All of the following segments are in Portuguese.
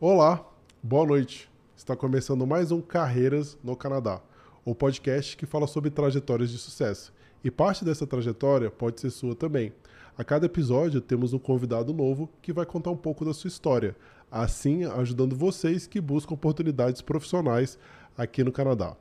Olá, boa noite. Está começando mais um Carreiras no Canadá, o podcast que fala sobre trajetórias de sucesso. E parte dessa trajetória pode ser sua também. A cada episódio temos um convidado novo que vai contar um pouco da sua história, assim ajudando vocês que buscam oportunidades profissionais aqui no Canadá.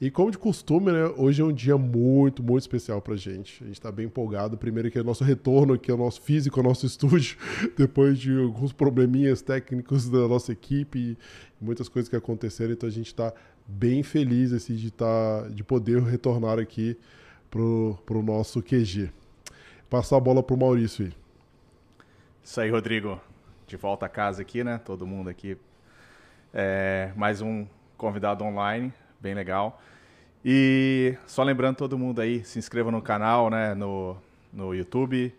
E como de costume, né, hoje é um dia muito, muito especial pra gente. A gente está bem empolgado. Primeiro que é o nosso retorno aqui ao nosso físico, ao nosso estúdio, depois de alguns probleminhas técnicos da nossa equipe e muitas coisas que aconteceram. Então a gente está bem feliz assim, de, tá, de poder retornar aqui pro, pro nosso QG. Passar a bola pro Maurício aí. Isso aí, Rodrigo. De volta a casa aqui, né? Todo mundo aqui. É, mais um convidado online bem legal. E só lembrando todo mundo aí, se inscreva no canal, né, no, no YouTube,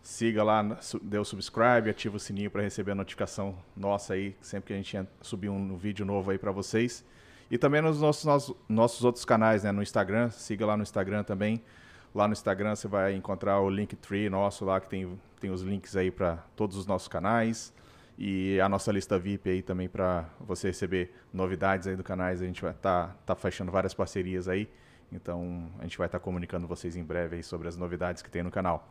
siga lá, dê o subscribe, ativa o sininho para receber a notificação nossa aí, sempre que a gente subir um vídeo novo aí para vocês. E também nos nossos, nossos, outros canais, né, no Instagram, siga lá no Instagram também. Lá no Instagram você vai encontrar o Linktree nosso lá, que tem, tem os links aí para todos os nossos canais e a nossa lista VIP aí também para você receber novidades aí do canais. A gente vai estar tá, tá fechando várias parcerias aí, então a gente vai estar tá comunicando vocês em breve aí sobre as novidades que tem no canal.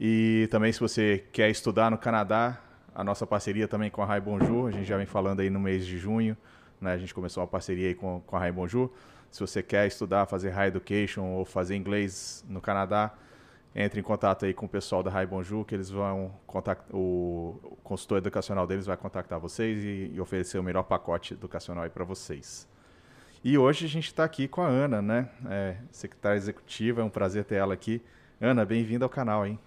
E também se você quer estudar no Canadá, a nossa parceria também com a Rai Bonjour, a gente já vem falando aí no mês de junho, né? A gente começou uma parceria aí com, com a Rai Bonjour. Se você quer estudar, fazer High Education ou fazer inglês no Canadá, entre em contato aí com o pessoal da Rai Bonjour, que eles vão contactar, o consultor educacional deles vai contactar vocês e, e oferecer o melhor pacote educacional aí para vocês. E hoje a gente está aqui com a Ana, né? É, secretária executiva, é um prazer ter ela aqui. Ana, bem-vinda ao canal, hein?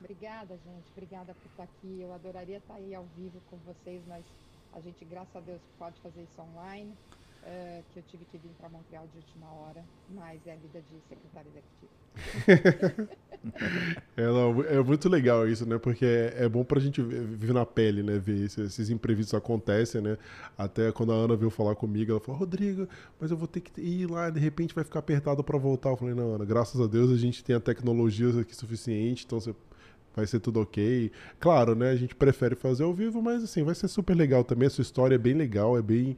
Obrigada, gente. Obrigada por estar aqui. Eu adoraria estar aí ao vivo com vocês, mas a gente, graças a Deus, pode fazer isso online. Uh, que eu tive que vir para Montreal de última hora, mas é a vida de secretária executiva. é, é, muito legal isso, né? Porque é, é bom para a gente viver na pele, né? Ver esses, esses, imprevistos acontecem, né? Até quando a Ana veio falar comigo, ela falou: Rodrigo, mas eu vou ter que ir lá, de repente vai ficar apertado para voltar. Eu falei: Não, Ana, graças a Deus a gente tem a tecnologia aqui suficiente, então você vai ser tudo ok. Claro, né? A gente prefere fazer ao vivo, mas assim, vai ser super legal também. A sua história é bem legal, é bem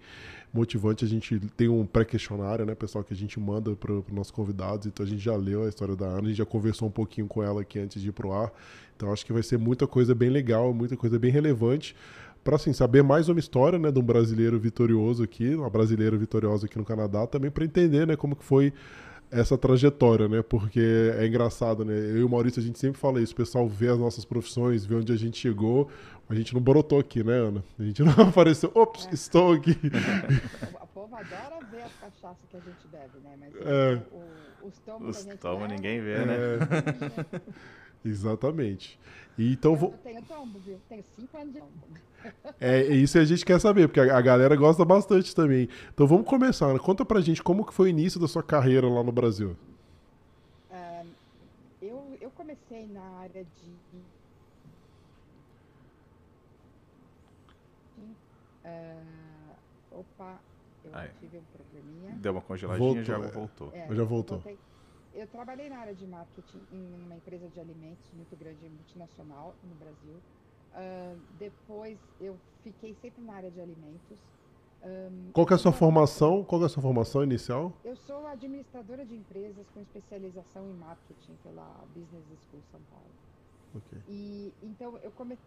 motivante. A gente tem um pré-questionário, né, pessoal, que a gente manda para os nossos convidados. Então a gente já leu a história da Ana, a gente já conversou um pouquinho com ela aqui antes de ir pro ar. Então acho que vai ser muita coisa bem legal, muita coisa bem relevante para assim, saber mais uma história né, de um brasileiro vitorioso aqui, uma brasileira vitoriosa aqui no Canadá, também para entender né, como que foi essa trajetória, né? Porque é engraçado, né? Eu e o Maurício, a gente sempre fala isso, o pessoal vê as nossas profissões, vê onde a gente chegou, a gente não brotou aqui, né, Ana? A gente não apareceu, ops, é. estou aqui. o povo adora ver as cachaças que a gente deve, né? Mas é. o, o, os tomos os tomos ninguém vê, né? É. Exatamente. E então vou... Eu tenho tombo, viu? Tenho cinco anos de tombo. É, isso a gente quer saber, porque a, a galera gosta bastante também. Então vamos começar. Ana. Conta pra gente como que foi o início da sua carreira lá no Brasil. Uh, eu, eu comecei na área de. Uh, opa, eu Aí. tive um probleminha. Deu uma congeladinha voltou, já voltou. É, já voltou. Voltei. Eu trabalhei na área de marketing em uma empresa de alimentos muito grande, multinacional no Brasil. Uh, depois eu fiquei sempre na área de alimentos. Um, Qual é a sua formação? Qual é a sua formação inicial? Eu sou administradora de empresas com especialização em marketing pela Business School São Paulo. Okay. E então eu comecei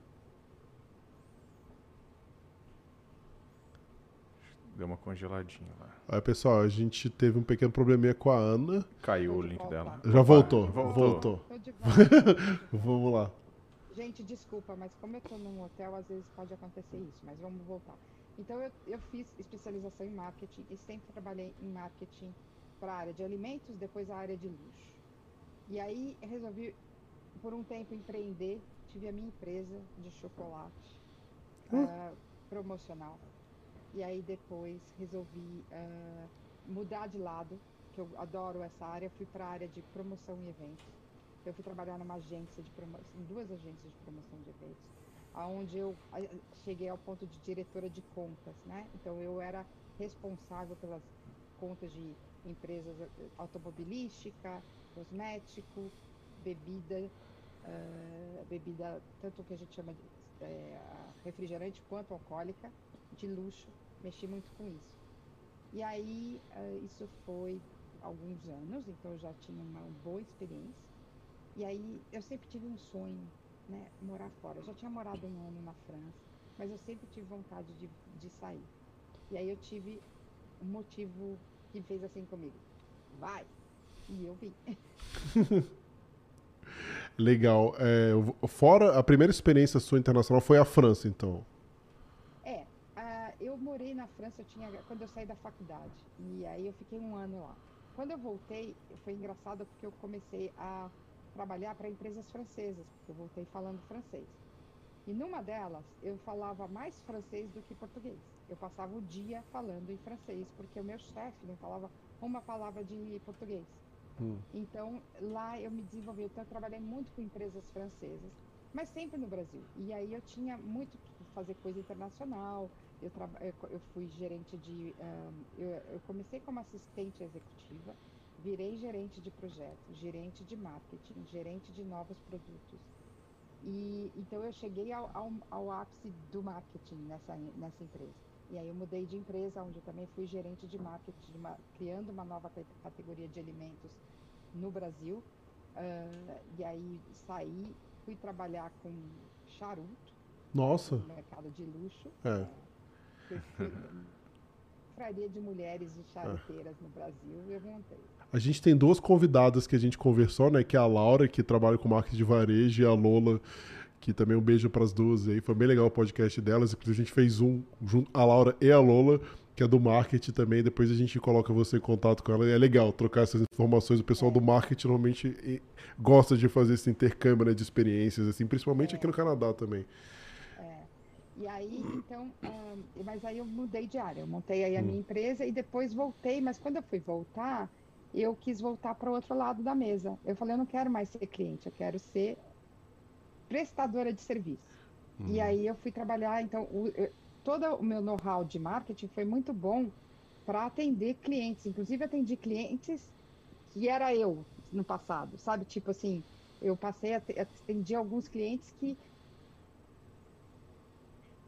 Deu uma congeladinha lá. Aí, pessoal, a gente teve um pequeno probleminha com a Ana. Caiu o link dela. Já voltou. Voltou. voltou. Vamos lá. Gente, desculpa, mas como eu tô num hotel, às vezes pode acontecer isso, mas vamos voltar. Então, eu, eu fiz especialização em marketing e sempre trabalhei em marketing para a área de alimentos, depois a área de luxo. E aí, resolvi, por um tempo, empreender. Tive a minha empresa de chocolate uh, promocional. E aí, depois, resolvi uh, mudar de lado, que eu adoro essa área. Fui para a área de promoção e eventos eu fui trabalhar numa agência de promoção, em duas agências de promoção de eventos, aonde eu cheguei ao ponto de diretora de contas, né? Então eu era responsável pelas contas de empresas eh, automobilística, cosmético, bebida, uh, bebida, tanto que a gente chama de é, refrigerante quanto alcoólica, de luxo, mexi muito com isso. E aí, uh, isso foi alguns anos, então eu já tinha uma boa experiência. E aí, eu sempre tive um sonho, né, morar fora. Eu já tinha morado um ano na França, mas eu sempre tive vontade de, de sair. E aí eu tive um motivo que fez assim comigo. Vai! E eu vim. Legal. É, fora a primeira experiência sua internacional foi a França, então? É. Uh, eu morei na França eu tinha, quando eu saí da faculdade. E aí eu fiquei um ano lá. Quando eu voltei, foi engraçado porque eu comecei a trabalhar para empresas francesas, porque eu voltei falando francês. E numa delas, eu falava mais francês do que português. Eu passava o dia falando em francês, porque o meu chefe não falava uma palavra de português. Hum. Então, lá eu me desenvolvi. Então, eu trabalhei muito com empresas francesas, mas sempre no Brasil. E aí eu tinha muito que fazer coisa internacional. Eu, eu, eu fui gerente de. Um, eu, eu comecei como assistente executiva, virei gerente de projetos, gerente de marketing, gerente de novos produtos. E então eu cheguei ao, ao, ao, ápice do marketing nessa, nessa empresa. E aí eu mudei de empresa, onde eu também fui gerente de marketing, uma, criando uma nova categoria de alimentos no Brasil. Uh, e aí saí, fui trabalhar com charuto. Nossa! No mercado de luxo. É. Fraria de mulheres e charuteiras é. no Brasil, eu montei. A gente tem duas convidadas que a gente conversou, né? Que é a Laura, que trabalha com marketing de varejo, e a Lola, que também um beijo para as duas aí. Foi bem legal o podcast delas. Inclusive, a gente fez um, junto, a Laura e a Lola, que é do marketing também. Depois a gente coloca você em contato com ela. É legal trocar essas informações. O pessoal do marketing normalmente gosta de fazer esse intercâmbio né, de experiências, assim, principalmente é. aqui no Canadá também. É. E aí, então, um, mas aí eu mudei de área. Eu montei aí a hum. minha empresa e depois voltei. Mas quando eu fui voltar, eu quis voltar para o outro lado da mesa. Eu falei, eu não quero mais ser cliente, eu quero ser prestadora de serviço. Uhum. E aí eu fui trabalhar, então, o, eu, todo o meu know-how de marketing foi muito bom para atender clientes. Inclusive, atendi clientes que era eu no passado, sabe? Tipo assim, eu passei a atender alguns clientes que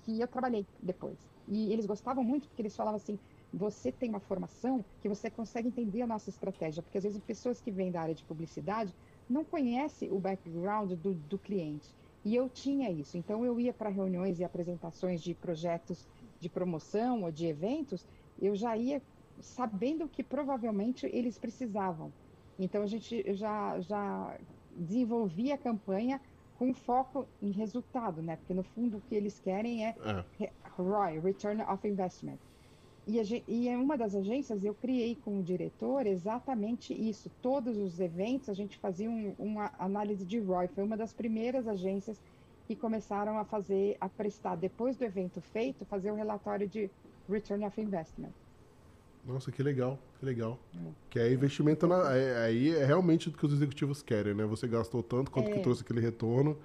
que eu trabalhei depois. E eles gostavam muito porque eles falavam assim: você tem uma formação que você consegue entender a nossa estratégia, porque às vezes pessoas que vêm da área de publicidade não conhece o background do, do cliente. E eu tinha isso. Então eu ia para reuniões e apresentações de projetos de promoção ou de eventos, eu já ia sabendo que provavelmente eles precisavam. Então a gente já já desenvolvia a campanha com foco em resultado, né? Porque no fundo o que eles querem é, é. ROI, Return of Investment. E, a, e em uma das agências eu criei com o diretor exatamente isso. Todos os eventos a gente fazia um, uma análise de ROI. Foi uma das primeiras agências que começaram a fazer, a prestar, depois do evento feito, fazer o um relatório de Return of Investment. Nossa, que legal, que legal. É. Que é investimento na, é, aí é realmente o que os executivos querem, né? Você gastou tanto quanto é. que trouxe aquele retorno.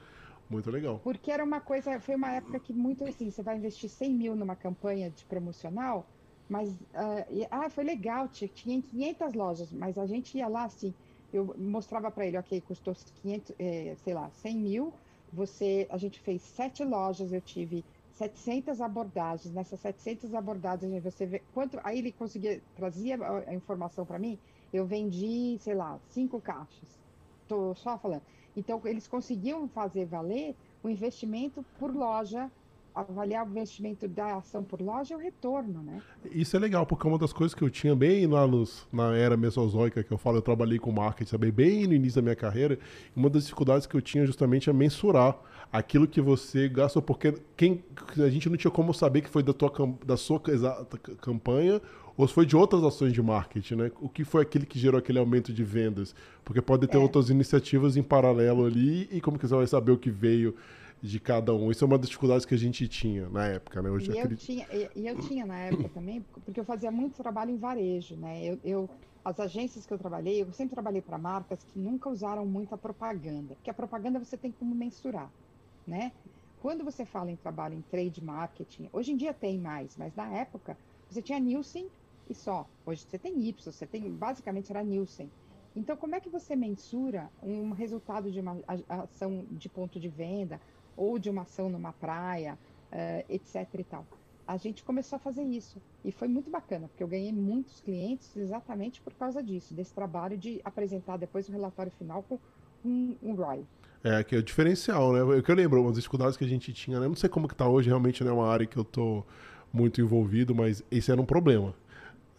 Muito legal. Porque era uma coisa, foi uma época que muito assim, você vai investir 100 mil numa campanha de promocional, mas, uh, ah, foi legal, tinha 500 lojas, mas a gente ia lá assim, eu mostrava para ele, ok, custou 500, eh, sei lá, 100 mil, você, a gente fez sete lojas, eu tive 700 abordagens, nessas 700 abordagens você vê quanto, aí ele conseguia, trazia a informação para mim, eu vendi, sei lá, cinco caixas, tô só falando. Então, eles conseguiam fazer valer o investimento por loja avaliar o investimento da ação por loja é o retorno, né? Isso é legal, porque uma das coisas que eu tinha bem lá nos, na era mesozoica, que eu falo, eu trabalhei com marketing também bem no início da minha carreira, uma das dificuldades que eu tinha justamente é mensurar aquilo que você gastou, porque quem, a gente não tinha como saber que foi da, tua, da sua exata campanha ou se foi de outras ações de marketing, né? O que foi aquele que gerou aquele aumento de vendas? Porque pode ter é. outras iniciativas em paralelo ali e como que você vai saber o que veio de cada um. Isso é uma das dificuldades que a gente tinha na época, né? Hoje e, eu tinha, e, eu tinha na época também, porque eu fazia muito trabalho em varejo, né? Eu, eu as agências que eu trabalhei, eu sempre trabalhei para marcas que nunca usaram muita propaganda, porque a propaganda você tem como mensurar, né? Quando você fala em trabalho em trade marketing, hoje em dia tem mais, mas na época você tinha Nielsen e só. Hoje você tem Ipsos, você tem basicamente era Nielsen. Então, como é que você mensura um resultado de uma ação de ponto de venda ou de uma ação numa praia, uh, etc e tal. A gente começou a fazer isso e foi muito bacana, porque eu ganhei muitos clientes exatamente por causa disso, desse trabalho de apresentar depois o relatório final com um, um ROI. É, que é o diferencial, né? Eu que eu lembro, umas dificuldades que a gente tinha, né? Não sei como que tá hoje, realmente não é uma área que eu tô muito envolvido, mas esse era um problema.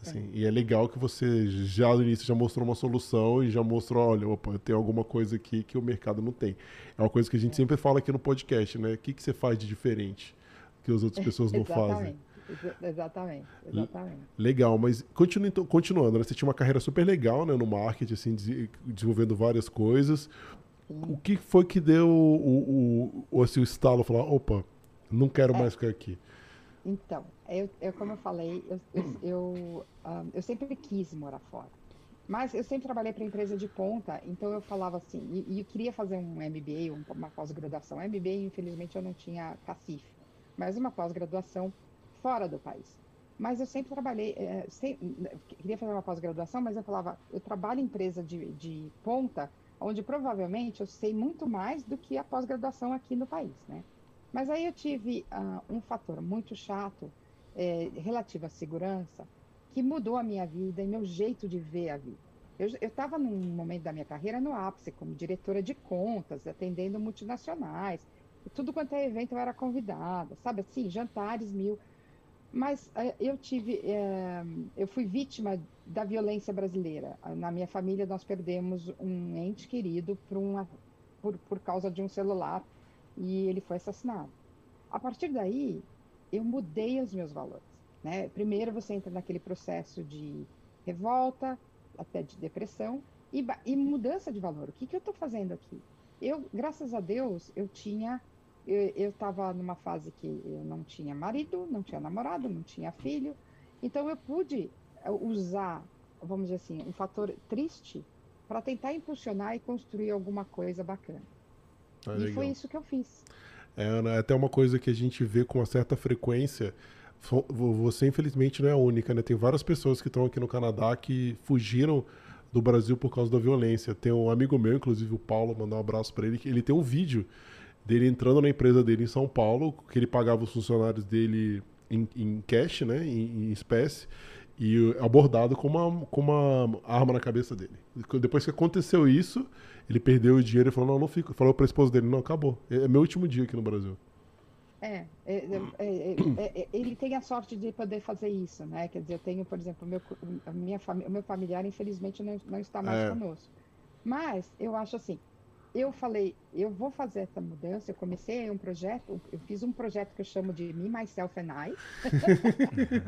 Assim, é. E é legal que você já no início já mostrou uma solução e já mostrou, olha, opa, tem alguma coisa aqui que o mercado não tem. É uma coisa que a gente é. sempre fala aqui no podcast, né? O que, que você faz de diferente que as outras pessoas não fazem? Exatamente, exatamente. Legal, mas continu, então, continuando, né? Você tinha uma carreira super legal né, no marketing, assim, desenvolvendo várias coisas. Sim. O que foi que deu o, o, o, assim, o estalo? Falar, opa, não quero é. mais ficar aqui. Então, eu, eu como eu falei, eu, eu, um, eu sempre quis morar fora. Mas eu sempre trabalhei para empresa de ponta, então eu falava assim, e, e eu queria fazer um MBA, uma pós-graduação. MBA, infelizmente, eu não tinha cacife, mas uma pós-graduação fora do país. Mas eu sempre trabalhei, é, queria fazer uma pós-graduação, mas eu falava, eu trabalho em empresa de, de ponta, onde provavelmente eu sei muito mais do que a pós-graduação aqui no país, né? Mas aí eu tive uh, um fator muito chato é, relativo à segurança que mudou a minha vida e meu jeito de ver a vida. Eu estava num momento da minha carreira no ápice, como diretora de contas, atendendo multinacionais. Tudo quanto é evento eu era convidada, sabe assim, jantares mil. Mas uh, eu tive, uh, eu fui vítima da violência brasileira. Na minha família nós perdemos um ente querido por, uma, por, por causa de um celular e ele foi assassinado. A partir daí, eu mudei os meus valores. Né? Primeiro você entra naquele processo de revolta, até de depressão e, e mudança de valor. O que, que eu estou fazendo aqui? Eu, graças a Deus, eu tinha, eu estava numa fase que eu não tinha marido, não tinha namorado, não tinha filho, então eu pude eh, usar, vamos dizer assim, um fator triste para tentar impulsionar e construir alguma coisa bacana. Ah, e foi isso que eu fiz. É, Ana, é até uma coisa que a gente vê com uma certa frequência. Você, infelizmente, não é a única, né? Tem várias pessoas que estão aqui no Canadá que fugiram do Brasil por causa da violência. Tem um amigo meu, inclusive o Paulo, mandar um abraço para ele, que ele tem um vídeo dele entrando na empresa dele em São Paulo, que ele pagava os funcionários dele em, em cash, né, em, em espécie, e abordado com uma, com uma arma na cabeça dele. Depois que aconteceu isso, ele perdeu o dinheiro e falou, não, não fico. Falou para a esposa dele, não, acabou. É, é meu último dia aqui no Brasil. É, é, é, é, ele tem a sorte de poder fazer isso, né? Quer dizer, eu tenho, por exemplo, meu, a minha o meu familiar, infelizmente, não, não está mais conosco. Mas eu acho assim, eu falei, eu vou fazer essa mudança. Eu comecei um projeto, eu fiz um projeto que eu chamo de Me, Myself and I,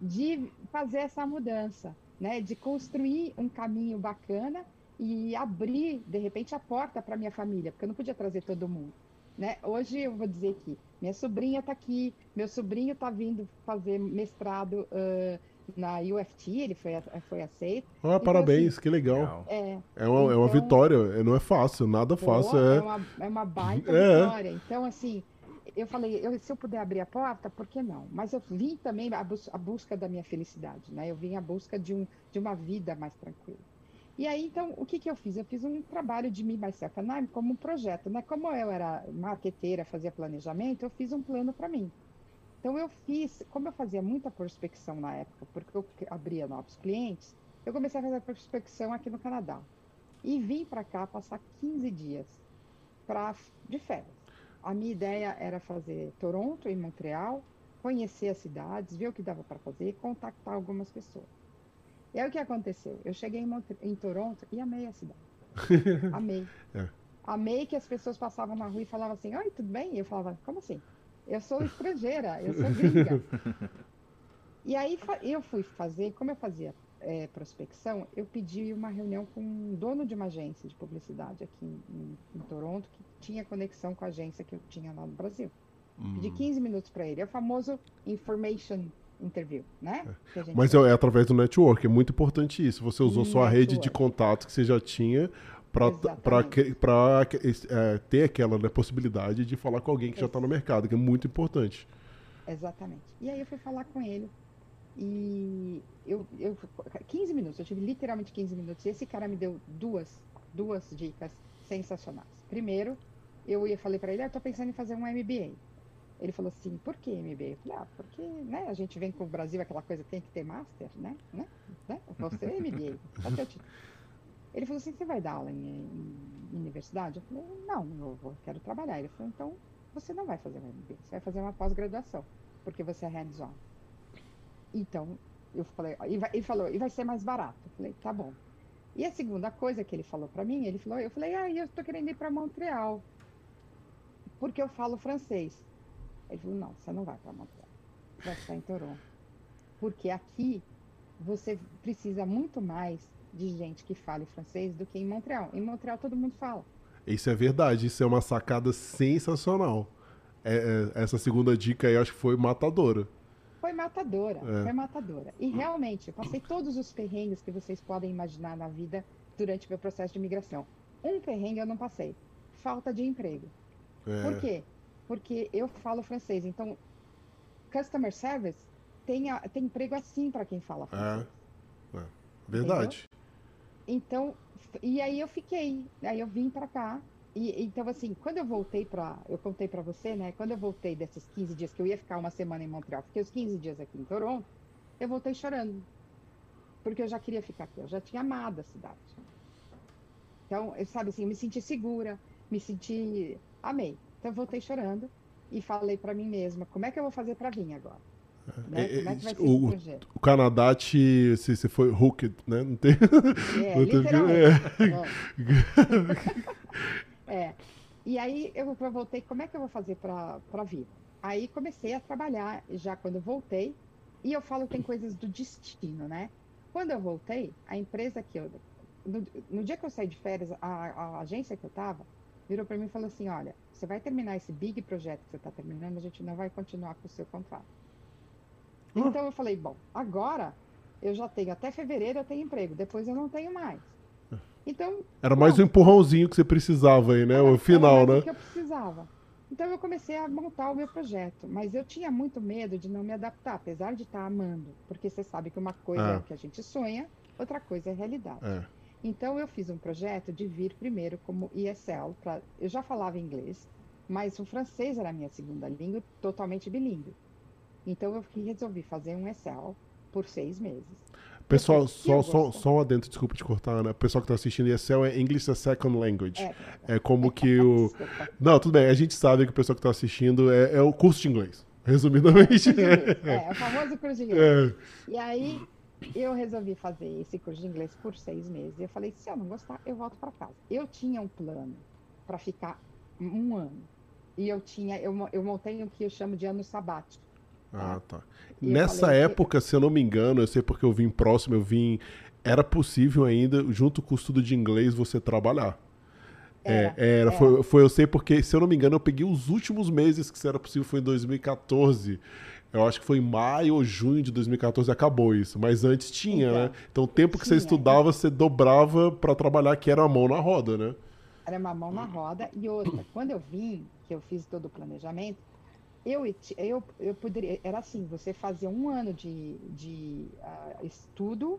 de fazer essa mudança, né? De construir um caminho bacana e abrir, de repente, a porta para minha família, porque eu não podia trazer todo mundo. Né? Hoje eu vou dizer que minha sobrinha está aqui, meu sobrinho está vindo fazer mestrado uh, na UFT, ele foi, foi aceito. Ah, então, parabéns, assim, que legal. É, é, uma, então, é uma então vitória, não é fácil, nada fácil. É, é, uma, é uma baita é. vitória. Então, assim, eu falei, eu, se eu puder abrir a porta, por que não? Mas eu vim também a, bus a busca da minha felicidade, né? Eu vim à busca de, um, de uma vida mais tranquila. E aí, então, o que, que eu fiz? Eu fiz um trabalho de Me, Myself and I como um projeto, né? Como eu era marqueteira, fazia planejamento, eu fiz um plano para mim. Então, eu fiz, como eu fazia muita prospecção na época, porque eu abria novos clientes, eu comecei a fazer prospecção aqui no Canadá. E vim para cá passar 15 dias pra, de férias. A minha ideia era fazer Toronto e Montreal, conhecer as cidades, ver o que dava para fazer, contactar algumas pessoas. E aí o que aconteceu? Eu cheguei em, em Toronto e amei a cidade. amei. É. Amei que as pessoas passavam na rua e falavam assim, oi, tudo bem? E eu falava, como assim? Eu sou estrangeira, eu sou gringa. e aí eu fui fazer, como eu fazia é, prospecção, eu pedi uma reunião com um dono de uma agência de publicidade aqui em, em, em Toronto, que tinha conexão com a agência que eu tinha lá no Brasil. Hum. Pedi 15 minutos para ele. É o famoso information interview, né? É. Mas é, é, através do network, é muito importante isso. Você usou sua rede de contatos que você já tinha para é, ter aquela né, possibilidade de falar com alguém que já está no mercado, que é muito importante. Exatamente. E aí eu fui falar com ele e eu, eu 15 minutos, eu tive literalmente 15 minutos. E esse cara me deu duas, duas dicas sensacionais. Primeiro, eu ia falei para ele, ah, tô pensando em fazer um MBA. Ele falou assim, por que MBA? Eu falei, ah, porque né, a gente vem com o Brasil aquela coisa, tem que ter master, né? né? né? Você é MBA, Ele falou assim, você vai dar aula em, em, universidade? Eu falei, não, eu vou, quero trabalhar. Ele falou, então você não vai fazer um MBA, você vai fazer uma pós-graduação, porque você é hands-on. Então, eu falei, ele falou, e vai ser mais barato. Eu falei, tá bom. E a segunda coisa que ele falou para mim, ele falou, eu falei, ah, eu estou querendo ir para Montreal, porque eu falo francês. Ele falou, não, você não vai para Montreal, vai ficar em Toronto. Porque aqui você precisa muito mais de gente que fale francês do que em Montreal. Em Montreal todo mundo fala. Isso é verdade, isso é uma sacada sensacional. É, é, essa segunda dica aí acho que foi matadora. Foi matadora, é. foi matadora. E realmente, eu passei todos os perrengues que vocês podem imaginar na vida durante o meu processo de imigração. Um perrengue eu não passei. Falta de emprego. É. Por quê? Porque eu falo francês. Então, customer service tem, a, tem emprego assim para quem fala francês. É. é. Verdade. Entendeu? Então, e aí eu fiquei. Aí eu vim para cá e, então, assim, quando eu voltei para. Eu contei para você, né? Quando eu voltei desses 15 dias, que eu ia ficar uma semana em Montreal, fiquei os 15 dias aqui em Toronto, eu voltei chorando. Porque eu já queria ficar aqui, eu já tinha amado a cidade. Então, eu, sabe assim, eu me senti segura, me senti. Amei. Então, eu voltei chorando e falei para mim mesma: como é que eu vou fazer para vir agora? Né? É, Como é que vai ser o, projeto? O Canadá te. Se, se foi hooked, né? Não tem. É, literalmente. É. É. E aí eu voltei, como é que eu vou fazer para vir? Aí comecei a trabalhar já quando eu voltei, e eu falo tem coisas do destino, né? Quando eu voltei, a empresa que eu. No, no dia que eu saí de férias, a, a agência que eu estava virou para mim e falou assim: olha, você vai terminar esse big projeto que você está terminando, a gente não vai continuar com o seu contrato. Hum. Então eu falei: bom, agora eu já tenho até fevereiro eu tenho emprego, depois eu não tenho mais. Então, era mais um empurrãozinho que você precisava aí, né? Era, o final, né? que eu precisava. Então eu comecei a montar o meu projeto, mas eu tinha muito medo de não me adaptar, apesar de estar amando, porque você sabe que uma coisa é, é o que a gente sonha, outra coisa é realidade. É. Então eu fiz um projeto de vir primeiro como ESL, pra... eu já falava inglês, mas o francês era a minha segunda língua, totalmente bilíngue. Então eu resolvi fazer um ESL por seis meses. Pessoal, só, só, só um adentro, desculpa te cortar, Ana. Pessoal que está assistindo ESL é English as Second Language. É, é como que o. Não, tudo bem, a gente sabe que o pessoal que está assistindo é, é, o curso de inglês. Resumidamente. É, é, é o famoso curso de inglês. É. E aí, eu resolvi fazer esse curso de inglês por seis meses. E eu falei: se eu não gostar, eu volto para casa. Eu tinha um plano para ficar um ano. E eu tinha, eu, eu montei o que eu chamo de ano sabático. Ah, tá. Nessa época, que... se eu não me engano, eu sei porque eu vim próximo, eu vim. Era possível ainda, junto com o estudo de inglês, você trabalhar. Era, é, era, Foi, foi, eu sei porque, se eu não me engano, eu peguei os últimos meses que isso era possível, foi em 2014. Eu acho que foi em maio ou junho de 2014 acabou isso. Mas antes tinha, então, né? Então o tempo que tinha. você estudava, você dobrava para trabalhar, que era a mão na roda, né? Era uma mão na roda. E outra, quando eu vim, que eu fiz todo o planejamento, eu, eu, eu poderia. Era assim: você fazia um ano de, de uh, estudo,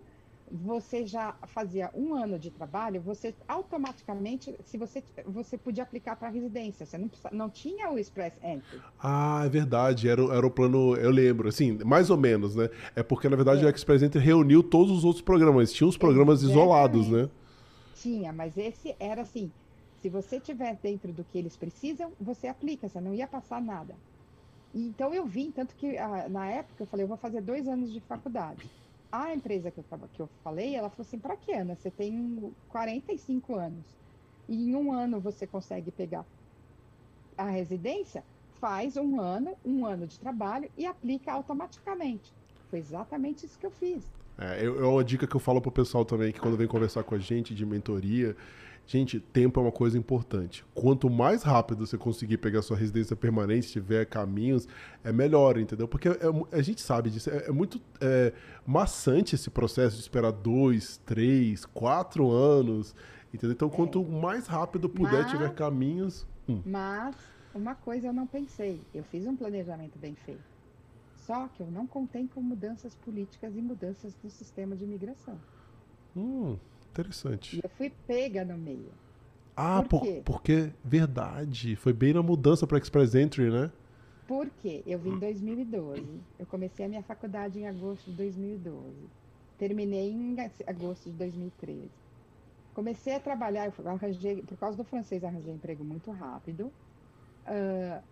você já fazia um ano de trabalho, você automaticamente, se você, você podia aplicar para residência, você não, não tinha o Express Entry. Ah, é verdade, era, era o plano, eu lembro, assim, mais ou menos, né? É porque, na verdade, é. o Express Entry reuniu todos os outros programas, tinha os programas Exatamente. isolados, né? Tinha, mas esse era assim, se você tiver dentro do que eles precisam, você aplica, você não ia passar nada. Então eu vim, tanto que ah, na época eu falei, eu vou fazer dois anos de faculdade. A empresa que eu, que eu falei, ela falou assim, para que, Ana? Você tem 45 anos. E em um ano você consegue pegar a residência, faz um ano, um ano de trabalho e aplica automaticamente. Foi exatamente isso que eu fiz. É, eu, é uma dica que eu falo pro pessoal também, que quando vem conversar com a gente de mentoria, Gente, tempo é uma coisa importante. Quanto mais rápido você conseguir pegar sua residência permanente, tiver caminhos, é melhor, entendeu? Porque é, a gente sabe disso. É, é muito é, maçante esse processo de esperar dois, três, quatro anos, entendeu? Então, quanto é. mais rápido puder, mas, tiver caminhos. Hum. Mas, uma coisa eu não pensei. Eu fiz um planejamento bem feito. Só que eu não contei com mudanças políticas e mudanças do sistema de imigração. Hum. Interessante. E eu fui pega no meio. Ah, Por por- porque, verdade, foi bem na mudança para Express Entry, né? Por quê? Eu vim em 2012. Eu comecei a minha faculdade em agosto de 2012. Terminei em agosto de 2013. Comecei a trabalhar, arranjei, por causa do francês, arranjei emprego muito rápido. Ah,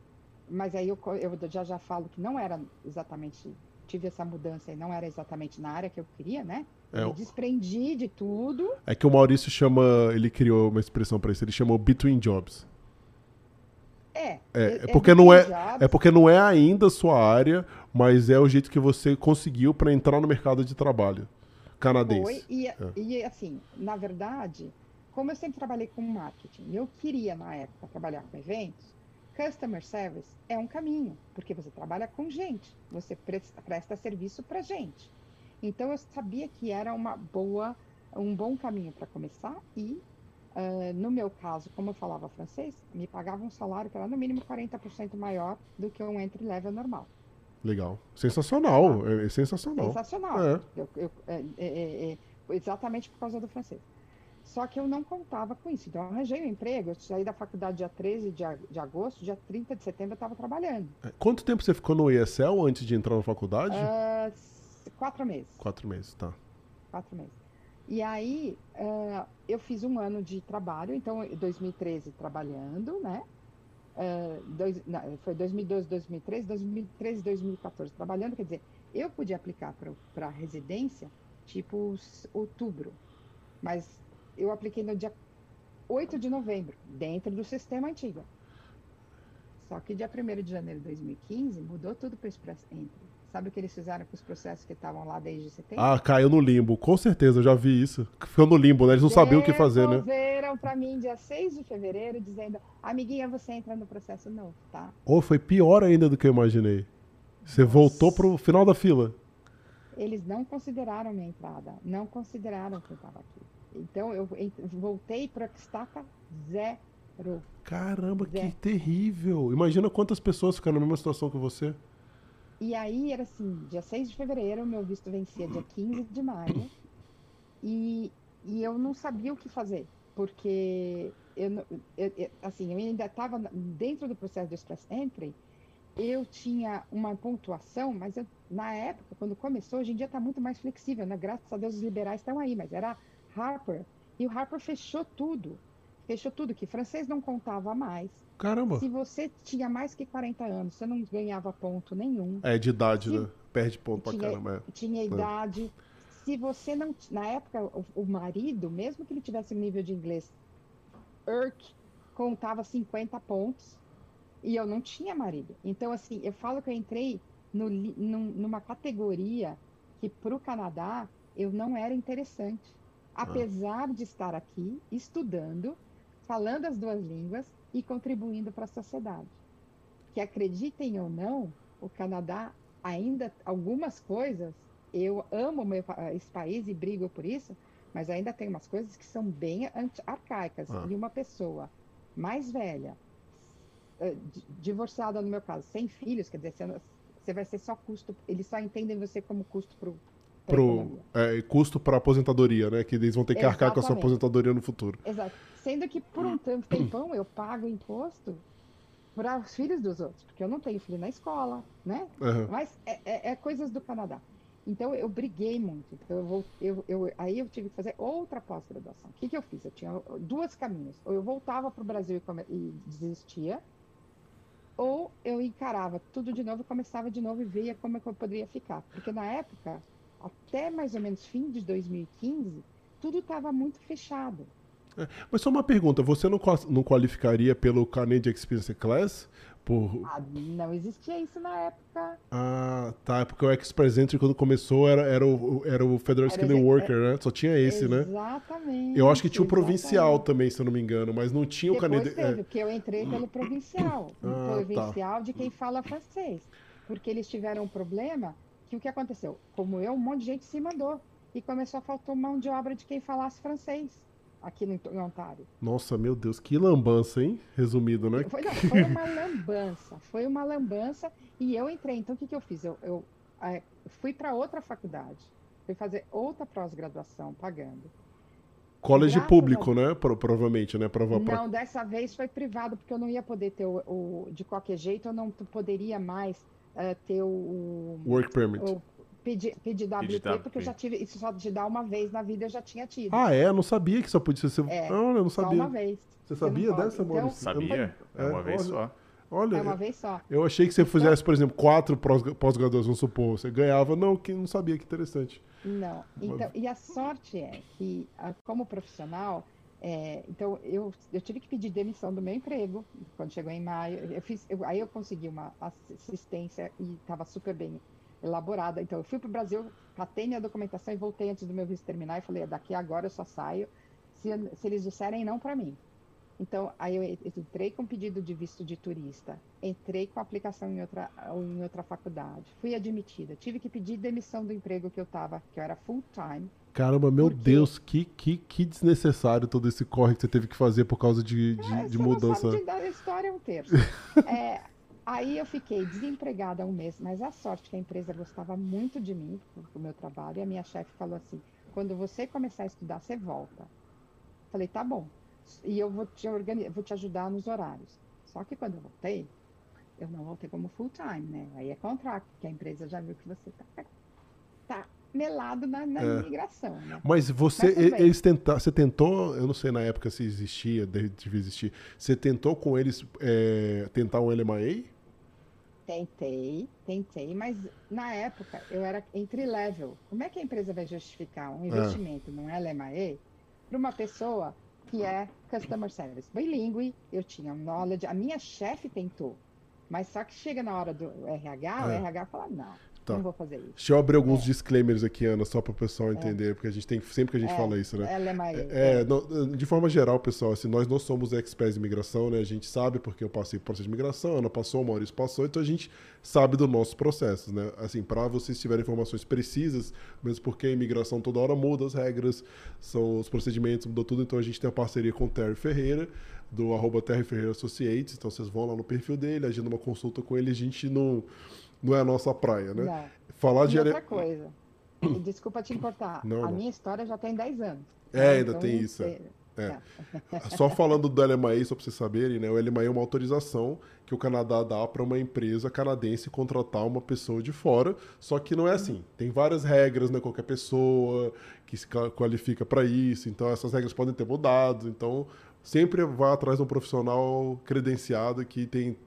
mas aí eu, eu já já falo que não era exatamente, tive essa mudança e não era exatamente na área que eu queria, né? É, me desprendi de tudo. É que o Maurício chama, ele criou uma expressão para isso, ele chamou Between Jobs. É, É, é porque não é, jobs. é porque não é ainda a sua área, mas é o jeito que você conseguiu para entrar no mercado de trabalho canadense. Foi, e, É. e assim, na verdade, como eu sempre trabalhei com marketing, eu queria na época trabalhar com eventos, customer service é um caminho, porque você trabalha com gente, você presta, presta serviço para gente. Então eu sabia que era uma boa, um bom caminho para começar e ah, no meu caso, como eu falava francês, me pagava um salário que era no mínimo 40% maior do que um entry level normal. Legal. Sensacional, é, é sensacional. Sensacional. É. Eu- eu- é- é- é- é, exatamente por causa do francês. Só que eu não contava com isso. Então, eu arranjei um emprego. Eu saí da faculdade dia 13 de, de agosto, dia 30 de setembro eu estava trabalhando. Quanto tempo você ficou no ESL antes de entrar na faculdade? Ah, s- quatro meses. Quatro meses, tá. Quatro meses. E aí, ah, eu fiz um ano de trabalho. Então, em 2013 trabalhando, né? Ah, dois- não, foi 2012, 2013, 2013, 2014 trabalhando. Quer dizer, eu podia aplicar para residência, tipo outubro. Mas eu apliquei no dia 8 de novembro, dentro do sistema antigo. Só que dia 1 de janeiro de 2015 mudou tudo para o Express Entry. Sabe o que eles fizeram com os processos que estavam lá desde setembro? Ah, caiu no limbo. Com certeza, eu já vi isso. Ficou no limbo, né? Eles não sabiam o que fazer, né? Devolveram para mim dia 6 de fevereiro, dizendo: Amiguinha, você entra no processo novo, tá? Ou foi pior ainda do que eu imaginei. Você Nossa. voltou pro final da fila. Eles não consideraram minha entrada, não consideraram que eu estava aqui. Então eu voltei para estaca zero. Caramba, que Zé. terrível. Imagina quantas pessoas ficaram na mesma situação que você. E aí era assim, dia 6 de fevereiro, meu visto vencia dia 15 de maio. E, e eu não sabia o que fazer, porque eu, eu- eu- assim, eu ainda estava dentro do processo do Express Entry, eu tinha uma pontuação, mas eu- na época, quando começou, hoje em dia está muito mais flexível, né? Graças a Deus os liberais estão aí, mas era Harper. E o Harper fechou tudo. Fechou tudo, que francês não contava mais. Caramba. Se você tinha mais que 40 anos, você não ganhava ponto nenhum. É de idade, Se- né? Perde ponto pra tinha- caramba. é. Tinha idade. Se você não. Na época, o, o marido, mesmo que ele tivesse um nível de inglês IRC, contava 50 pontos. E eu não tinha marido. Então, assim, eu falo que eu entrei no num- numa categoria que para o Canadá eu não era interessante. Apesar de estar aqui, estudando, falando as duas línguas e contribuindo para a sociedade. Que acreditem ou não, o Canadá ainda algumas coisas eu amo meu esse país e brigo por isso, mas ainda tem umas coisas que são bem arcaicas. Ah. E uma pessoa mais velha, eh, di- divorciada no meu caso, sem filhos, quer dizer, você vai ser só custo, eles só entendem você como custo para Pro, é, custo pra aposentadoria, né? Que eles vão ter que arcar com a sua Exatamente. aposentadoria no futuro. Exato. Sendo que por um tempo- tempão eu pago imposto para os filhos dos outros, porque eu não tenho filho na escola, né? Aham. Mas é, é- é coisas do Canadá. Então eu briguei muito. Então, eu vou, eu, eu- aí eu tive que fazer outra pós-graduação. O que, que eu fiz? Eu tinha dois caminhos. Ou eu voltava para o Brasil e, e desistia, ou eu encarava tudo de novo, começava de novo e via como é que eu poderia ficar. Porque na época, até mais ou menos fim de 2015, tudo estava muito fechado. Mas só uma pergunta, você não, não qualificaria pelo Canadian Experience Class? Por... Ah, não existia isso na época. Ah, tá. É porque o Express Entry, quando começou, era, era, o, era o Federal Era Skilling esse- Worker, né? Só tinha esse, né? Exatamente. Eu acho que tinha o provincial exatamente. também, se eu não me engano, mas não tinha o Depois Canadian... teve, porque eu entrei pelo provincial. Ah, o tá. provincial de quem fala francês. Porque eles tiveram um problema que o que aconteceu? Como eu, um monte de gente se mandou. E começou a faltar mão de obra de quem falasse francês aqui no, em Ontário. Nossa, meu Deus, que lambança, hein? Resumido, né? Foi, não, foi uma lambança. Foi uma lambança. E eu entrei. Então, o que, que eu fiz? Eu, eu eh, fui para outra faculdade. Fui fazer outra pós-graduação pagando. College Graças público, a- né? Pro- provavelmente, né? Prova pra... Não, dessa vez foi privado, porque eu não ia poder ter o, o- de qualquer jeito, eu não poderia mais eh, ter o, Work permit. o PGWP, PGWP. porque eu já tive, isso só de dar uma vez na vida eu já tinha tido. Ah, é? Eu não sabia que só podia ser. É, Olha, eu não só sabia. uma vez. Você não sabia dessa, Então, Maurício? Eu não- Sabia? É É, uma vez olha. só. Olha, É uma vez só. eu achei que você fizesse, por exemplo, quatro pós- pós-graduações, vamos supor. Você ganhava. Não, que não sabia, que interessante. Não. Então, e a sorte é que, ah, como profissional, é, então eu, eu tive que pedir demissão do meu emprego quando chegou em maio. Eu fiz, eu- aí eu consegui uma assistência e estava super bem elaborada. Então eu fui para o Brasil, catei minha documentação e voltei antes do meu visto terminar e falei: daqui agora eu só saio se, se eles disserem não para mim. Então, aí eu entrei com pedido de visto de turista, entrei com aplicação em outra, em outra faculdade, fui admitida, tive que pedir demissão do emprego que eu estava, que eu era full time. Caramba, meu? Deus, que, que, que desnecessário todo esse corre que você teve que fazer por causa de, de, Ah, de mudança. Não sabe de dar a história é um terço. É, aí eu fiquei desempregada um mês, mas a sorte que a empresa gostava muito de mim, do meu trabalho, e a minha chefe falou assim: quando você começar a estudar, você volta. Falei, tá bom. E eu vou te, organi- vou te ajudar nos horários. Só que quando eu voltei, eu não voltei como full time, né? Aí é contrato, porque a empresa já viu que você tá, tá melado na, na É. imigração, né? Mas você, Mas eles tentaram, você tentou, eu não sei na época se existia, deve devia existir. Você tentou com eles é, tentar um LMA? Tentei, tentei, mas na época eu era entry level. Como é que a empresa vai justificar um investimento num LMAE para uma pessoa que é customer service bilíngue? Eu tinha um knowledge, a minha chefe tentou, mas só que chega na hora do RH, o É. RH fala: não, Tá. não vou fazer isso. Deixa eu abrir alguns disclaimers aqui, Ana, só para o pessoal entender, porque a gente tem sempre que a gente É, fala isso, né? LMAE. É, não, de forma geral, pessoal, assim, nós não somos experts em imigração, né? A gente sabe porque eu passei por processo de imigração, Ana passou, o Maurício passou, então a gente sabe dos nossos processos, né? Assim, para vocês tiverem informações precisas, mesmo porque a imigração toda hora muda as regras, são os procedimentos, mudou tudo, então a gente tem a parceria com o Terry Ferreira, do arroba Terry Ferreira Associates, então vocês vão lá no perfil dele, agendam uma consulta com ele, a gente não, não é a nossa praia, né? Não. Falar E de... outra coisa, desculpa te importar, Não, a não. minha história já tem 10 anos. É, né? ainda tem isso, é. É. Só falando do LMAE, só para vocês saberem, né? O LMAE é uma autorização que o Canadá dá para uma empresa canadense contratar uma pessoa de fora, só que não é assim. Tem várias regras, né? Qualquer pessoa que se ca- qualifica para isso, então essas regras podem ter mudado. Então, sempre vá atrás de um profissional credenciado que tem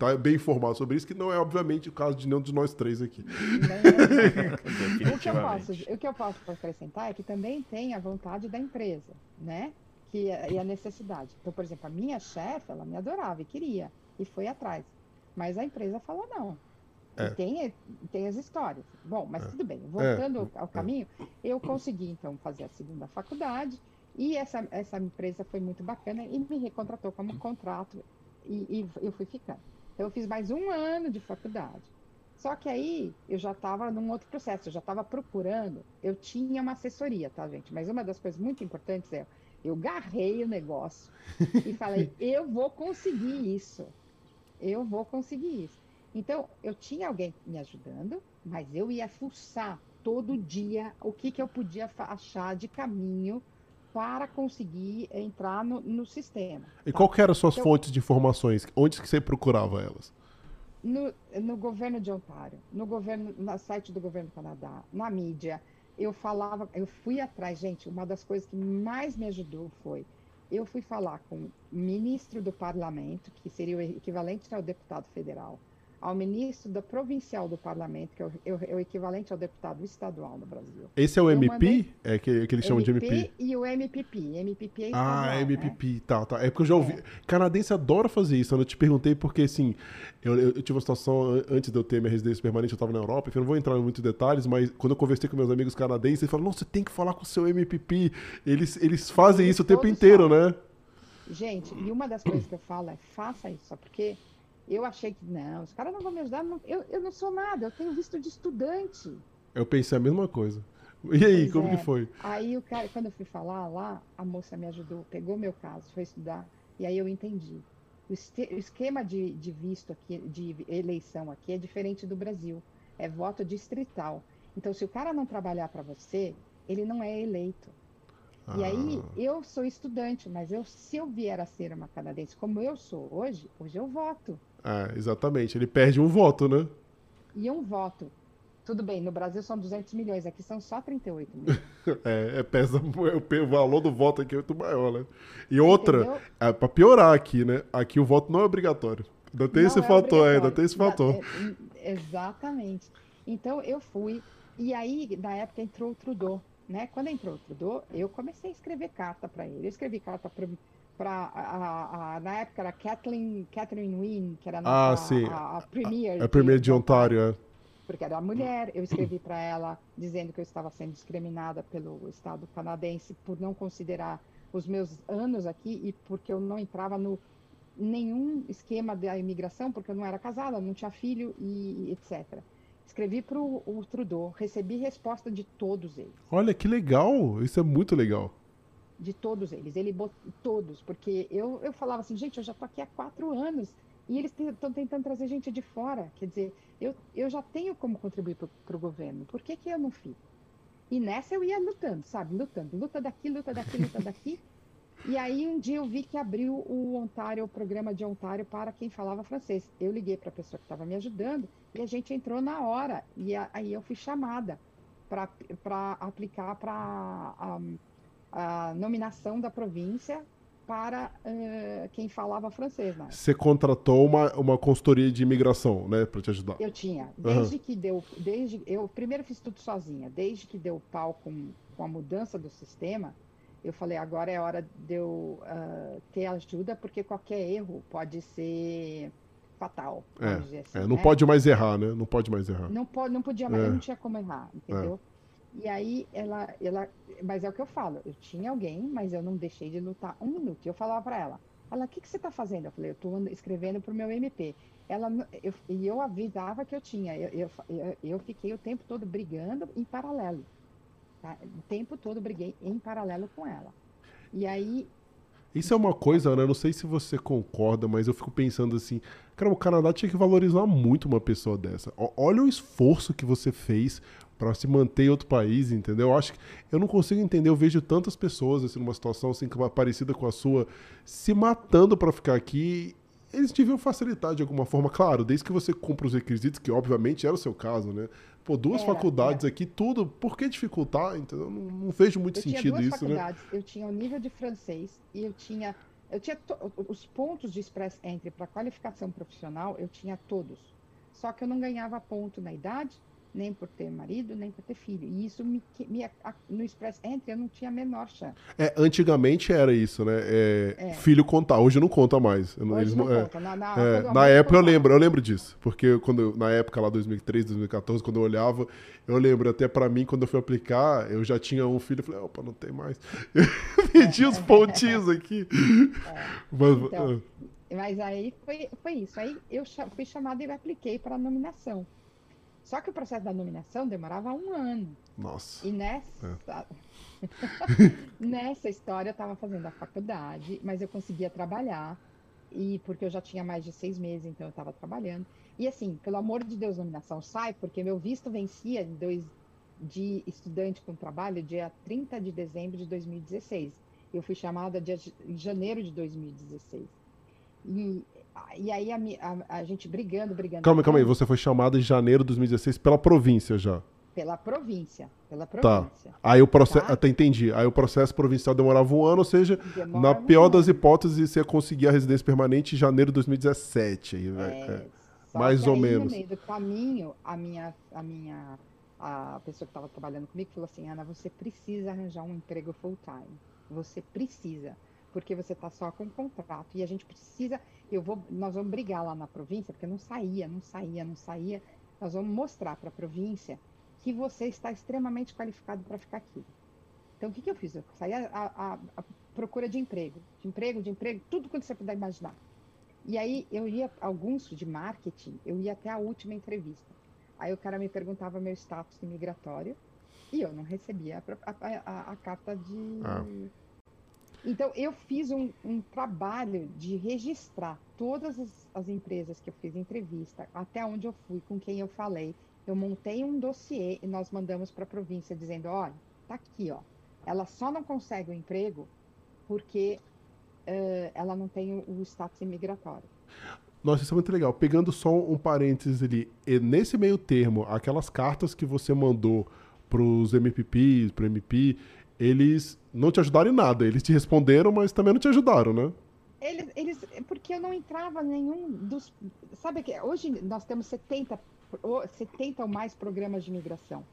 tá bem informado sobre isso, que não é obviamente o caso de nenhum de nós três aqui. Não, O que, eu posso, o que eu posso acrescentar é que também tem a vontade da empresa, né? Que, é- e a necessidade. Então, por exemplo, a minha chefe, ela me adorava e queria, e foi atrás. Mas a empresa falou não. É. E tem, tem as histórias. Bom, mas É. tudo bem. Voltando É. ao caminho, eu consegui, então, fazer a segunda faculdade, e essa, essa empresa foi muito bacana e me recontratou como contrato, e, e eu fui ficando. Então, eu fiz mais um ano de faculdade. Só que aí eu já estava num outro processo, eu já estava procurando. Eu tinha uma assessoria, tá, gente? Mas uma das coisas muito importantes é eu garrei o negócio e falei: eu vou conseguir isso. Eu vou conseguir isso. Então, eu tinha alguém me ajudando, mas eu ia fuçar todo dia o que, que eu podia achar de caminho para conseguir entrar no, no sistema. E tá? qual que eram as suas Então- fontes de informações? Onde que você procurava elas? no, no governo de Ontário, no governo, no site do governo do Canadá, na mídia, eu falava, eu fui atrás, gente, uma das coisas que mais me ajudou foi, eu fui falar com o ministro do parlamento, que seria o equivalente ao deputado federal, ao ministro da provincial do parlamento, que é o, é o- é o equivalente ao deputado estadual no Brasil. Esse é o Eu MP? mandei- É que, que eles chamam de MP? e o MPP, MPP é Ah, estadual, né? MPP, tá, tá. É porque eu já ouvi. Canadense adora fazer isso. Eu te perguntei porque, assim, eu, eu- eu tive uma situação an- antes de eu ter minha residência permanente, eu tava na Europa, enfim, eu não vou entrar em muitos detalhes, mas quando eu conversei com meus amigos canadenses, eles falaram: não, você tem que falar com o seu MPP. Eles, eles fazem Eles isso o tempo inteiro, falam. né? Gente, e uma das coisas que eu falo é faça isso, só porque eu achei que não, os caras não vão me ajudar, não- eu, eu não sou nada, eu tenho visto de estudante. Eu pensei a mesma coisa. E aí, Pois como é. que foi? Aí o cara, quando eu fui falar lá, a moça me ajudou, pegou meu caso, foi estudar, e aí eu entendi. O, este- o esquema de, de visto aqui, de eleição aqui é diferente do Brasil. É voto distrital. Então, se o cara não trabalhar para você, ele não é eleito. E aí, eu sou estudante, mas eu, se eu vier a ser uma canadense como eu sou hoje, hoje eu voto. É, exatamente. Ele perde um voto, né? E um voto. Tudo bem, no Brasil são 200 milhões, aqui são só 38 milhões. é, é pesa, o valor do voto aqui é muito maior, né? E outra, é, para piorar aqui, né? Aqui o voto não é obrigatório. Ainda tem não esse é fator, é, ainda tem esse fator. É, exatamente. Então eu fui, e aí na época entrou o Trudeau. Né? Quando entrou o Trudeau, eu comecei a escrever carta para ele. Eu escrevi carta para na época era Kathleen, Catherine Wynne, que era ah, a, sim. a, a premier. A, a premier de Ontário, é. Porque era mulher. Eu escrevi para ela dizendo que eu estava sendo discriminada pelo Estado canadense por não considerar os meus anos aqui e porque eu não entrava no nenhum esquema da imigração, porque eu não era casada, não tinha filho e etc. Escrevi para o Trudeau, recebi resposta de todos eles. Olha que legal, isso é muito legal. De todos eles, ele botou todos, porque eu, eu falava assim, gente, eu já tô aqui há quatro anos e eles estão tentando trazer gente de fora. Quer dizer, eu, eu já tenho como contribuir para o governo, por que, que eu não fiz? E nessa eu ia lutando, sabe? Lutando, luta daqui, luta daqui, luta daqui. E aí um dia eu vi que abriu o Ontário, o programa de Ontário para quem falava francês. Eu liguei para a pessoa que estava me ajudando e a gente entrou na hora. E aí eu fui chamada para aplicar para a, a, nominação da província para uh, quem falava francês. Né? Você contratou uma, uma consultoria de imigração, né, para te ajudar? Eu tinha. Desde uhum. que deu, desde eu primeiro fiz tudo sozinha. Desde que deu pau com, com a mudança do sistema, eu falei, agora é hora de eu uh, ter ajuda, porque qualquer erro pode ser fatal. É, assim, é, não né? pode mais errar, né? Não pode mais errar. Não, pode, não podia mais, é. não tinha como errar, entendeu? É. E aí ela, ela, mas é o que eu falo, eu tinha alguém, mas eu não deixei de lutar um minuto. Eu falava para ela, ela, o que, que você está fazendo? Eu falei, eu estou escrevendo para o meu MP. Ela, eu, e eu avisava que eu tinha. Eu, eu, eu fiquei o tempo todo brigando em paralelo. Tá? O tempo todo briguei em paralelo com ela. E aí. Isso é uma coisa, Ana, não sei se você concorda, mas eu fico pensando assim, cara, o Canadá tinha que valorizar muito uma pessoa dessa. Olha o esforço que você fez para se manter em outro país, entendeu? Eu acho que eu não consigo entender, eu vejo tantas pessoas assim numa situação assim parecida com a sua se matando para ficar aqui eles deviam facilitar de alguma forma, claro, desde que você cumpra os requisitos, que obviamente era o seu caso, né? Pô, duas era, faculdades era. aqui, tudo, por que dificultar? Então, eu não, não vejo muito eu sentido isso, faculdades. né? Eu tinha o nível de francês e eu tinha eu tinha os pontos de express entry para qualificação profissional, eu tinha todos. Só que eu não ganhava ponto na idade, nem por ter marido, nem por ter filho. E isso me, me no Express Entry eu não tinha a menor chance. É, antigamente era isso, né? É, é. Filho contar, hoje não conta mais. Hoje Eles, não é, conta. Na, na, é, na época eu lembro, eu lembro disso. Porque quando, na época lá 2013, 2014, quando eu olhava, eu lembro até para mim, quando eu fui aplicar, eu já tinha um filho, eu falei, opa, não tem mais. Pedi os pontinhos aqui. É. Mas, então, ah. mas aí foi, foi isso. Aí eu fui chamada e apliquei para a nominação. Só que o processo da nominação demorava um ano. Nossa. E nessa, é. nessa história eu estava fazendo a faculdade, mas eu conseguia trabalhar. E porque eu já tinha mais de seis meses, então eu estava trabalhando. E assim, pelo amor de Deus, nominação sai, porque meu visto vencia dois, de estudante com trabalho dia 30 de dezembro de 2016. Eu fui chamada de janeiro de 2016. E e aí a, a, a, gente brigando, brigando. Calma, calma aí. Você foi chamada em janeiro de 2016 pela província já? Pela província. Pela tá. província. Tá. Aí o processo. Tá? Até entendi. Aí o processo provincial demorava um ano, ou seja, na pior um das hipóteses, você ia conseguir a residência permanente em janeiro de 2017. Aí, é, é. Mais ou aí, menos. No meio do caminho, a minha, a minha a pessoa que estava trabalhando comigo falou assim: Ana, você precisa arranjar um emprego full time. Você precisa porque você está só com contrato e a gente precisa, eu vou, nós vamos brigar lá na província, porque não saía, não saía, não saía. Nós vamos mostrar para a província que você está extremamente qualificado para ficar aqui. Então, o que, que eu fiz? Eu saí a, a, a, procura de emprego, de emprego, de emprego, tudo quanto você puder imaginar. E aí, eu ia, alguns de marketing, eu ia até a última entrevista. Aí o cara me perguntava meu status imigratório e eu não recebia a, a carta de, ah então, eu fiz um, um trabalho de registrar todas as, as, empresas que eu fiz entrevista, até onde eu fui, com quem eu falei. Eu montei um dossiê e nós mandamos para a província dizendo: olha, tá aqui, ó. ela só não consegue o emprego porque uh, ela não tem o, status imigratório. Nossa, isso é muito legal. Pegando só um parênteses ali, nesse meio termo, aquelas cartas que você mandou para os MPPs, para o MP, eles não te ajudaram em nada. Eles te responderam, mas também não te ajudaram, né? Eles, eles porque eu não entrava nenhum dos. Sabe que hoje nós temos 70, 70 ou mais programas de imigração.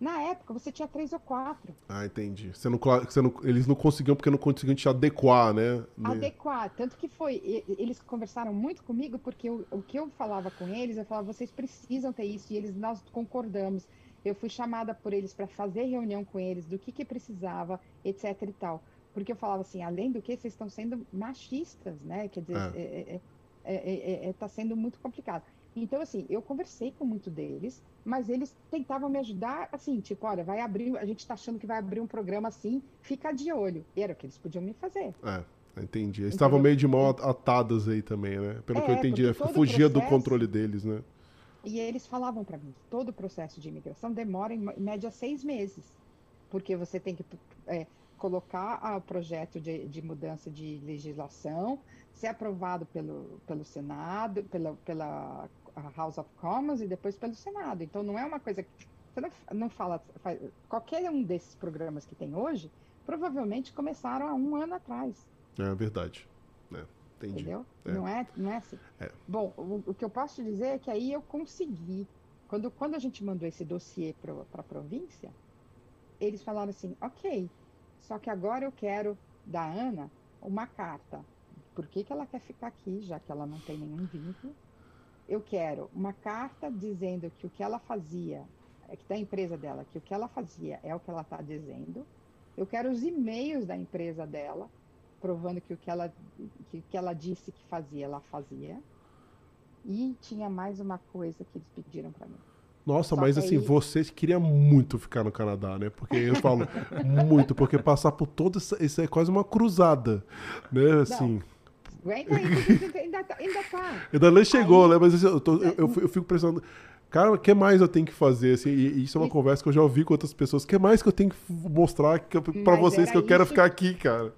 Na época, você tinha três ou quatro. Ah, entendi. Você não, você não, eles não conseguiam porque não conseguiam te adequar, né? Adequar. Tanto que foi. Eles conversaram muito comigo porque o, o que eu falava com eles, eu falava, vocês precisam ter isso. E eles, nós concordamos. Eu fui chamada por eles para fazer reunião com eles do que, que precisava, etc e tal. Porque eu falava assim, além do que, vocês estão sendo machistas, né? Quer dizer, está é. é, é, é, é tá sendo muito complicado. Então, assim, eu conversei com muito deles, mas eles tentavam me ajudar, assim, tipo, olha, vai abrir, a gente está achando que vai abrir um programa assim, fica de olho. E era o que eles podiam me fazer. É, entendi. Eles estavam meio de mão atadas aí também, né? Pelo é, que eu entendi, fugia processo... do controle deles, né? E eles falavam para mim, todo o processo de imigração demora em média seis meses, porque você tem que é, colocar o projeto de, de, mudança de legislação, ser aprovado pelo, pelo Senado, pela, pela House of Commons e depois pelo Senado. Então não é uma coisa que você não, não fala. Faz, qualquer um desses programas que tem hoje provavelmente começaram há um ano atrás. É verdade. É, entendi. Entendeu? É. Não, é, não é assim. É. Bom, o, o, que eu posso te dizer é que aí eu consegui. Quando, quando a gente mandou esse dossiê para a província, eles falaram assim: ok, só que agora eu quero da Ana uma carta. Por que, que ela quer ficar aqui, já que ela não tem nenhum vínculo? eu quero uma carta dizendo que o que ela fazia, é que da empresa dela, que o que ela fazia é o que ela está dizendo. Eu quero os e-mails da empresa dela, provando que o que ela, que, que ela disse que fazia, ela fazia. E tinha mais uma coisa que eles pediram para mim. Nossa, Só mas assim, aí... você queria muito ficar no Canadá, né? Porque eu falo muito, porque passar por todo isso, isso é quase uma cruzada, né? Assim. Não. Ainda tá. Ainda, tá. ainda nem chegou, aí, né? Mas assim, eu, tô, eu, eu, fico pensando, cara, o que mais eu tenho que fazer? Assim, e isso é uma conversa que eu já ouvi com outras pessoas. O que mais que eu tenho que mostrar para vocês que eu isso, quero ficar aqui, cara?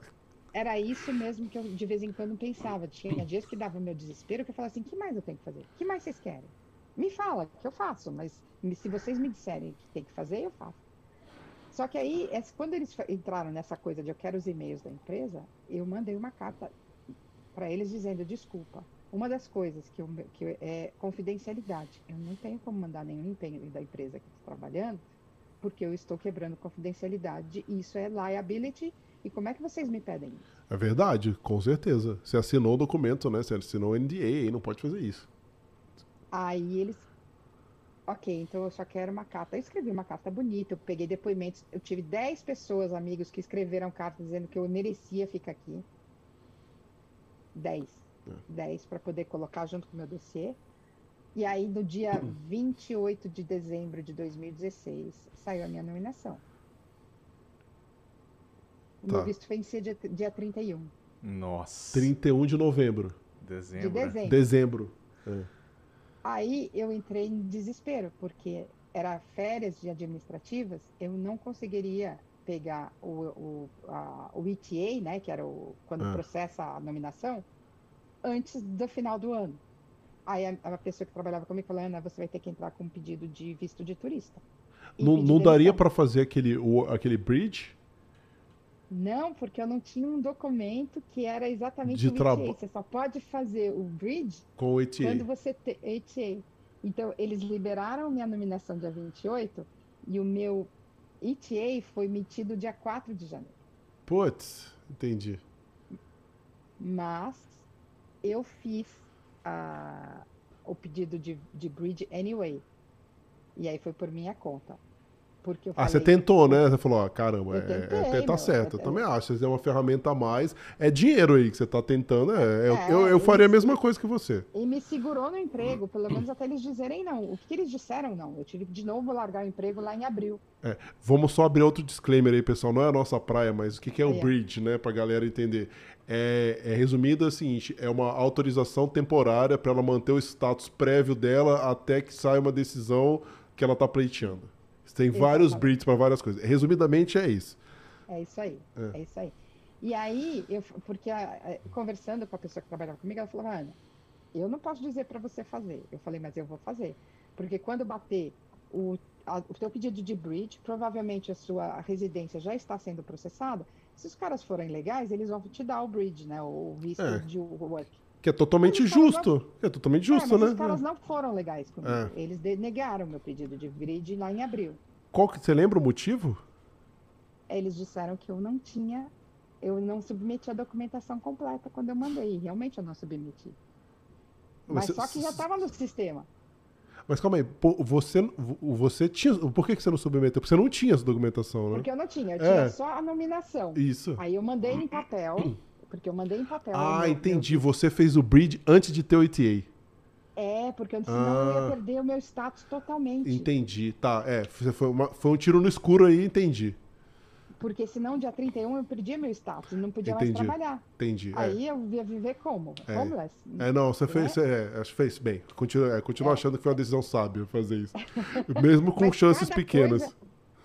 Era isso mesmo que eu de vez em quando pensava. Tinha dias que dava meu desespero, que eu falava assim, que mais eu tenho que fazer? Que mais vocês querem? Me fala, que eu faço, mas se vocês me disserem que tem que fazer, eu faço. Só que aí, quando eles entraram nessa coisa de eu quero os e-mails da empresa, eu mandei uma carta para eles dizendo desculpa. Uma das coisas que, eu, que é confidencialidade. Eu não tenho como mandar nenhum empenho da empresa que estou trabalhando, porque eu estou quebrando confidencialidade. Isso é liability. E como é que vocês me pedem isso? É verdade, com certeza. Você assinou o documento, né? Você assinou o NDA e não pode fazer isso. Aí eles. Ok, então eu só quero uma carta. Eu escrevi uma carta bonita, eu peguei depoimentos. Eu tive 10 pessoas, amigos, que escreveram cartas dizendo que eu merecia ficar aqui. 10. É. 10 para poder colocar junto com o meu dossiê. E aí, no dia 28 de dezembro de 2016, saiu a minha nominação. O tá. meu visto vencia dia, dia 31. Nossa. 31 de novembro. Dezembro. De dezembro. Dezembro. É. Aí eu entrei em desespero, porque era férias de administrativas, eu não conseguiria pegar o, o, a, o ETA, né, que era o, quando ah. processa a nominação, antes do final do ano. Aí a, a, pessoa que trabalhava comigo falou, Ana, você vai ter que entrar com um pedido de visto de turista. Não, não daria para fazer aquele, o, aquele bridge? Não, porque eu não tinha um documento que era exatamente de o ETA. Você só pode fazer o bridge com o ETA. quando você tem ETA. Então, eles liberaram minha nominação dia 28 e o meu ETA foi emitido dia 4 de janeiro. Putz, entendi. Mas eu fiz a, o pedido de, de bridge anyway. E aí foi por minha conta. Porque ah, você tentou, né? Você falou, ah, caramba, é, tentei, é, tá meu, certo. Eu, eu, também acho. Você é uma ferramenta a mais. É dinheiro aí que você tá tentando. É, é eu, eu faria a mesma coisa que você. E me segurou no emprego, pelo menos até eles dizerem não. O que eles disseram, não. Eu tive que de novo largar o emprego lá em abril. É, vamos só abrir outro disclaimer aí, pessoal. Não é a nossa praia, mas o que, que é o bridge, né? Pra galera entender. É, é resumido é o seguinte: é uma autorização temporária para ela manter o status prévio dela até que saia uma decisão que ela tá pleiteando. Tem Exatamente. vários breeds para várias coisas. Resumidamente é isso. É isso aí. É, é isso aí. E aí, eu, porque a, a, conversando com a pessoa que trabalhava comigo, ela falou, Ana, eu não posso dizer para você fazer. Eu falei, mas eu vou fazer. Porque quando bater o, a, o teu pedido de bridge, provavelmente a sua residência já está sendo processada. Se os caras forem legais, eles vão te dar o bridge, né? O visto é. de work. Que é totalmente justo. Não... Que é totalmente é, justo, é, né? Os caras não foram legais comigo. É. Eles negaram meu pedido de bridge lá em abril. Qual que você lembra o motivo? Eles disseram que eu não tinha, eu não submeti a documentação completa quando eu mandei. Realmente eu não submeti. Mas, só que já estava no sistema. Mas calma aí, você, você tinha. Por que você não submeteu? Porque você não tinha essa documentação, né? Porque eu não tinha, eu é. tinha só a nominação. Isso. Aí eu mandei em papel, porque eu mandei em papel. Ah, entendi. Meu... Você fez o bridge antes de ter o ETA. É, porque senão ah, eu ia perder o meu status totalmente. Entendi, tá. É, foi, uma, foi um tiro no escuro aí, entendi. Porque senão, dia 31, eu perdia meu status, não podia Entendi. mais trabalhar. Entendi. É. Aí é. eu ia viver como? É. Homeless. É, não, você fez, é, fez bem. Continua, é, continua é. achando que foi uma decisão sábia fazer isso. Mesmo com chances pequenas. Coisa,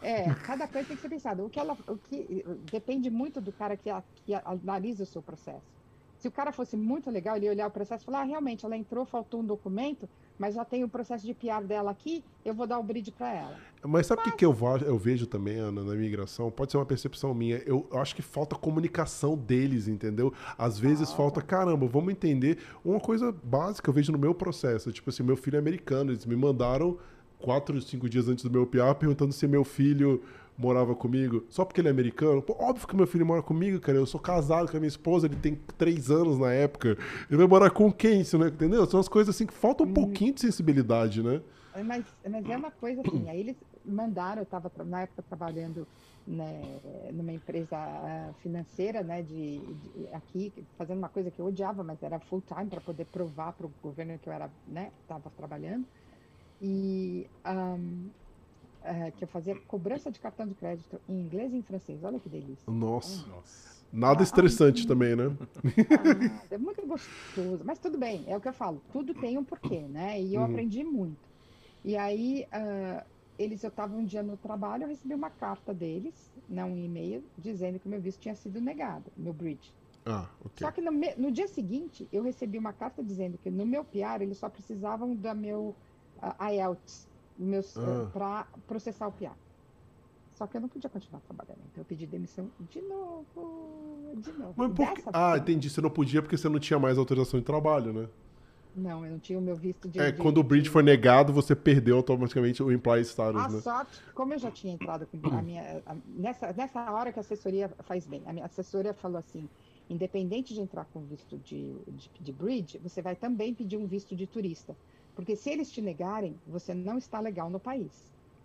é, cada coisa tem que ser pensada. O que, ela, o que depende muito do cara que, que analisa o seu processo. Se o cara fosse muito legal, ele ia olhar o processo e falar, ah, realmente, ela entrou, faltou um documento, mas já tem o processo de PR dela aqui, eu vou dar o bridge para ela. Mas sabe o que, que eu, eu vejo também, Ana, na imigração? Pode ser uma percepção minha. Eu, eu acho que falta comunicação deles, entendeu? Às vezes ah. falta, caramba, vamos entender. Uma coisa básica eu vejo no meu processo. Tipo assim, meu filho é americano, eles me mandaram quatro, cinco dias antes do meu PR perguntando se meu filho morava comigo só porque ele é americano. Pô, óbvio que meu filho mora comigo, cara. Eu sou casado com a minha esposa, ele tem três anos na época. Ele vai morar com quem, né? entendeu? São as coisas assim que faltam um hum. pouquinho de sensibilidade, né? Mas, mas é uma coisa assim, aí eles mandaram, eu estava na época trabalhando né, numa empresa ah, financeira, né, de, de, aqui, fazendo uma coisa que eu odiava, mas era full time para poder provar para o governo que eu era, né, estava trabalhando. E um, é, que eu fazia cobrança de cartão de crédito em inglês e em francês. Olha que delícia. Nossa. Nossa. Nada estressante ah, também, né? Ah, é muito gostoso. Mas tudo bem, é o que eu falo. Tudo tem um porquê, né? E eu uhum. aprendi muito. E aí, uh, eles, eu estava um dia no trabalho, eu recebi uma carta deles, né, um e-mail, dizendo que o meu visto tinha sido negado, meu bridge. Ah, okay. Só que no, no, dia seguinte, eu recebi uma carta dizendo que no meu PR eles só precisavam da meu uh, IELTS, meus, ah. para processar o PIA. Só que eu não podia continuar trabalhando. Então eu pedi demissão de novo, de novo. Mas por... Ah, entendi. Você não podia porque você não tinha mais autorização de trabalho, né? Não, eu não tinha o meu visto de. É, de, quando o bridge foi negado, você perdeu automaticamente o imply status, a né? sorte, como eu já tinha entrado com a minha. A, nessa, nessa hora que a assessoria faz bem, a minha assessoria falou assim: independente de entrar com visto de, de, de bridge, você vai também pedir um visto de turista. Porque se eles te negarem, você não está legal no país.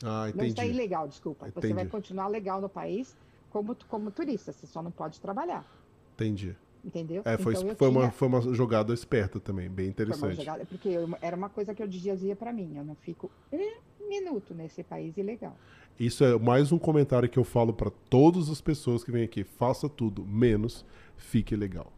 Ah, entendi. Não está ilegal, desculpa. Entendi. Você vai continuar legal no país como, como turista, você só não pode trabalhar. Entendi. Entendeu? É, foi, então, foi, tinha... uma, foi uma jogada esperta também, bem interessante. Jogada, porque eu, era uma coisa que eu dizia para mim, eu não fico um minuto nesse país ilegal. Isso é mais um comentário que eu falo para todas as pessoas que vêm aqui. Faça tudo, menos fique legal.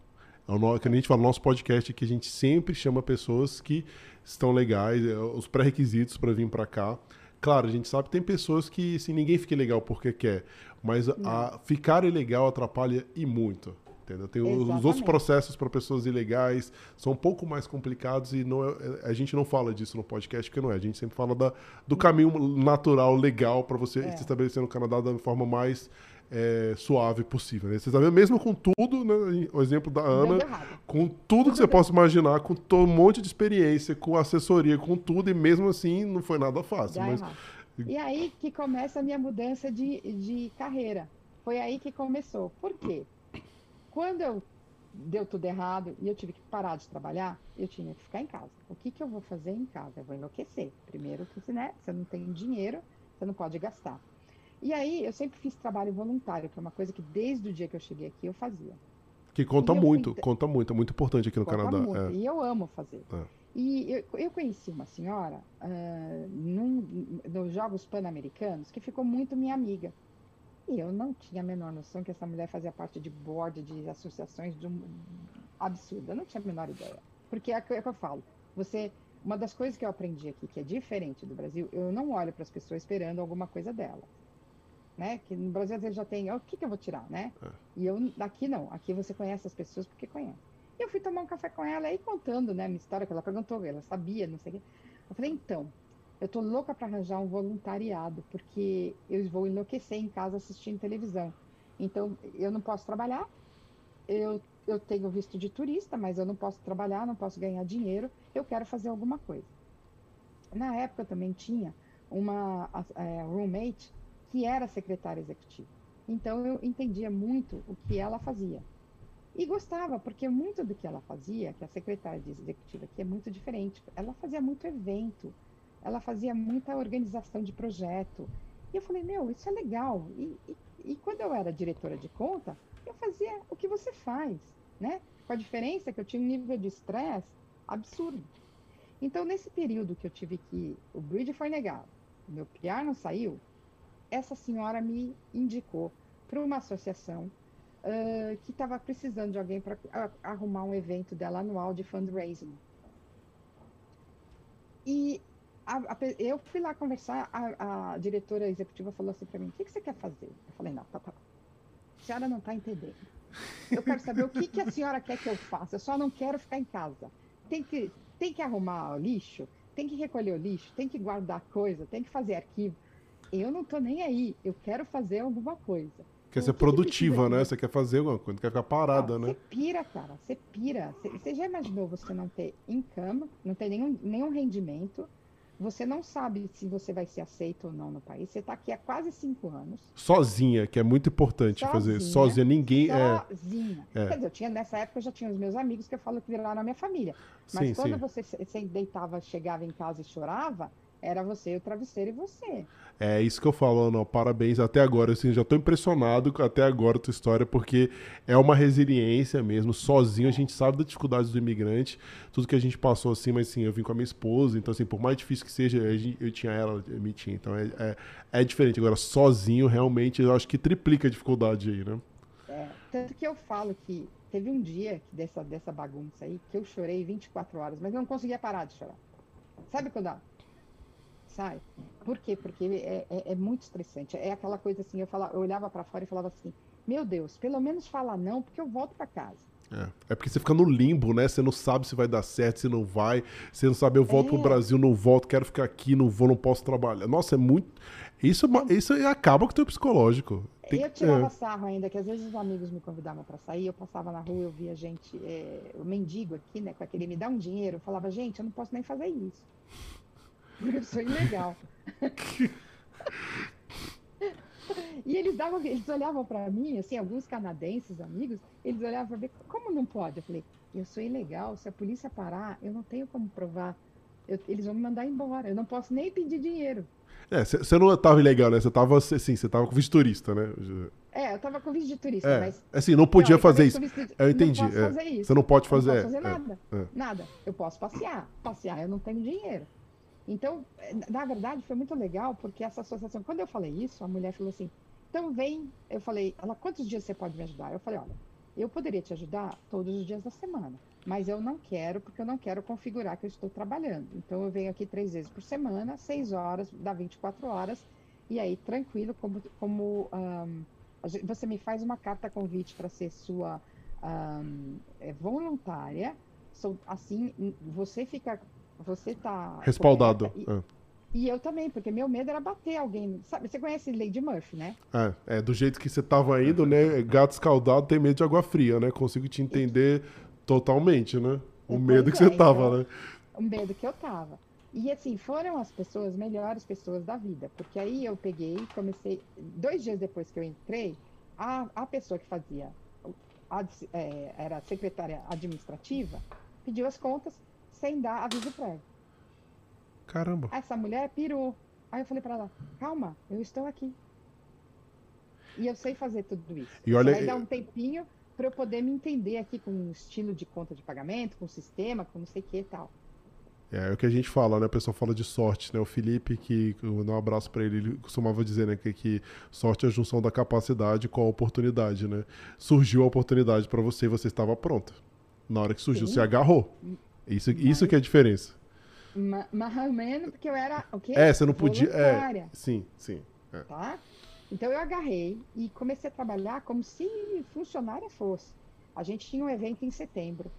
É o que a gente fala no nosso podcast que a gente sempre chama pessoas que estão legais, é, os pré-requisitos para vir para cá. Claro, a gente sabe que tem pessoas que assim, ninguém fica legal porque quer, mas a, ficar ilegal atrapalha e muito. Entendeu? Tem os outros processos para pessoas ilegais são um pouco mais complicados e não é, a gente não fala disso no podcast, porque não é. A gente sempre fala da, do caminho natural, legal, para você é. se estabelecer no Canadá da forma mais é, suave possível. Né? Você vendo? Mesmo com tudo, né? o exemplo da Ana, com tudo que você possa imaginar, com um monte de experiência, com assessoria, com tudo, e mesmo assim não foi nada fácil. Mas... E aí que começa a minha mudança de, de carreira. Foi aí que começou. Por quê? Quando eu deu tudo errado e eu tive que parar de trabalhar, eu tinha que ficar em casa. O que, que eu vou fazer em casa? Eu vou enlouquecer. Primeiro que né, você não tem dinheiro, você não pode gastar. E aí, eu sempre fiz trabalho voluntário, que é uma coisa que desde o dia que eu cheguei aqui eu fazia. Que conta muito, conta muito, é muito importante aqui no conta Canadá. Muito, é. E eu amo fazer. É. E eu, eu, conheci uma senhora uh, num, nos Jogos Pan-Americanos que ficou muito minha amiga. E eu não tinha a menor noção que essa mulher fazia parte de board de associações de um absurdo. Eu não tinha a menor ideia. Porque é o que eu falo. Você, uma das coisas que eu aprendi aqui, que é diferente do Brasil, eu não olho para as pessoas esperando alguma coisa delas né? Que no Brasil às vezes já tem, o que, que eu vou tirar, né? É. E eu, aqui não, aqui você conhece as pessoas porque conhece. E eu fui tomar um café com ela aí contando, né, a minha história que ela perguntou, ela sabia, não sei o quê. Eu falei, então, eu tô louca para arranjar um voluntariado, porque eu vou enlouquecer em casa assistindo televisão. Então, eu não posso trabalhar, eu, eu tenho visto de turista, mas eu não posso trabalhar, não posso ganhar dinheiro, eu quero fazer alguma coisa. Na época eu também tinha uma é, roommate que era secretária executiva. Então eu entendia muito o que ela fazia. E gostava, porque muito do que ela fazia, que a secretária executiva aqui é muito diferente. Ela fazia muito evento, ela fazia muita organização de projeto. E eu falei, meu, isso é legal. E, e, e quando eu era diretora de conta, eu fazia o que você faz, né? Com a diferença que eu tinha um nível de estresse absurdo. Então, nesse período que eu tive que. O bridge foi negado, meu PR não saiu, essa senhora me indicou para uma associação uh, que estava precisando de alguém para arrumar um evento dela anual de fundraising. E a, a, eu fui lá conversar, a, a diretora executiva falou assim para mim: o que, que, você quer fazer? Eu falei: não, tá, tá. A senhora não está entendendo. Eu quero saber o que, que a senhora quer que eu faça. Eu só não quero ficar em casa. Tem que, tem que arrumar o lixo, tem que recolher o lixo, tem que guardar coisa, tem que fazer arquivo eu não tô nem aí, eu quero fazer alguma coisa. Quer ser produtiva, né? Você quer fazer alguma coisa, não quer ficar parada, ah, né? Você pira, cara, você pira. Você já imaginou você não ter income, não ter nenhum, nenhum rendimento, você não sabe se você vai ser aceito ou não no país. Você está aqui há quase cinco anos. Sozinha, que é muito importante sozinha, fazer. Sozinha, ninguém é. Sozinha. É. Quer dizer, eu tinha, nessa época eu já tinha os meus amigos que eu falo que viraram a minha família. Mas sim, quando sim. Você, você deitava, chegava em casa e chorava, era você, o travesseiro e você. É isso que eu falo, não, parabéns até agora. Assim, já estou impressionado até agora a tua história, porque é uma resiliência mesmo. Sozinho a gente sabe das dificuldades do imigrante, tudo que a gente passou assim, mas sim, eu vim com a minha esposa, então assim, por mais difícil que seja, eu tinha ela, eu me tinha. Então é, é, é diferente. Agora, sozinho, realmente, eu acho que triplica a dificuldade aí, né? É, tanto que eu falo que teve um dia dessa, dessa bagunça aí que eu chorei 24 horas, mas não conseguia parar de chorar. Sabe quando sai. Por quê? Porque é, é, é muito estressante. É aquela coisa assim, eu, falava, eu olhava para fora e falava assim, meu Deus, pelo menos fala não, porque eu volto para casa. É. é. porque você fica no limbo, né? Você não sabe se vai dar certo, se não vai. Você não sabe, eu volto é. pro Brasil, não volto, quero ficar aqui, não vou, não posso trabalhar. Nossa, é muito. Isso, é. isso acaba com o teu psicológico. Tem... Eu tirava é. sarro ainda, que às vezes os amigos me convidavam para sair, eu passava na rua, eu via gente, é, o mendigo aqui, né, com aquele me dá um dinheiro, eu falava, gente, eu não posso nem fazer isso. Eu sou ilegal. E eles davam, eles olhavam para mim, assim, alguns canadenses, amigos, eles olhavam para mim, como não pode? Eu falei, eu sou ilegal, se a polícia parar, eu não tenho como provar. Eu, eles vão me mandar embora, eu não posso nem pedir dinheiro. É, você não estava ilegal, né? Você estava assim, você estava com visto turista, né? É, eu estava com visto de turista, é, mas. Assim, não podia não, fazer isso. Eu entendi. Não é. fazer isso. Você não pode fazer. Eu não posso fazer é, nada. É. Nada. Eu posso passear. Passear, eu não tenho dinheiro. Então, na verdade, foi muito legal, porque essa associação, quando eu falei isso, a mulher falou assim: então vem. Eu falei, ela, quantos dias você pode me ajudar? Eu falei: olha, eu poderia te ajudar todos os dias da semana, mas eu não quero, porque eu não quero configurar que eu estou trabalhando. Então, eu venho aqui três vezes por semana, seis horas, dá 24 horas, e aí, tranquilo, como. como um, você me faz uma carta convite para ser sua um, voluntária. assim, você fica você tá. Respaldado. E, é. e, eu também, porque meu medo era bater alguém. Sabe, você conhece Lady Murphy, né? É, é do jeito que você tava indo, né? Gato escaldado tem medo de água fria, né? Consigo te entender totalmente, né? O medo que você tava, então, né? O medo que eu tava. E assim, foram as pessoas, melhores pessoas da vida. Porque aí eu peguei, comecei. Dois dias depois que eu entrei, a, a pessoa que fazia. A, é, era secretária administrativa, pediu as contas, sem dar aviso prévio. Caramba. Essa mulher pirou. Aí eu falei para ela: calma, eu estou aqui. E eu sei fazer tudo isso. E olha, vai dar um tempinho para eu poder me entender aqui com um estilo de conta de pagamento, com sistema, com não sei o que e tal. É, é o que a gente fala, né? O pessoal fala de sorte, né? O Felipe, que eu dou um abraço para ele, ele costumava dizer, né, que, que, sorte é a junção da capacidade com a oportunidade, né? Surgiu a oportunidade para você e você estava pronta. Na hora que surgiu, Sim. você agarrou. Isso, isso que é a diferença. Ou menos, porque eu era o quê? É, você não podia. É, sim, sim. É. Tá? Então eu agarrei e comecei a trabalhar como se funcionária fosse. A gente tinha um evento em setembro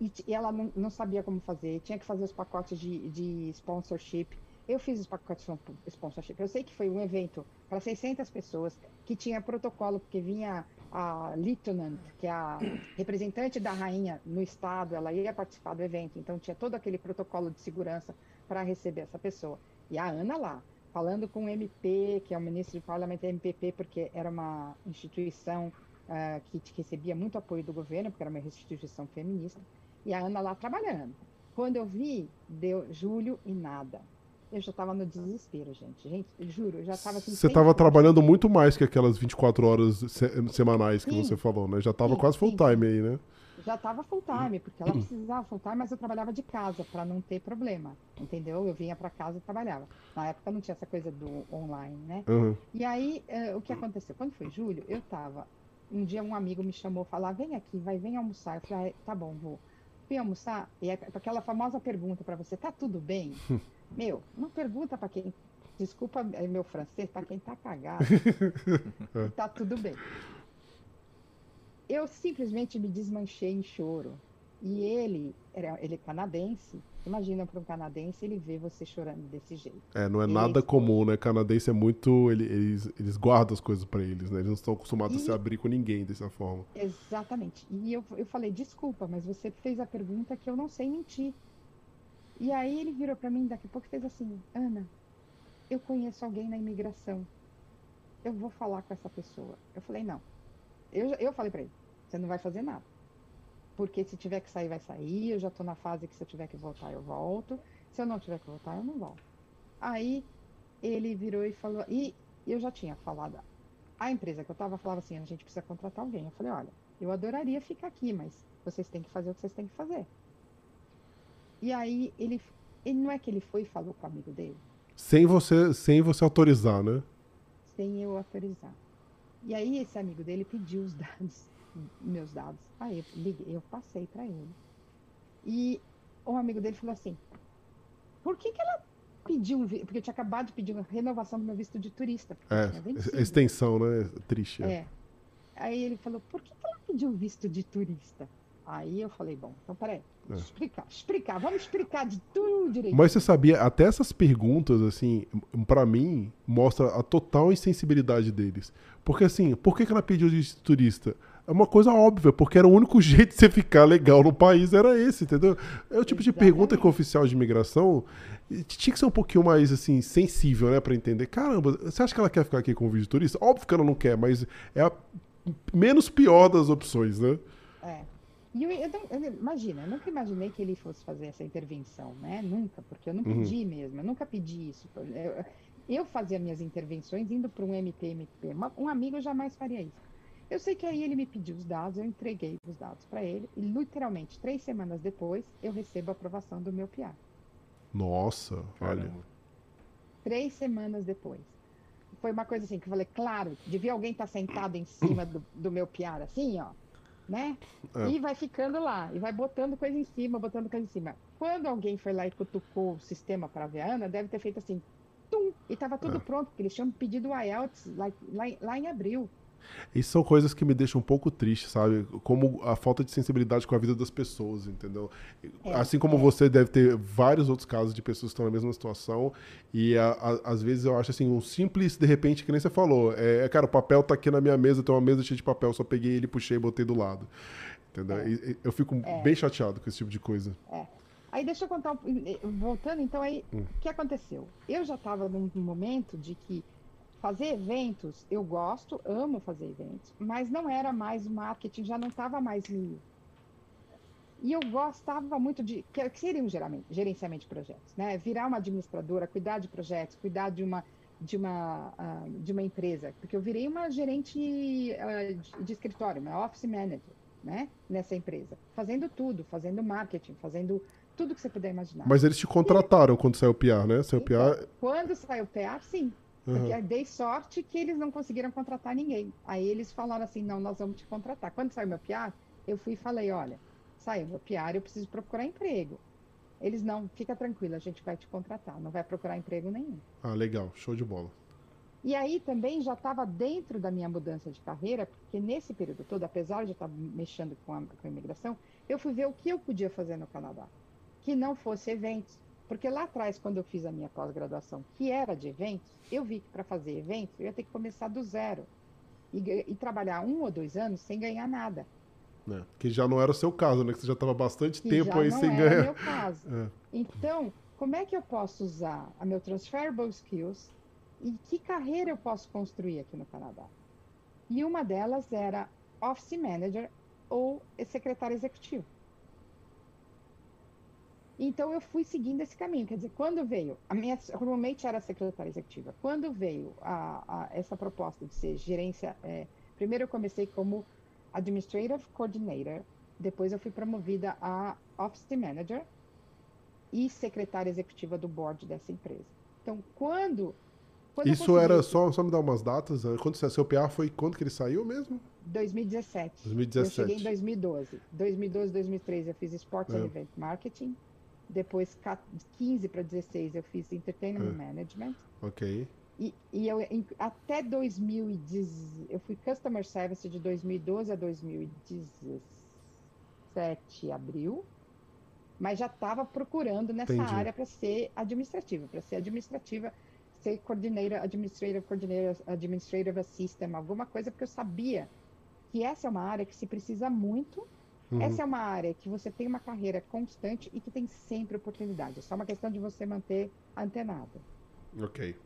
e, e ela não, não, sabia como fazer, tinha que fazer os pacotes de, de sponsorship. Eu fiz os pacotes de sponsorship. Eu sei que foi um evento para 600 pessoas que tinha protocolo, porque vinha a Lieutenant, que é a representante da rainha no estado, ela ia participar do evento, então tinha todo aquele protocolo de segurança para receber essa pessoa. E a Ana lá, falando com o MP, que é o ministro do parlamento MPP, porque era uma instituição uh, que recebia muito apoio do governo, porque era uma instituição feminista, e a Ana lá trabalhando. Quando eu vi, deu julho e nada. Eu já estava no desespero, gente. Gente, juro, eu já estava assim. Você estava trabalhando muito mais que aquelas 24 horas se semanais que sim, você falou, né? Já estava quase full time aí, né? Já estava full time, porque ela precisava full time, mas eu trabalhava de casa para não ter problema, entendeu? Eu vinha para casa e trabalhava. Na época não tinha essa coisa do online, né? Uhum. E aí, uh, o que aconteceu? Quando foi julho, eu estava. Um dia um amigo me chamou, falar, vem aqui, vai, vem almoçar. Eu falei, ah, tá bom, vou. Fui almoçar, e é aquela famosa pergunta para você, tá tudo bem? Meu, não pergunta para quem. Desculpa meu francês, para quem tá cagado. tá tudo bem. Eu simplesmente me desmanchei em choro. E ele, ele é canadense. Imagina para um canadense ele ver você chorando desse jeito. É, não é ele nada comum, né? Canadense é muito. Eles, eles guardam as coisas para eles, né? Eles não estão acostumados e... a se abrir com ninguém dessa forma. Exatamente. E eu, eu falei, desculpa, mas você fez a pergunta que eu não sei mentir. E aí ele virou para mim daqui a pouco e fez assim: Ana, eu conheço alguém na imigração. Eu vou falar com essa pessoa. Eu falei: não. Eu, eu falei para ele: você não vai fazer nada. Porque se tiver que sair, vai sair. Eu já tô na fase que se eu tiver que voltar, eu volto. Se eu não tiver que voltar, eu não volto. Aí ele virou e falou: e eu já tinha falado. A empresa que eu tava falava assim: a gente precisa contratar alguém. Eu falei: olha, eu adoraria ficar aqui, mas vocês têm que fazer o que vocês têm que fazer. E aí ele, ele não é que ele foi e falou com o amigo dele? Sem você, sem você autorizar, né? Sem eu autorizar. E aí esse amigo dele pediu os dados, meus dados. Aí eu liguei, eu passei para ele. E o amigo dele falou assim: "Por que que ela pediu um porque eu tinha acabado de pedir uma renovação do meu visto de turista. É, extensão, né? Triste. É. é. Aí ele falou: "Por que que ela pediu um visto de turista?" Aí eu falei, bom, então peraí, é. explicar, explicar, vamos explicar de tudo direito. Mas você sabia, até essas perguntas, assim, para mim, mostra a total insensibilidade deles. Porque assim, por que, que ela pediu de turista? É uma coisa óbvia, porque era o único jeito de você ficar legal no país, era esse, entendeu? É o tipo Exatamente. de pergunta que o oficial de imigração tinha que ser um pouquinho mais, assim, sensível, né, pra entender. Caramba, você acha que ela quer ficar aqui como vídeo turista? Óbvio que ela não quer, mas é a menos pior das opções, né? É. E eu, eu, eu, imagina, eu nunca imaginei que ele fosse fazer essa intervenção, né? Nunca, porque eu não uhum. pedi uhum. mesmo, eu nunca pedi isso. Eu, eu fazia minhas intervenções indo para um MPMP. Um amigo jamais faria isso. Eu sei que aí ele me pediu os dados, eu entreguei os dados para ele, e literalmente três semanas depois eu recebo a aprovação do meu PIA. Nossa, olha. Três semanas depois. Foi uma coisa assim que eu falei, claro, devia alguém estar tá sentado em cima do, do meu piar, assim, ó né? É. E vai ficando lá, e vai botando coisa em cima, botando coisa em cima. Quando alguém foi lá e cutucou o sistema para ver a Ana, deve ter feito assim, tum, e estava tudo é. pronto, porque eles tinham pedido o IELTS lá, lá, lá em abril. Isso são coisas que me deixam um pouco triste, sabe? Como a falta de sensibilidade com a vida das pessoas, entendeu? É, assim como é. você deve ter vários outros casos de pessoas que estão na mesma situação e a, a, às vezes eu acho assim, um simples, de repente, que nem você falou, é, é cara, o papel tá aqui na minha mesa, tem uma mesa cheia de papel, só peguei ele, puxei e botei do lado. Entendeu? É. E, eu fico é. bem chateado com esse tipo de coisa. É. Aí deixa eu contar, voltando, então aí, hum. o que aconteceu? Eu já estava num momento de que fazer eventos, eu gosto, amo fazer eventos, mas não era mais marketing, já não estava mais me. E eu gostava muito de. que seria um gerenciamento de projetos, né? Virar uma administradora, cuidar de projetos, cuidar de uma, de uma, uh, de uma empresa. Porque eu virei uma gerente uh, de, de escritório, uma office manager, né? Nessa empresa. Fazendo tudo, fazendo marketing, fazendo tudo que você puder imaginar. Mas eles te contrataram e... quando saiu o PR, né? Saiu então, PR... Quando saiu o PR, sim. Porque uhum. dei sorte que eles não conseguiram contratar ninguém. Aí eles falaram assim: não, nós vamos te contratar. Quando saiu meu PR, eu fui e falei: olha, saiu meu PR, eu preciso procurar emprego. Eles não, fica tranquilo, a gente vai te contratar, não vai procurar emprego nenhum. Ah, legal, show de bola. E aí também já estava dentro da minha mudança de carreira, porque nesse período todo, apesar de eu estar mexendo com a, com a imigração, eu fui ver o que eu podia fazer no Canadá, que não fosse eventos. Porque lá atrás, quando eu fiz a minha pós-graduação, que era de eventos, eu vi que para fazer eventos eu ia ter que começar do zero e, e trabalhar um ou dois anos sem ganhar nada. É, que já não era o seu caso, né? Que você já estava bastante Que tempo aí não sem era ganhar. meu caso. É. Então, como é que eu posso usar a meu transferable skills e que carreira eu posso construir aqui no Canadá? E uma delas era office manager ou secretário executivo. Então eu fui seguindo esse caminho, quer dizer, quando veio, a minha roommate era secretária executiva, quando veio a, a- essa proposta de ser gerência, é, primeiro eu comecei como administrative coordinator, depois eu fui promovida a office manager, e secretária executiva do board dessa empresa. Então, quando. quando Isso consegui era só, só me dar umas datas. né? Quando você, seu PA foi quando que ele saiu mesmo? 2017. 2017. Eu cheguei em 2012. 2012, 2013 eu fiz Sports É. and Event Marketing. Depois, ca- 15 para 16, eu fiz Entertainment É. Management. Ok. E, e eu, em- até 2010, eu fui Customer Service de 2012 a 2017, abril. Mas já estava procurando nessa Entendi. área para ser administrativa, para ser administrativa, ser coordenador, administrative coordinator, administrative assistant, alguma coisa, porque eu sabia que essa é uma área que se precisa muito Uhum. essa é uma área que você tem uma carreira constante e que tem sempre oportunidade. É só uma questão de você manter antenado. Ok.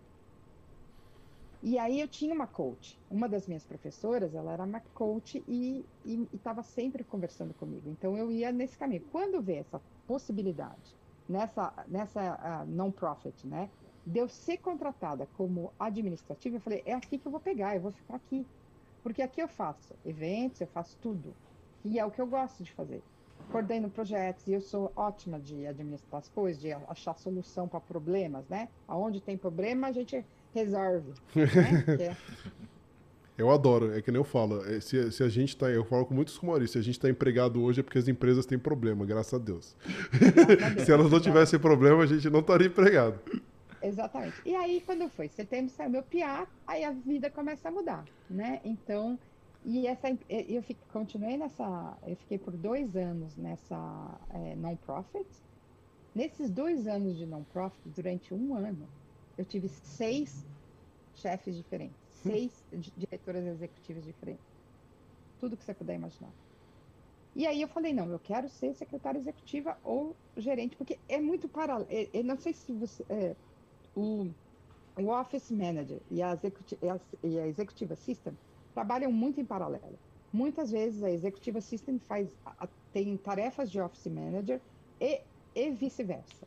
E aí eu tinha uma coach. Uma das minhas professoras, ela era uma coach e estava sempre conversando comigo. Então eu ia nesse caminho. Quando vê essa possibilidade nessa nessa ah, non-profit, né, de eu ser contratada como administrativa, eu falei é aqui que eu vou pegar, eu vou ficar aqui, porque aqui eu faço eventos, eu faço tudo e é o que eu gosto de fazer. Coordeno projetos e eu sou ótima de administrar as coisas, de achar solução para problemas, né? Aonde tem problema a gente resolve. Né? É- Eu adoro, é que nem eu falo. é, Se, se a gente tá. Eu falo com muitos humoristas, se a gente tá empregado hoje é porque as empresas têm problema, graças a Deus. Graças a Deus. Se elas não tivessem problema, a gente não estaria empregado. Exatamente. E aí, quando foi setembro, saiu meu PIA, aí a vida começa a mudar, né? Então, e essa, eu fiquei, continuei nessa, eu fiquei por dois anos nessa eh, non-profit. Nesses dois anos de non-profit, durante um ano, eu tive seis chefes diferentes, seis di- diretoras executivas diferentes. Tudo que você puder imaginar. E aí eu falei, não, eu quero ser secretária executiva ou gerente, porque é muito paralelo. Eu não sei se você. é, o, o Office Manager e a, executi- e a, e a Executive Assistant trabalham muito em paralelo. Muitas vezes a Executive Assistant faz, a- tem tarefas de Office Manager e, e vice-versa.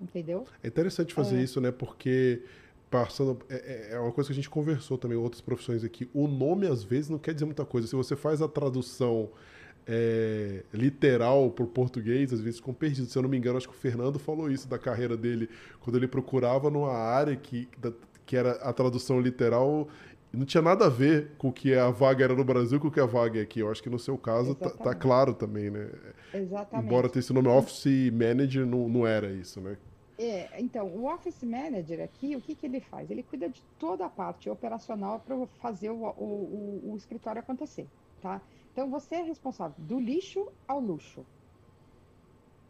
Entendeu? É interessante fazer É. isso, né? Porque passando. É, é- é uma coisa que a gente conversou também em outras profissões aqui. O nome, às vezes, não quer dizer muita coisa. Se você faz a tradução é, literal para o português, às vezes ficam perdidos. Se eu não me engano, acho que o Fernando falou isso da carreira dele, quando ele procurava numa área que, da- que era a tradução literal. Não tinha nada a ver com o que a vaga era no Brasil com o que a vaga é aqui. Eu acho que no seu caso tá, tá claro também, né? Exatamente. Embora tenha esse nome Office Manager, não, não era isso, né? É, então, o Office Manager aqui, o que, que ele faz? Ele cuida de toda a parte operacional para fazer o, o, o, o escritório acontecer, tá? Então, você é responsável do lixo ao luxo.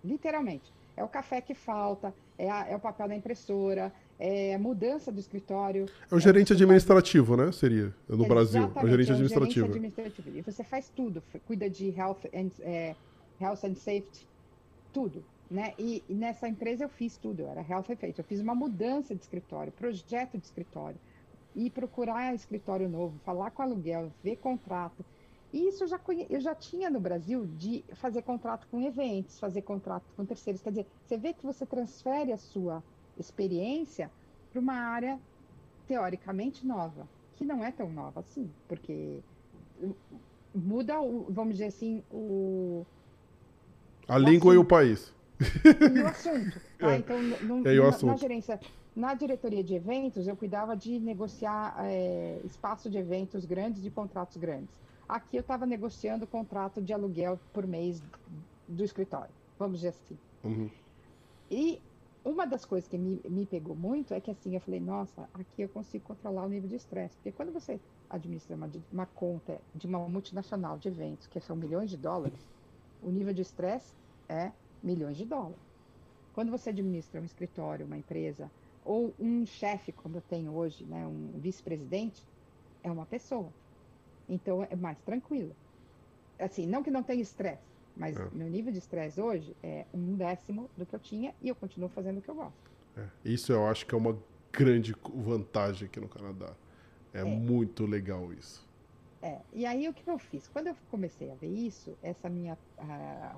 Literalmente. É o café que falta, é, a- é o papel da impressora, é mudança do escritório. É o gerente faz- administrativo, né? Seria no Brasil. É o Exatamente, gerente é administrativo. administrativo. E você faz tudo, cuida de health and, é, health and safety, tudo. Né? E, e nessa empresa eu fiz tudo, eu era health and safety. Eu fiz uma mudança de escritório, projeto de escritório, e procurar escritório novo, falar com aluguel, ver contrato. E isso eu já, conhe... eu já tinha no Brasil de fazer contrato com eventos, fazer contrato com terceiros. Quer dizer, você vê que você transfere a sua experiência para uma área teoricamente nova, que não é tão nova assim, porque muda, o, vamos dizer assim, o, A língua e o país. e o assunto. Tá? É. Então, no- É, o na, assunto. na gerência, na diretoria de eventos, eu cuidava de negociar é, espaço de eventos grandes, de contratos grandes. Aqui eu estava negociando o contrato de aluguel por mês do escritório, vamos dizer assim. Uhum. E uma das coisas que me, me pegou muito é que assim, eu falei, nossa, aqui eu consigo controlar o nível de estresse. Porque quando você administra uma, uma conta de uma multinacional de eventos, que são milhões de dólares, o nível de estresse é milhões de dólares. Quando você administra um escritório, uma empresa, ou um chefe, como eu tenho hoje, né, um vice-presidente, é uma pessoa. Então é mais tranquilo. Assim, não que não tenha estresse, mas é. meu nível de estresse hoje é um décimo do que eu tinha e eu continuo fazendo o que eu gosto. É. Isso eu acho que é uma grande vantagem aqui no Canadá. É, é. muito legal isso. É, e aí o que eu fiz? Quando eu comecei a ver isso, essa minha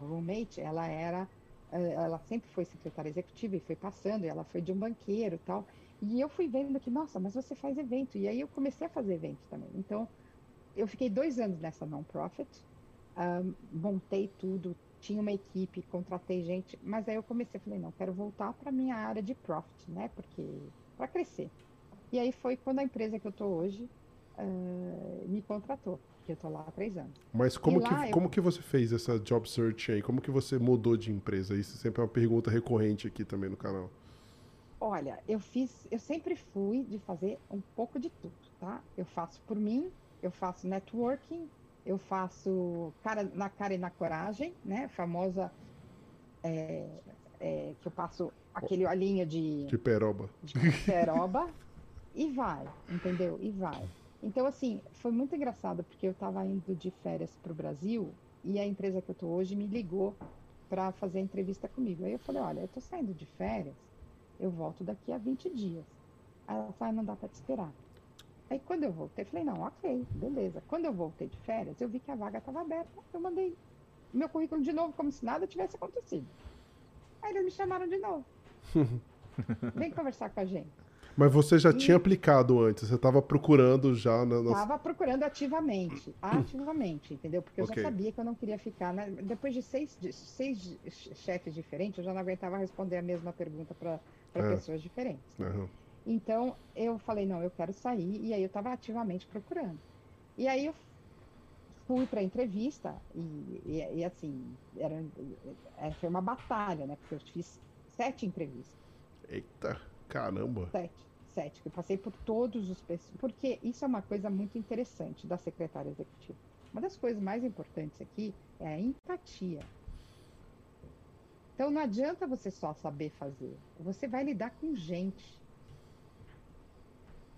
roommate, ela era, eh, ela sempre foi secretária executiva e foi passando, e ela foi de um banqueiro e tal. E eu fui vendo que, nossa, mas você faz evento. E aí eu comecei a fazer evento também. Então, eu fiquei dois anos nessa non-profit, um, montei tudo, tinha uma equipe, contratei gente, mas aí eu comecei, falei, não, quero voltar para minha área de profit, né? Porque para crescer. E aí foi quando a empresa que eu estou hoje uh, me contratou, que eu estou lá há três anos. Mas como, que, eu... como que você fez essa job search aí? Como que você mudou de empresa? Isso sempre é uma pergunta recorrente aqui também no canal. Olha, eu fiz, eu sempre fui de fazer um pouco de tudo, tá? Eu faço por mim, eu faço networking, eu faço cara, na cara e na coragem, né? Famosa é, é, que eu passo aquele olhinho de. De peroba. De peroba. e vai, entendeu? E vai. Então, assim, foi muito engraçado, porque eu estava indo de férias para o Brasil e a empresa que eu estou hoje me ligou para fazer a entrevista comigo. Aí eu falei: olha, eu estou saindo de férias, eu volto daqui a 20 dias. Aí ela falou: ah, não dá para te esperar. Aí quando eu voltei, falei, não, ok, beleza. Quando eu voltei de férias, eu vi que a vaga estava aberta, eu mandei meu currículo de novo, como se nada tivesse acontecido. Aí eles me chamaram de novo. Vem conversar com a gente. Mas você já e... tinha aplicado antes, você estava procurando já? Estava na... procurando ativamente, ativamente, entendeu? Porque eu okay. já sabia que eu não queria ficar. Né? Depois de seis, de seis chefes diferentes, eu já não aguentava responder a mesma pergunta para é. pessoas diferentes. Uhum. Então eu falei, não, eu quero sair, e aí eu estava ativamente procurando. E aí eu fui para a entrevista, e, e, e, assim, era, era, foi uma batalha, né? Porque eu fiz sete entrevistas. Eita, caramba! Sete, sete. Eu passei por todos os. Porque isso é uma coisa muito interessante da secretária executiva. Uma das coisas mais importantes aqui é a empatia. Então não adianta você só saber fazer. Você vai lidar com gente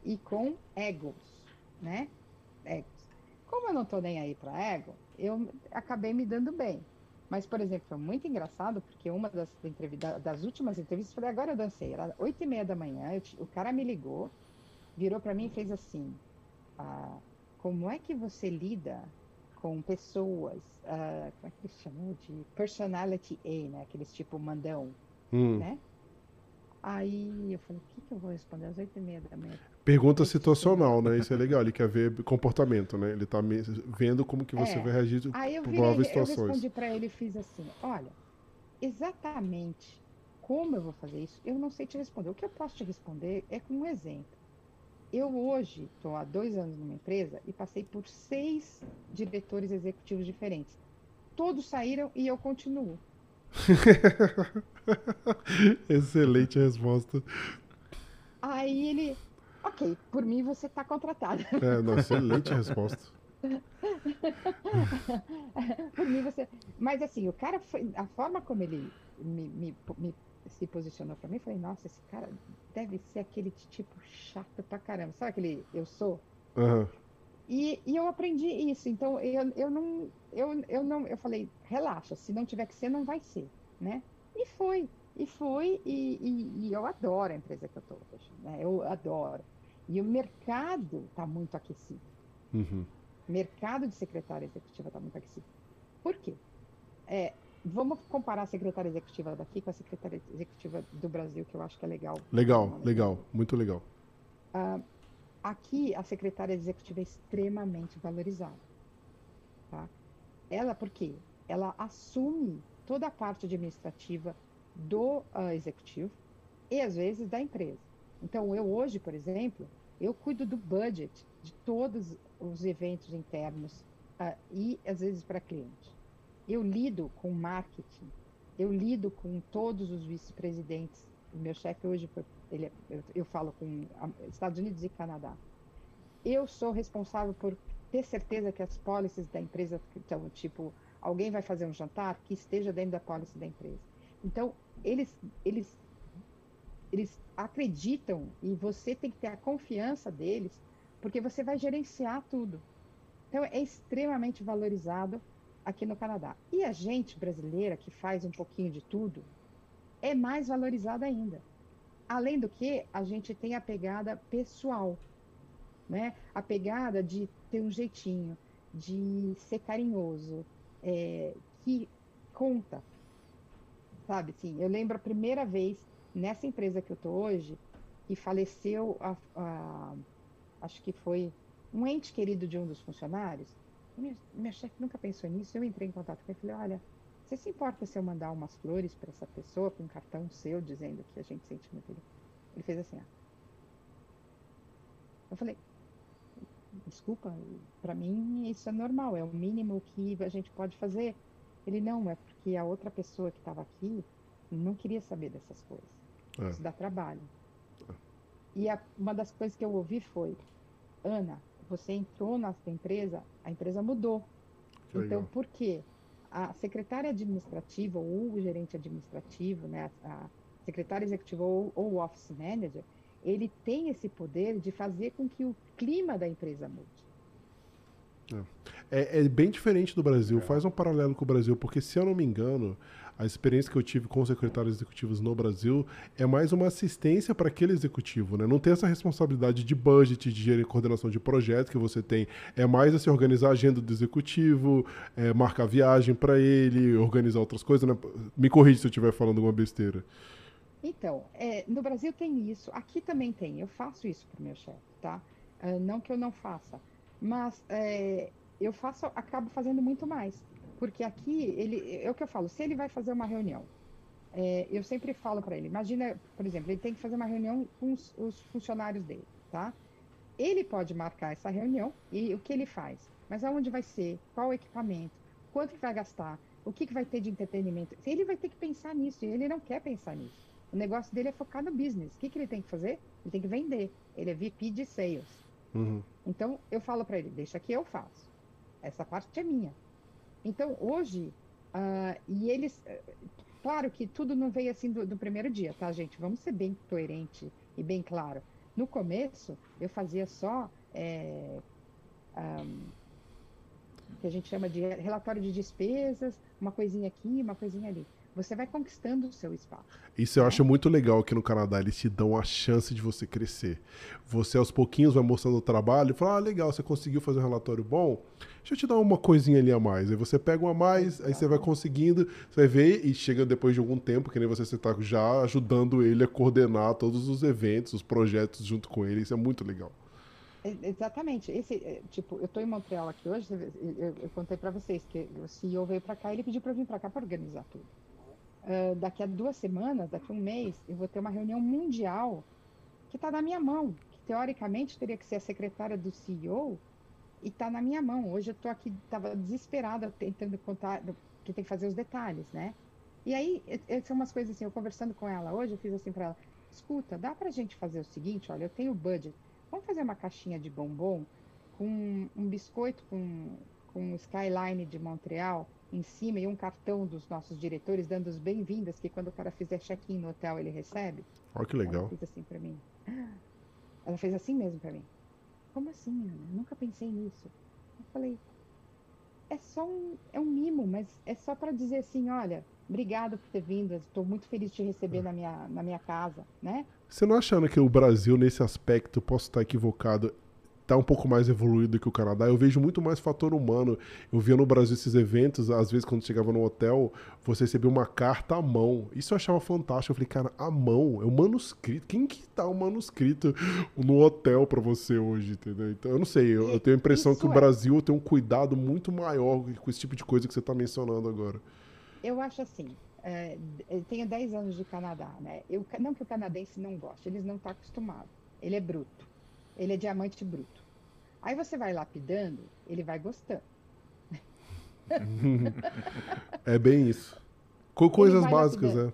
e com egos, né? Egos. Como eu não tô nem aí para ego, eu acabei me dando bem. Mas, por exemplo, foi muito engraçado, porque uma das, das últimas entrevistas, falei, agora eu dancei, era oito e meia da manhã, eu, o cara me ligou, virou para mim e fez assim, ah, como é que você lida com pessoas, ah, como é que eles chamam de personality A, né? Aqueles tipo mandão, hum. né? Aí eu falei, o que, que eu vou responder às oito e meia da manhã? Pergunta situacional, né? Isso é legal. Ele quer ver comportamento, né? Ele tá vendo como que você é. vai reagir Aí eu prováveis situações. Eu respondi para ele e fiz assim, olha, exatamente como eu vou fazer isso, eu não sei te responder. O que eu posso te responder é com um exemplo. Eu hoje estou há dois anos numa empresa e passei por seis diretores executivos diferentes. Todos saíram e eu continuo. Excelente resposta. Aí ele, ok, por mim você está contratado. É, não, excelente resposta. por mim você. Mas assim, o cara foi. A forma como ele me, me, me se posicionou para mim, eu falei, nossa, esse cara deve ser aquele tipo chato pra caramba. Sabe aquele eu sou? Uhum. E, e eu aprendi isso. Então eu, eu não. Eu, eu não. Eu falei, relaxa, se não tiver que ser, não vai ser né? E foi, e foi, e, e, e eu adoro a empresa que eu estou hoje, né? Eu adoro. E o mercado está muito aquecido. Uhum. Mercado de secretária executiva está muito aquecido. Por quê? É, vamos comparar a secretária executiva daqui com a secretária executiva do Brasil, que eu acho que é legal. Legal, legal, muito legal. Uh, aqui, a secretária executiva é extremamente valorizada. Tá? Ela, por quê? Ela assume toda a parte administrativa do uh, executivo e às vezes da empresa. Então, eu hoje, por exemplo, eu cuido do budget de todos os eventos internos uh, e às vezes para cliente. Eu lido com marketing, eu lido com todos os vice-presidentes o meu chefe hoje ele, é, eu, eu falo com Estados Unidos e Canadá. Eu sou responsável por ter certeza que as policies da empresa, então, tipo, alguém vai fazer um jantar que esteja dentro da policy da empresa. Então, eles, eles, eles acreditam e você tem que ter a confiança deles, porque você vai gerenciar tudo. Então, é extremamente valorizado aqui no Canadá. E a gente brasileira, que faz um pouquinho de tudo, é mais valorizada ainda. Além do que, a gente tem a pegada pessoal, né? A pegada de ter um jeitinho, de ser carinhoso, é, que conta, sabe? Sim, eu lembro a primeira vez nessa empresa que eu tô hoje que faleceu, a, a, acho que foi um ente querido de um dos funcionários. Minha, minha chefe nunca pensou nisso. Eu entrei em contato com ele e falei: olha, você se importa se eu mandar umas flores para essa pessoa com um cartão seu dizendo que a gente sente muito ele? Ele fez assim, ó. Eu falei, desculpa, para mim isso é normal, é o mínimo que a gente pode fazer. Ele não, é porque a outra pessoa que estava aqui não queria saber dessas coisas. É. Isso dá trabalho. É. E a, uma das coisas que eu ouvi foi, Ana, você entrou na empresa, a empresa mudou. Que então, legal. por quê? A secretária administrativa ou o gerente administrativo, né, a secretária executiva ou, ou o office manager, ele tem esse poder de fazer com que o clima da empresa mude. É, é bem diferente do Brasil. É. Faz um paralelo com o Brasil, porque se eu não me engano, a experiência que eu tive com os secretários executivos no Brasil é mais uma assistência para aquele executivo, né? Não tem essa responsabilidade de budget, de coordenação de projeto que você tem. É mais assim, organizar a agenda do executivo, é, marcar viagem para ele, organizar outras coisas, né? Me corrija se eu estiver falando alguma besteira. Então, é, no Brasil tem isso, aqui também tem. Eu faço isso para o meu chefe, tá? Uh, não que eu não faça, mas é, eu faço, acabo fazendo muito mais, porque aqui ele, é o que eu falo. Se ele vai fazer uma reunião, é, eu sempre falo para ele. Imagina, por exemplo, ele tem que fazer uma reunião com os, os, funcionários dele, tá? Ele pode marcar essa reunião e o que ele faz? Mas aonde vai ser? Qual o equipamento? Quanto que vai gastar? O que, que vai ter de entretenimento? Ele vai ter que pensar nisso e ele não quer pensar nisso. O negócio dele é focar no business. O que, que ele tem que fazer? Ele tem que vender. Ele é VP de sales. Uhum. Então, eu falo para ele: deixa que eu faço. Essa parte é minha. Então, hoje, uh, e eles. Uh, claro que tudo não veio assim do, do, primeiro dia, tá, gente? Vamos ser bem coerente e bem claro. No começo, eu fazia só. É, um, que a gente chama de relatório de despesas, uma coisinha aqui, uma coisinha ali você vai conquistando o seu espaço. Isso eu acho muito legal aqui no Canadá, eles te dão a chance de você crescer. Você aos pouquinhos vai mostrando o trabalho e fala, ah, legal, você conseguiu fazer um relatório bom, deixa eu te dar uma coisinha ali a mais. Aí você pega uma a mais, aí você vai conseguindo, você vai ver e chega depois de algum tempo, que nem você está já ajudando ele a coordenar todos os eventos, os projetos junto com ele, isso é muito legal. Exatamente. Esse, é, tipo, eu estou em Montreal aqui hoje, eu, eu contei para vocês que o CEO veio para cá e ele pediu para vir para cá para organizar tudo uh, daqui a duas semanas, daqui a um mês, eu vou ter uma reunião mundial que está na minha mão, que teoricamente teria que ser a secretária do CEO e está na minha mão. Hoje eu estou aqui, estava desesperada tentando contar, que tem que fazer os detalhes, né? E aí, são umas coisas assim, eu conversando com ela hoje, eu fiz assim para ela, escuta, dá para a gente fazer o seguinte, olha, eu tenho budget, vamos fazer uma caixinha de bombom com um biscoito com, com skyline de Montreal, em cima e um cartão dos nossos diretores dando as bem-vindas, que quando o cara fizer check-in no hotel ele recebe. Olha que legal. Ela fez assim para mim. Ela fez assim mesmo para mim. Como assim, Ana? Nunca pensei nisso. Eu falei, é só um, é um mimo, mas é só para dizer assim, olha, obrigado por ter vindo, estou muito feliz de te receber na minha, na minha casa, né? Você não achando que o Brasil, nesse aspecto, posso estar equivocado, tá um pouco mais evoluído que o Canadá. Eu vejo muito mais fator humano. Eu via no Brasil esses eventos, às vezes quando chegava no hotel, você recebia uma carta à mão. Isso eu achava fantástico. Eu falei, cara, à mão, é um manuscrito. Quem que tá o um manuscrito no hotel para você hoje, entendeu? Então, eu não sei, eu, eu tenho a impressão Isso que o é. Brasil tem um cuidado muito maior com esse tipo de coisa que você tá mencionando agora. Eu acho assim, é, tenho 10 anos de Canadá, né? Eu, não que o canadense não goste, eles não estão tá acostumados. Ele é bruto ele é diamante bruto. Aí você vai lapidando, ele vai gostando. é bem isso. Com coisas básicas, é.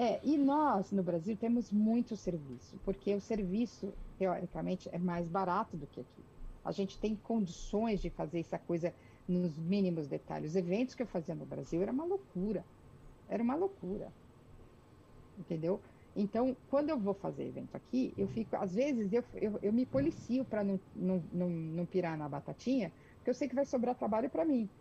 É, e nós, no Brasil, temos muito serviço, porque o serviço, teoricamente, é mais barato do que aqui. A gente tem condições de fazer essa coisa nos mínimos detalhes. Os eventos que eu fazia no Brasil era uma loucura. Era uma loucura. Entendeu? Então, quando eu vou fazer evento aqui, eu fico, às vezes, eu, eu, eu me policio para não, não, não, não pirar na batatinha, porque eu sei que vai sobrar trabalho para mim.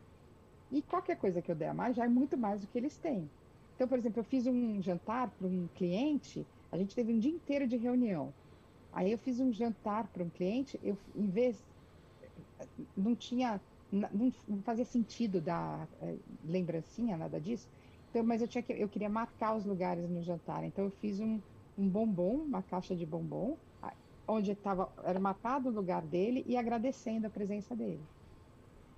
E qualquer coisa que eu der a mais já é muito mais do que eles têm. Então, por exemplo, eu fiz um jantar para um cliente, a gente teve um dia inteiro de reunião. Aí eu fiz um jantar para um cliente, eu em vez não tinha não, não fazia sentido dar é, lembrancinha, nada disso. Então, mas eu tinha que eu queria marcar os lugares no jantar. Então eu fiz um, um bombom, uma caixa de bombom, onde tava, era marcado o lugar dele e agradecendo a presença dele.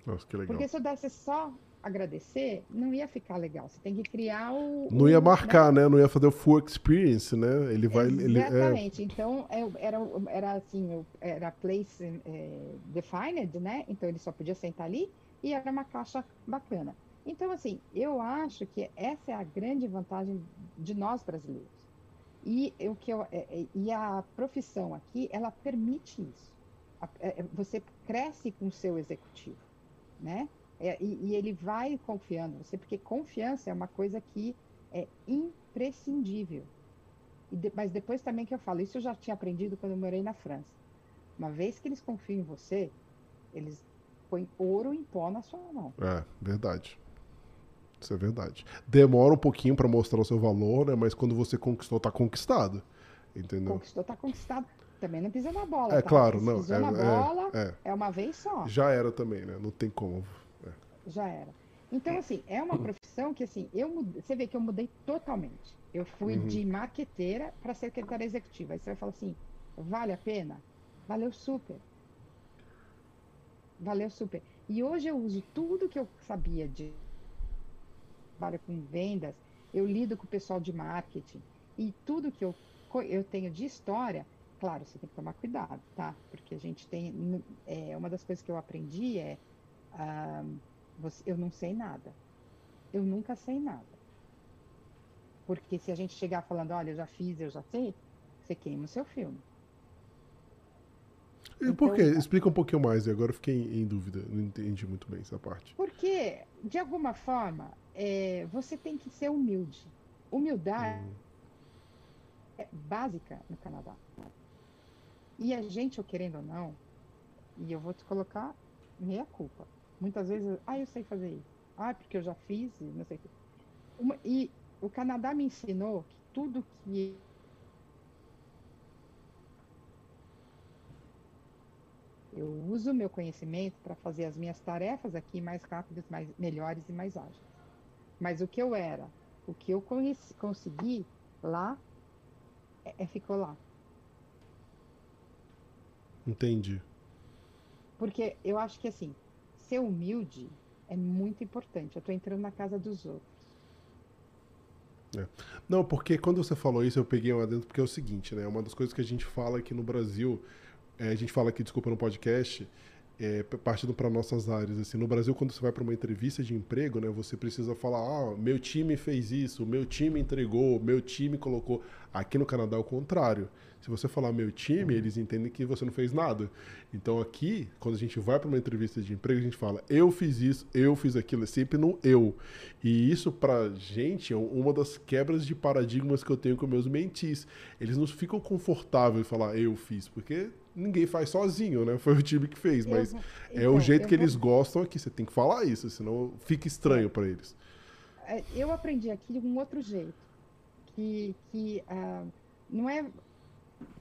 Nossa, que legal. Porque se eu desse só agradecer, não ia ficar legal. Você tem que criar o. Não ia marcar, né? né? Não ia fazer o full experience, né? Ele vai. Exatamente. Ele, é... Então, era, era assim, era place é, defined, né? Então ele só podia sentar ali e era uma caixa bacana. Então, assim, eu acho que essa é a grande vantagem de nós brasileiros. E, o que eu, é, é, e a profissão aqui, ela permite isso. Você cresce com o seu executivo, né? É, e, e, ele vai confiando você, porque confiança é uma coisa que é imprescindível. De, mas depois também que eu falo, isso eu já tinha aprendido quando eu morei na França. Uma vez que eles confiam em você, eles põem ouro em pó na sua mão. É, verdade. Isso é verdade. Demora um pouquinho para mostrar o seu valor, né? Mas quando você conquistou, tá conquistado. Entendeu? Conquistou, tá conquistado. Também não pisa na bola. É tá? claro, não. Pisou é, na é, bola, é, é uma vez só. Já era também, né? Não tem como já era. Então, assim, é uma profissão que, assim, eu mudei, você vê que eu mudei totalmente. Eu fui uhum. de marqueteira para secretária executiva. Aí você vai falar assim, vale a pena? Valeu super. Valeu super. E hoje eu uso tudo que eu sabia de trabalho com vendas, eu lido com o pessoal de marketing e tudo que eu, eu tenho de história, claro, você tem que tomar cuidado, tá? Porque a gente tem, é, uma das coisas que eu aprendi é ah, você, eu não sei nada. Eu nunca sei nada. Porque se a gente chegar falando, olha, eu já fiz, eu já sei, você queima o seu filme. E então, por quê? Explica um pouquinho mais, agora eu fiquei em, em dúvida, não entendi muito bem essa parte. Porque, de alguma forma, é, você tem que ser humilde. Humildade hum. é básica no Canadá. E a gente, eu querendo ou não, e eu vou te colocar meia culpa. Muitas vezes, ah, eu sei fazer isso. Ah, porque eu já fiz, não sei o que. Uma, e o Canadá me ensinou que tudo que eu uso meu conhecimento para fazer as minhas tarefas aqui mais rápidas, mais melhores e mais ágeis. Mas o que eu era, o que eu conheci, consegui lá, é, é, ficou lá. Entendi. Porque eu acho que assim, ser humilde é muito importante. Eu estou entrando na casa dos outros. É. Não, porque quando você falou isso, eu peguei uma dentro, porque é o seguinte, né? Uma das coisas que a gente fala aqui no Brasil, é, a gente fala aqui, desculpa, no podcast, é, partindo para nossas áreas. Assim, no Brasil, quando você vai para uma entrevista de emprego, né, você precisa falar: ah, meu time fez isso, meu time entregou, meu time colocou. Aqui no Canadá é o contrário. Se você falar meu time, eles entendem que você não fez nada. Então aqui, quando a gente vai para uma entrevista de emprego, a gente fala: eu fiz isso, eu fiz aquilo, é sempre no eu. E isso para gente é uma das quebras de paradigmas que eu tenho com meus mentis. Eles não ficam confortáveis em falar eu fiz, porque ninguém faz sozinho, né? Foi o time que fez, mas eu, é então, o jeito que vou... eles gostam aqui. Você tem que falar isso, senão fica estranho para eles. É, eu aprendi aqui um outro jeito, que, que uh, não é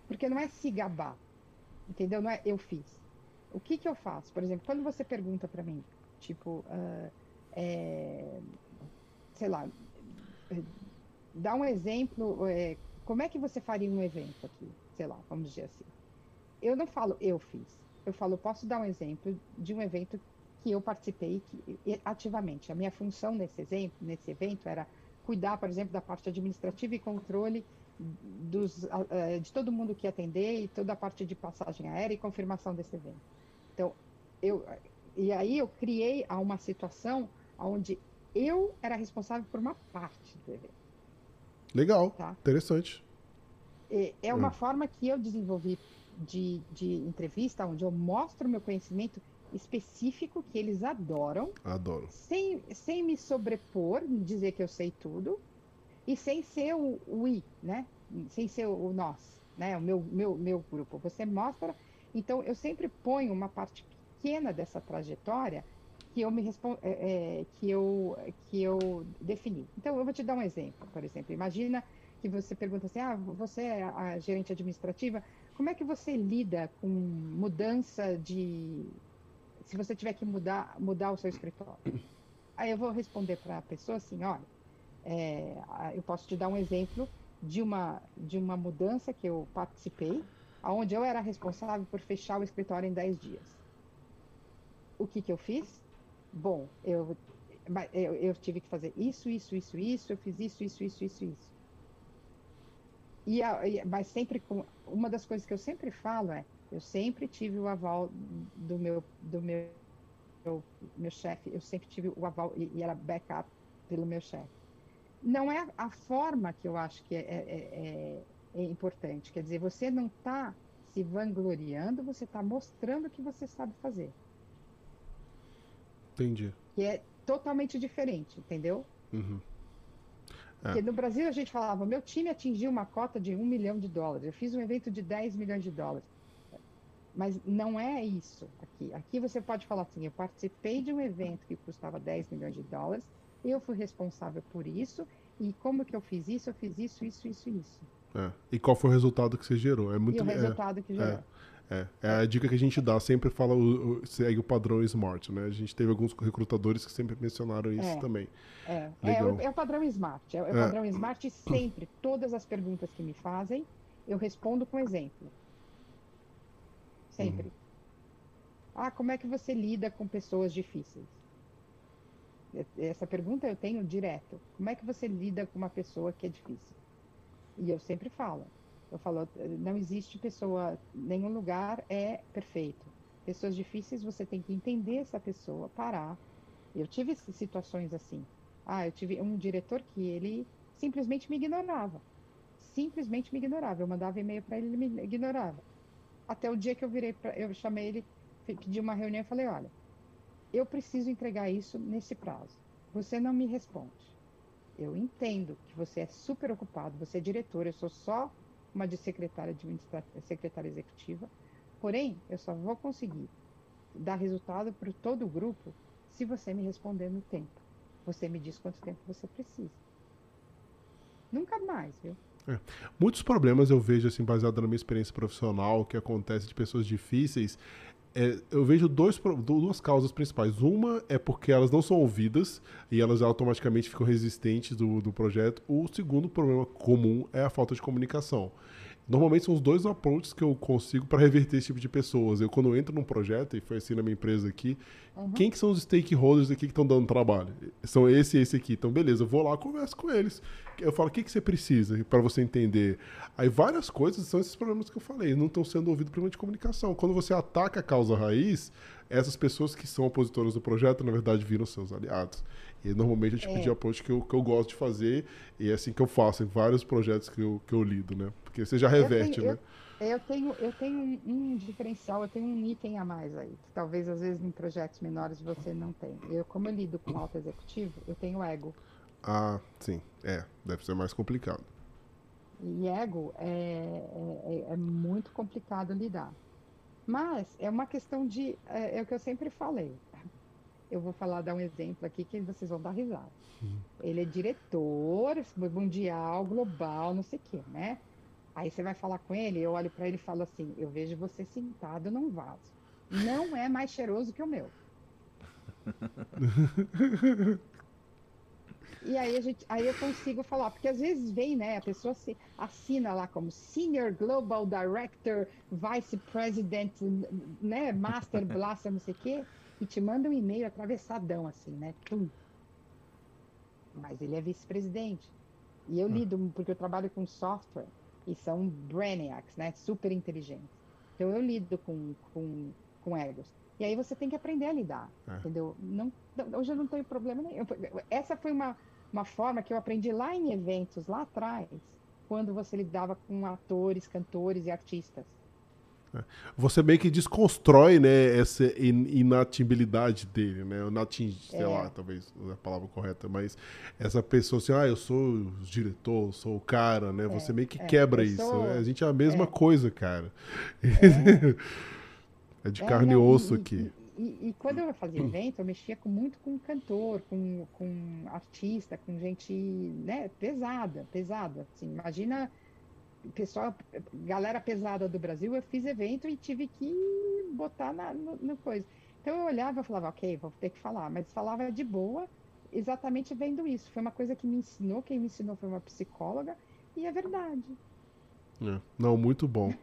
porque não é se gabar, entendeu? Não é eu fiz. O que que eu faço? Por exemplo, quando você pergunta para mim, tipo, uh, é, sei lá, dá um exemplo, é, como é que você faria um evento aqui? Sei lá, vamos dizer assim. Eu não falo eu fiz. Eu falo, posso dar um exemplo de um evento que eu participei que, ativamente. A minha função nesse exemplo, nesse evento, era cuidar, por exemplo, da parte administrativa e controle dos, de todo mundo que atender e toda a parte de passagem aérea e confirmação desse evento. Então, eu, e aí eu criei uma situação onde eu era responsável por uma parte do evento. Legal, tá? interessante. É, é uma é. forma que eu desenvolvi de, de entrevista, onde eu mostro meu conhecimento específico que eles adoram. Adoro. Sem, sem me sobrepor, dizer que eu sei tudo, e sem ser o, o I, né? Sem ser o, o nós, né? O meu, meu, meu grupo. Você mostra. Então, eu sempre ponho uma parte pequena dessa trajetória que eu me respondo, é, é, que eu que eu defini. Então, eu vou te dar um exemplo, por exemplo. Imagina que você pergunta assim: "Ah, você é a gerente administrativa, como é que você lida com mudança de se você tiver que mudar mudar o seu escritório?" Aí eu vou responder para a pessoa assim: "Olha, é, eu posso te dar um exemplo de uma de uma mudança que eu participei, aonde eu era responsável por fechar o escritório em 10 dias. O que que eu fiz? bom, eu, eu, eu tive que fazer isso, isso, isso, isso, eu fiz isso, isso, isso, isso, isso. E, a, e, mas sempre com uma das coisas que eu sempre falo é eu sempre tive o aval do meu do meu meu, meu chefe eu sempre tive o aval e, e era backup pelo meu chefe não é a forma que eu acho que é, é, é, é importante quer dizer você não está se vangloriando você está mostrando o que você sabe fazer Entendi. Que é totalmente diferente, entendeu? Uhum. É. Porque no Brasil a gente falava, meu time atingiu uma cota de um milhão de dólares, eu fiz um evento de 10 milhões de dólares. Mas não é isso aqui. Aqui você pode falar assim, eu participei de um evento que custava 10 milhões de dólares, eu fui responsável por isso, e como que eu fiz isso? Eu fiz isso, isso, isso, isso. É. E qual foi o resultado que você gerou? É muito, e o resultado é, que gerou. É. É, é a dica que a gente dá, sempre fala, o, o, segue o padrão SMART, né? A gente teve alguns recrutadores que sempre mencionaram isso é, também. É, é o, é, o, padrão SMART. É, o é. padrão SMART sempre, todas as perguntas que me fazem, eu respondo com exemplo. Sempre. Uhum. Ah, como é que você lida com pessoas difíceis? Essa pergunta eu tenho direto. Como é que você lida com uma pessoa que é difícil? E eu sempre falo eu falo, não existe pessoa, nenhum lugar é perfeito. Pessoas difíceis, você tem que entender essa pessoa, parar. Eu tive situações assim. Ah, eu tive um diretor que ele simplesmente me ignorava. Simplesmente me ignorava. Eu mandava e-mail para ele, ele me ignorava. Até o dia que eu virei, pra, eu chamei ele, pedi uma reunião e falei: olha, eu preciso entregar isso nesse prazo. Você não me responde. Eu entendo que você é super ocupado, você é diretor, eu sou só uma de secretária administrativa, secretária executiva. Porém, eu só vou conseguir dar resultado para todo o grupo se você me responder no tempo. Você me diz quanto tempo você precisa. Nunca mais, viu? É. Muitos problemas eu vejo, assim, baseado na minha experiência profissional, que acontece de pessoas difíceis, é, eu vejo dois, duas causas principais. Uma é porque elas não são ouvidas e elas automaticamente ficam resistentes do, do projeto. O segundo problema comum é a falta de comunicação. Normalmente são os dois approaches que eu consigo para reverter esse tipo de pessoas. Eu, quando eu entro num projeto, e foi assim na minha empresa aqui, uhum. quem que são os stakeholders aqui que estão dando trabalho? São esse e esse aqui. Então, beleza, eu vou lá, converso com eles. Eu falo, o que, que você precisa para você entender? Aí várias coisas são esses problemas que eu falei, não estão sendo ouvidos problema de comunicação. Quando você ataca a causa raiz, essas pessoas que são opositoras do projeto, na verdade, viram seus aliados. E normalmente é o tipo é. de approach que eu, que eu gosto de fazer e é assim que eu faço em vários projetos que eu, que eu lido, né? Porque você já reverte, eu tenho, né? Eu, eu, tenho, eu tenho um, diferencial, eu tenho um item a mais aí, que talvez às vezes em projetos menores você não tem. Eu, como eu lido com alto executivo, eu tenho ego. Ah, sim. É, deve ser mais complicado. E ego é, é, é muito complicado lidar. Mas é uma questão de. É, é, o que eu sempre falei eu vou falar, dar um exemplo aqui que vocês vão dar risada. Uhum. Ele é diretor mundial, global, não sei o quê, né? Aí você vai falar com ele, eu olho para ele e falo assim: eu vejo você sentado num vaso. Não é mais cheiroso que o meu. e aí, a gente, aí eu consigo falar, porque às vezes vem, né? A pessoa se assina lá como Senior Global Director, Vice President, né? Master Blaster, não sei o quê e te manda um e-mail atravessadão, assim, né? Tum. Mas ele é vice-presidente. E eu hum. lido, porque eu trabalho com software, e são brainiacs, né? Super inteligentes. Então eu lido com, com, com egos. E aí você tem que aprender a lidar, é. entendeu? Não, hoje eu não tenho problema nenhum. Essa foi uma, uma forma que eu aprendi lá em eventos, lá atrás, quando você lidava com atores, cantores e artistas. Você meio que desconstrói, né, essa inatibilidade dele, né? Eu sei é. lá, talvez a palavra correta, mas essa pessoa assim, ah, eu sou o diretor, sou o cara, né? É, Você meio que é, quebra isso. Sou... Né? A gente é a mesma é. coisa, cara. É, é de carne e osso aqui. E, e, e, quando eu fazia evento, eu mexia com, muito com cantor, com, com artista, com gente né, pesada, pesada. Assim, imagina pessoal, galera pesada do Brasil, eu fiz evento e tive que botar na, no, no coisa. Então eu olhava e falava, ok, vou ter que falar, mas falava de boa, exatamente vendo isso. Foi uma coisa que me ensinou, quem me ensinou foi uma psicóloga, e é verdade. É. Não, muito bom.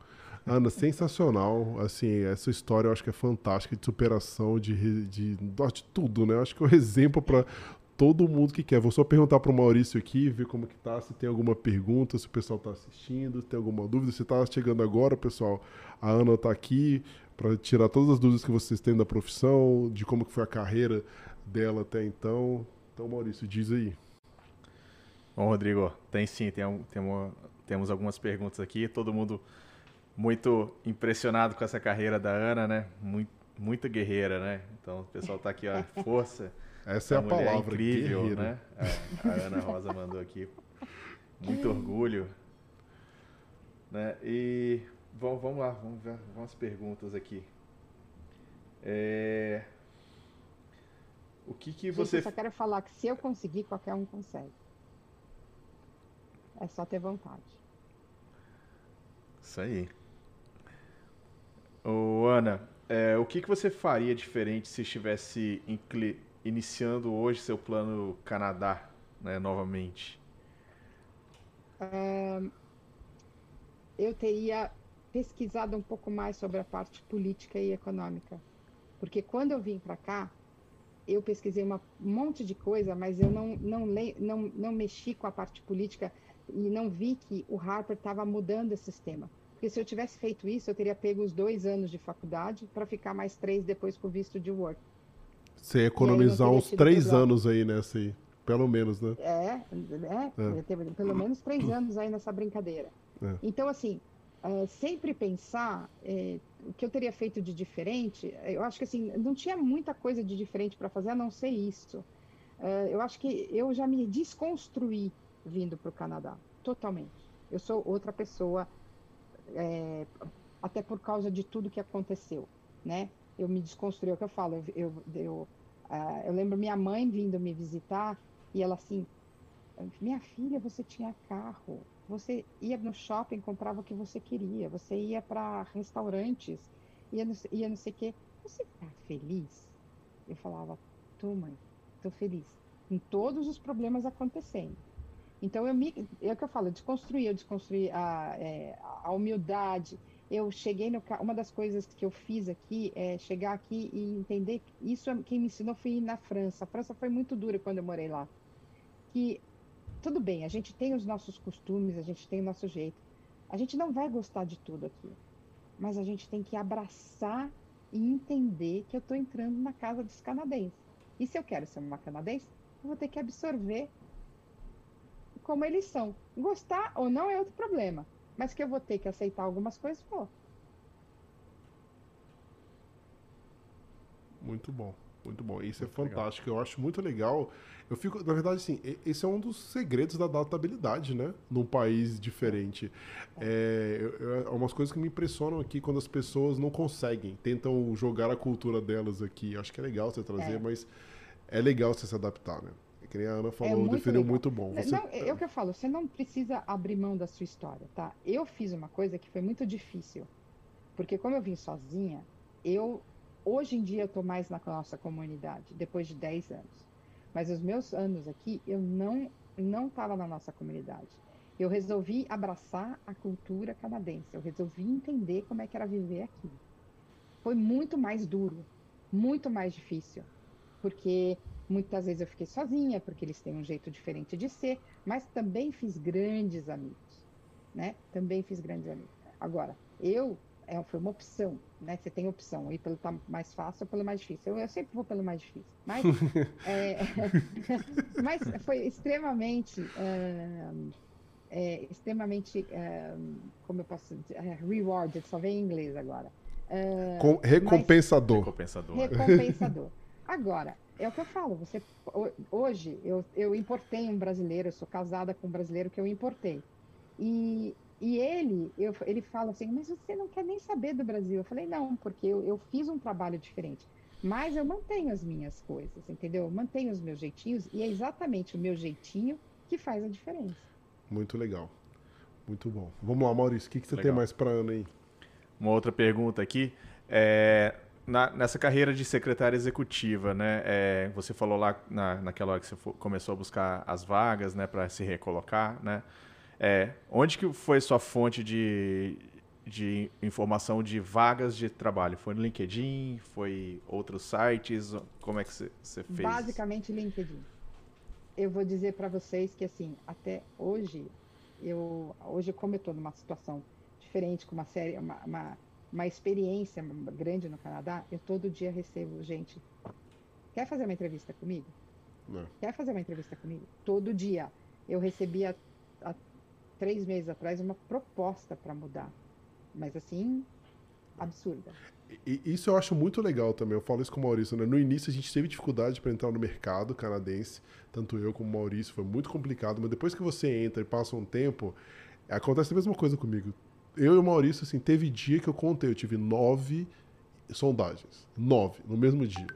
Ana, sensacional. Assim, essa história eu acho que é fantástica de superação, de, de, de tudo, né? Eu acho que é um exemplo para todo mundo que quer. Vou só perguntar para o Maurício aqui, ver como que tá, se tem alguma pergunta, se o pessoal está assistindo, se tem alguma dúvida. Se está chegando agora, pessoal, a Ana está aqui para tirar todas as dúvidas que vocês têm da profissão, de como que foi a carreira dela até então. Então, Maurício, diz aí. Bom, Rodrigo, tem sim, tem, tem uma, temos algumas perguntas aqui. Todo mundo muito impressionado com essa carreira da Ana, né? Muito, muita guerreira, né? Então, o pessoal está aqui, ó, força. Essa é a palavra. incrível, guerreiro. né? A, a, Ana Rosa mandou aqui. Muito orgulho. Né? E vamos, vamos lá, vamos ver umas perguntas aqui. É... O que, que você. eu só quero falar que se eu conseguir, qualquer um consegue. É só ter vontade. Isso aí. Ô, Ana, é, o que, que você faria diferente se estivesse incli iniciando hoje seu plano Canadá, né, novamente? eu teria pesquisado um pouco mais sobre a parte política e econômica, porque quando eu vim para cá, eu pesquisei uma, um monte de coisa, mas eu não, não, não, não mexi com a parte política e não vi que o Harper estava mudando esse sistema. Porque se eu tivesse feito isso, eu teria pego os dois anos de faculdade para ficar mais três depois com o visto de work. Você economizar uns três anos aí nessa aí. Pelo menos, né? É, é, é. Teve pelo menos três anos aí nessa brincadeira. É. Então, assim, uh, sempre pensar é, o que eu teria feito de diferente, eu acho que assim, não tinha muita coisa de diferente para fazer a não ser isso. Uh, eu acho que eu já me desconstruí vindo para o Canadá, totalmente. Eu sou outra pessoa, é, até por causa de tudo que aconteceu, né? Eu me desconstruí, é o que eu falo, eu, eu, eu Uh, eu lembro minha mãe vindo me visitar e ela assim, minha filha, você tinha carro, você ia no shopping, comprava o que você queria, você ia para restaurantes, ia no, ia não sei o quê. Você está feliz? Eu falava, tô mãe, tô feliz. Com todos os problemas acontecendo. Então eu me, é o que eu falo, desconstruir, eu desconstruí a, é, a humildade, eu cheguei no uma das coisas que eu fiz aqui é chegar aqui e entender isso é, quem me ensinou foi ir na França. A França foi muito dura quando eu morei lá. Que tudo bem, a gente tem os nossos costumes, a gente tem o nosso jeito. A gente não vai gostar de tudo aqui, mas a gente tem que abraçar e entender que eu estou entrando na casa dos canadenses. E se eu quero ser uma canadense, eu vou ter que absorver como eles são. Gostar ou não é outro problema mas que eu vou ter que aceitar algumas coisas, pô. Muito bom, muito bom. Isso é muito é fantástico. Legal. Eu acho muito legal. Eu fico, na verdade, assim, esse é um dos segredos da adaptabilidade, né? Num país diferente. É, é, umas coisas que me impressionam aqui quando as pessoas não conseguem, tentam jogar a cultura delas aqui. Acho que é legal você trazer, é. mas é legal você se adaptar, né? Que nem a Ana falou, é muito definiu legal. muito bom. Você... Não, é o que eu falo, você não precisa abrir mão da sua história, tá? Eu fiz uma coisa que foi muito difícil. Porque como eu vim sozinha, eu hoje em dia eu tô mais na nossa comunidade, depois de 10 anos. Mas os meus anos aqui, eu não não estava na nossa comunidade. Eu resolvi abraçar a cultura canadense. Eu resolvi entender como é que era viver aqui. Foi muito mais duro, muito mais difícil, porque Muitas vezes eu fiquei sozinha, porque eles têm um jeito diferente de ser, mas também fiz grandes amigos, né? Também fiz grandes amigos. Agora, eu é, foi uma opção, né? Você tem opção, ir pelo mais fácil ou pelo mais difícil. Eu, eu sempre vou pelo mais difícil. Mas, é, mas foi extremamente, é, é, extremamente, é, como eu posso dizer, é, rewarded, só vem em inglês agora. Com, recompensador. Mas, recompensador. Recompensador. Agora, é o que eu falo, você, hoje eu, eu importei um brasileiro, eu sou casada com um brasileiro que eu importei. E e ele, eu, ele fala assim, mas você não quer nem saber do Brasil. Eu falei, não, porque eu, eu fiz um trabalho diferente. Mas eu mantenho as minhas coisas, entendeu? Eu mantenho os meus jeitinhos e é exatamente o meu jeitinho que faz a diferença. Muito legal. Muito bom. Vamos lá, Maurício, o que, que você legal. tem mais para Ana aí? Uma outra pergunta aqui. É, na, nessa carreira de secretária executiva, né? É, você falou lá na, naquela hora que você começou a buscar as vagas, né, para se recolocar, né? É, onde que foi sua fonte de, de informação de vagas de trabalho? Foi no LinkedIn? Foi outros sites? Como é que você, fez? Basicamente LinkedIn. Eu vou dizer para vocês que assim, até hoje, eu hoje como eu estou numa situação diferente, com uma série, uma, uma, uma experiência grande no Canadá, eu todo dia recebo gente. Quer fazer uma entrevista comigo? Não. Quer fazer uma entrevista comigo? Todo dia. Eu recebia três meses atrás uma proposta para mudar. Mas assim, absurda. E, isso eu acho muito legal também. Eu falo isso com o Maurício. Né? No início a gente teve dificuldade para entrar no mercado canadense, tanto eu como o Maurício, foi muito complicado. Mas depois que você entra e passa um tempo, acontece a mesma coisa comigo. Eu e o Maurício, assim, teve dia que eu contei, eu tive nove sondagens. Nove, no mesmo dia.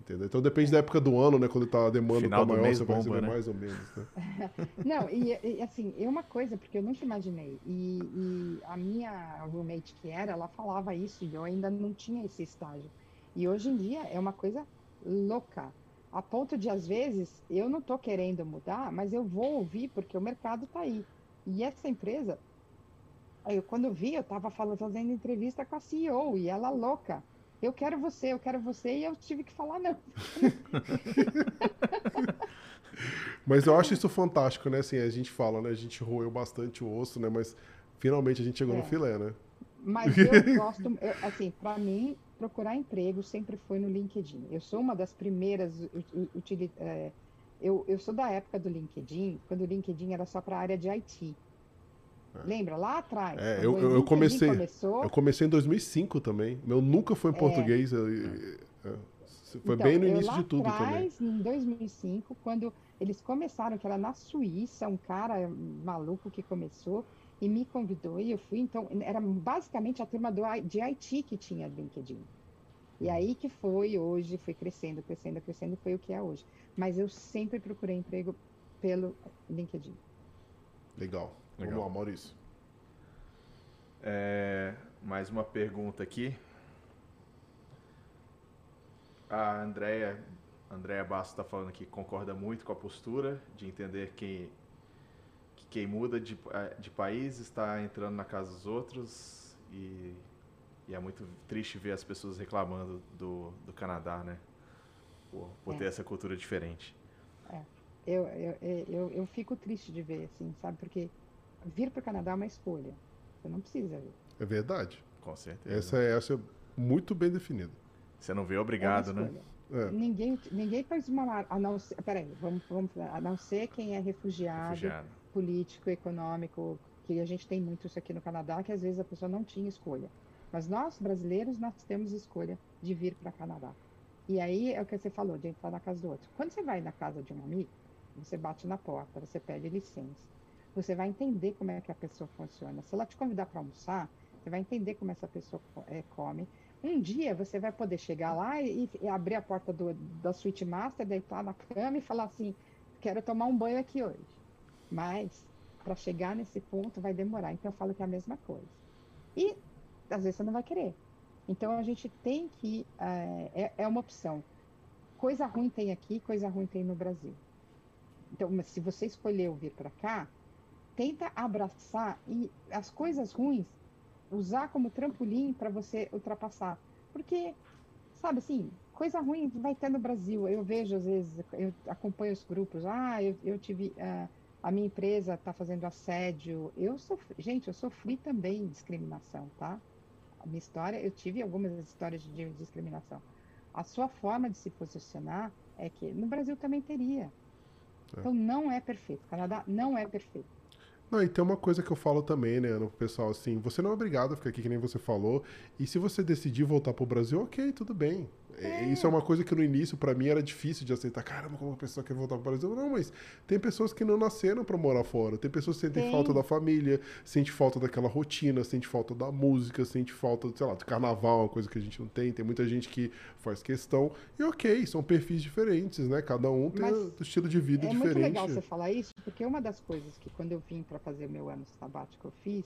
Entendeu? Então depende da época do ano, né? Quando tá a demanda Final tá maior, você vai receber né? mais ou menos, né? Não, e, e, assim, é uma coisa, porque eu nunca imaginei. E, e, a minha roommate que era, ela falava isso e eu ainda não tinha esse estágio. E hoje em dia é uma coisa louca. A ponto de, às vezes, eu não tô querendo mudar, mas eu vou ouvir porque o mercado tá aí. E essa empresa, eu, quando eu vi, eu tava falando, fazendo entrevista com a CEO e ela louca eu quero você, eu quero você, e eu tive que falar não. mas eu acho isso fantástico, né? Assim, a gente fala, né? A gente roeu bastante o osso, né? Mas finalmente a gente chegou é. no filé, né? Mas eu gosto, eu, assim, para mim, procurar emprego sempre foi no LinkedIn. Eu sou uma das primeiras é, eu, eu sou da época do LinkedIn, quando o LinkedIn era só para a área de IT. É. Lembra? Lá atrás. É, eu, eu, comecei. Começou... Eu comecei em 2005 também. Meu nunca foi em é. português. É. Foi então, bem no início de tudo atrás, também. Em 2005, quando eles começaram, que era na Suíça, um cara maluco que começou e me convidou e eu fui. Então, era basicamente a turma do, de IT que tinha LinkedIn. E aí que foi hoje, foi crescendo, crescendo, crescendo, foi o que é hoje. Mas eu sempre procurei emprego pelo LinkedIn. Legal. Legal. Vamos lá, Maurício. É, mais uma pergunta aqui. A Andrea, Andrea Bastos está falando que concorda muito com a postura de entender que, que quem muda de, de país está entrando na casa dos outros e, e é muito triste ver as pessoas reclamando do, do Canadá, né? Por, por é. ter essa cultura diferente. É. Eu, eu, eu, eu fico triste de ver, assim, sabe? Porque vir para o Canadá é uma escolha. Você não precisa vir. É verdade. Com certeza. Essa é, essa é muito bem definida. Você não vê obrigado, é né? É. Ninguém, ninguém faz uma. A não ser, peraí, vamos, vamos, a não ser quem é refugiado, refugiado, político, econômico, que a gente tem muito isso aqui no Canadá, que às vezes a pessoa não tinha escolha. Mas nós, brasileiros, nós temos escolha de vir para o Canadá. E aí é o que você falou, de entrar na casa do outro. Quando você vai na casa de um amigo, você bate na porta, você pede licença você vai entender como é que a pessoa funciona. Se ela te convidar para almoçar, você vai entender como essa pessoa é, come. Um dia você vai poder chegar lá e, e abrir a porta do, da suíte master, deitar na cama e falar assim: quero tomar um banho aqui hoje. Mas para chegar nesse ponto vai demorar. Então eu falo que é a mesma coisa. E às vezes você não vai querer. Então a gente tem que. É, é, é uma opção. Coisa ruim tem aqui, coisa ruim tem no Brasil. Então, se você escolheu vir para cá, tenta abraçar e as coisas ruins usar como trampolim para você ultrapassar. Porque, sabe assim, coisa ruim vai ter no Brasil. Eu vejo, às vezes, eu acompanho os grupos. Ah, eu, eu tive. Uh, a minha empresa está fazendo assédio. Eu sofri, gente, eu sofri também discriminação, tá? a minha história, eu tive algumas histórias de discriminação. A sua forma de se posicionar é que no Brasil também teria. É. Então não é perfeito. O Canadá não é perfeito. Não, e tem uma coisa que eu falo também, né, no pessoal, assim, você não é obrigado a ficar aqui, que nem você falou, e se você decidir voltar pro Brasil, ok, tudo bem. É. Isso é uma coisa que no início, para mim, era difícil de aceitar. Caramba, como uma pessoa quer voltar para o Brasil? Não, mas tem pessoas que não nasceram para morar fora. Tem pessoas que sentem Sim. falta da família, sente falta daquela rotina, sente falta da música, sente falta, sei lá, do carnaval, uma coisa que a gente não tem. Tem muita gente que faz questão. E ok, são perfis diferentes, né? Cada um tem um estilo de vida é diferente. É muito legal você falar isso, porque uma das coisas que quando eu vim para fazer o meu ano sabático eu fiz,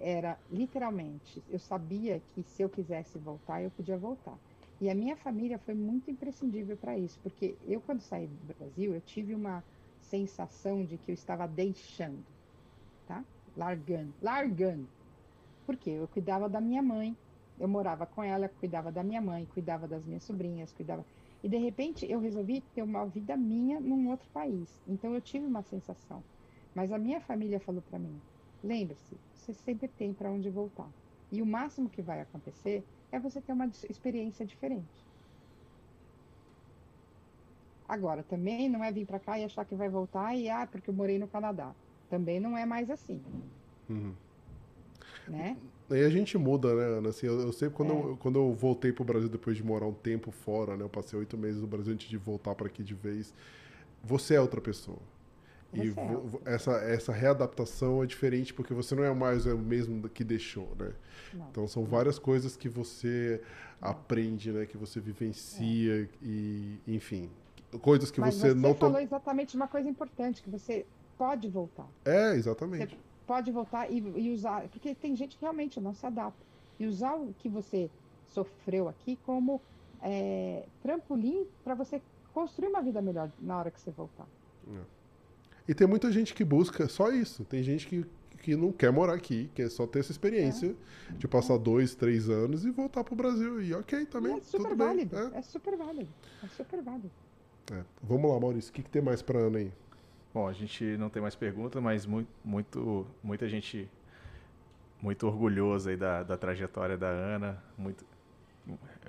era literalmente, eu sabia que se eu quisesse voltar, eu podia voltar. E a minha família foi muito imprescindível para isso, porque eu, quando saí do Brasil, eu tive uma sensação de que eu estava deixando, tá? Largando, largando. Por quê? Eu cuidava da minha mãe, eu morava com ela, cuidava da minha mãe, cuidava das minhas sobrinhas, cuidava. E de repente eu resolvi ter uma vida minha num outro país. Então eu tive uma sensação. Mas a minha família falou para mim: lembre-se, você sempre tem para onde voltar. E o máximo que vai acontecer é você ter uma experiência diferente. Agora, também não é vir para cá e achar que vai voltar e, ah, porque eu morei no Canadá. Também não é mais assim. Uhum. Né? Aí a gente muda, né, Ana? Assim, eu, eu sempre, quando, é. eu, quando eu voltei para o Brasil depois de morar um tempo fora, né? Eu passei oito meses no Brasil antes de voltar para aqui de vez. Você é outra pessoa. E é. essa, essa readaptação é diferente porque você não é mais o mesmo que deixou, né? Não. Então são várias coisas que você aprende, né? Que você vivencia é. e, enfim, coisas que Mas você, você não... Você falou exatamente uma coisa importante, que você pode voltar. É, exatamente. Você pode voltar e, e usar... Porque tem gente que realmente não se adapta. E usar o que você sofreu aqui como é, trampolim para você construir uma vida melhor na hora que você voltar. É. E tem muita gente que busca só isso. Tem gente que, que não quer morar aqui, quer só ter essa experiência é. de passar dois, três anos e voltar pro Brasil. E ok, também. é super válido. É. é. super válido. É super válido. É. Vamos lá, Maurício. O que, que tem mais pra Ana aí? Bom, a gente não tem mais perguntas, mas muito, muito, muita gente muito orgulhosa aí da, da trajetória da Ana. Muito,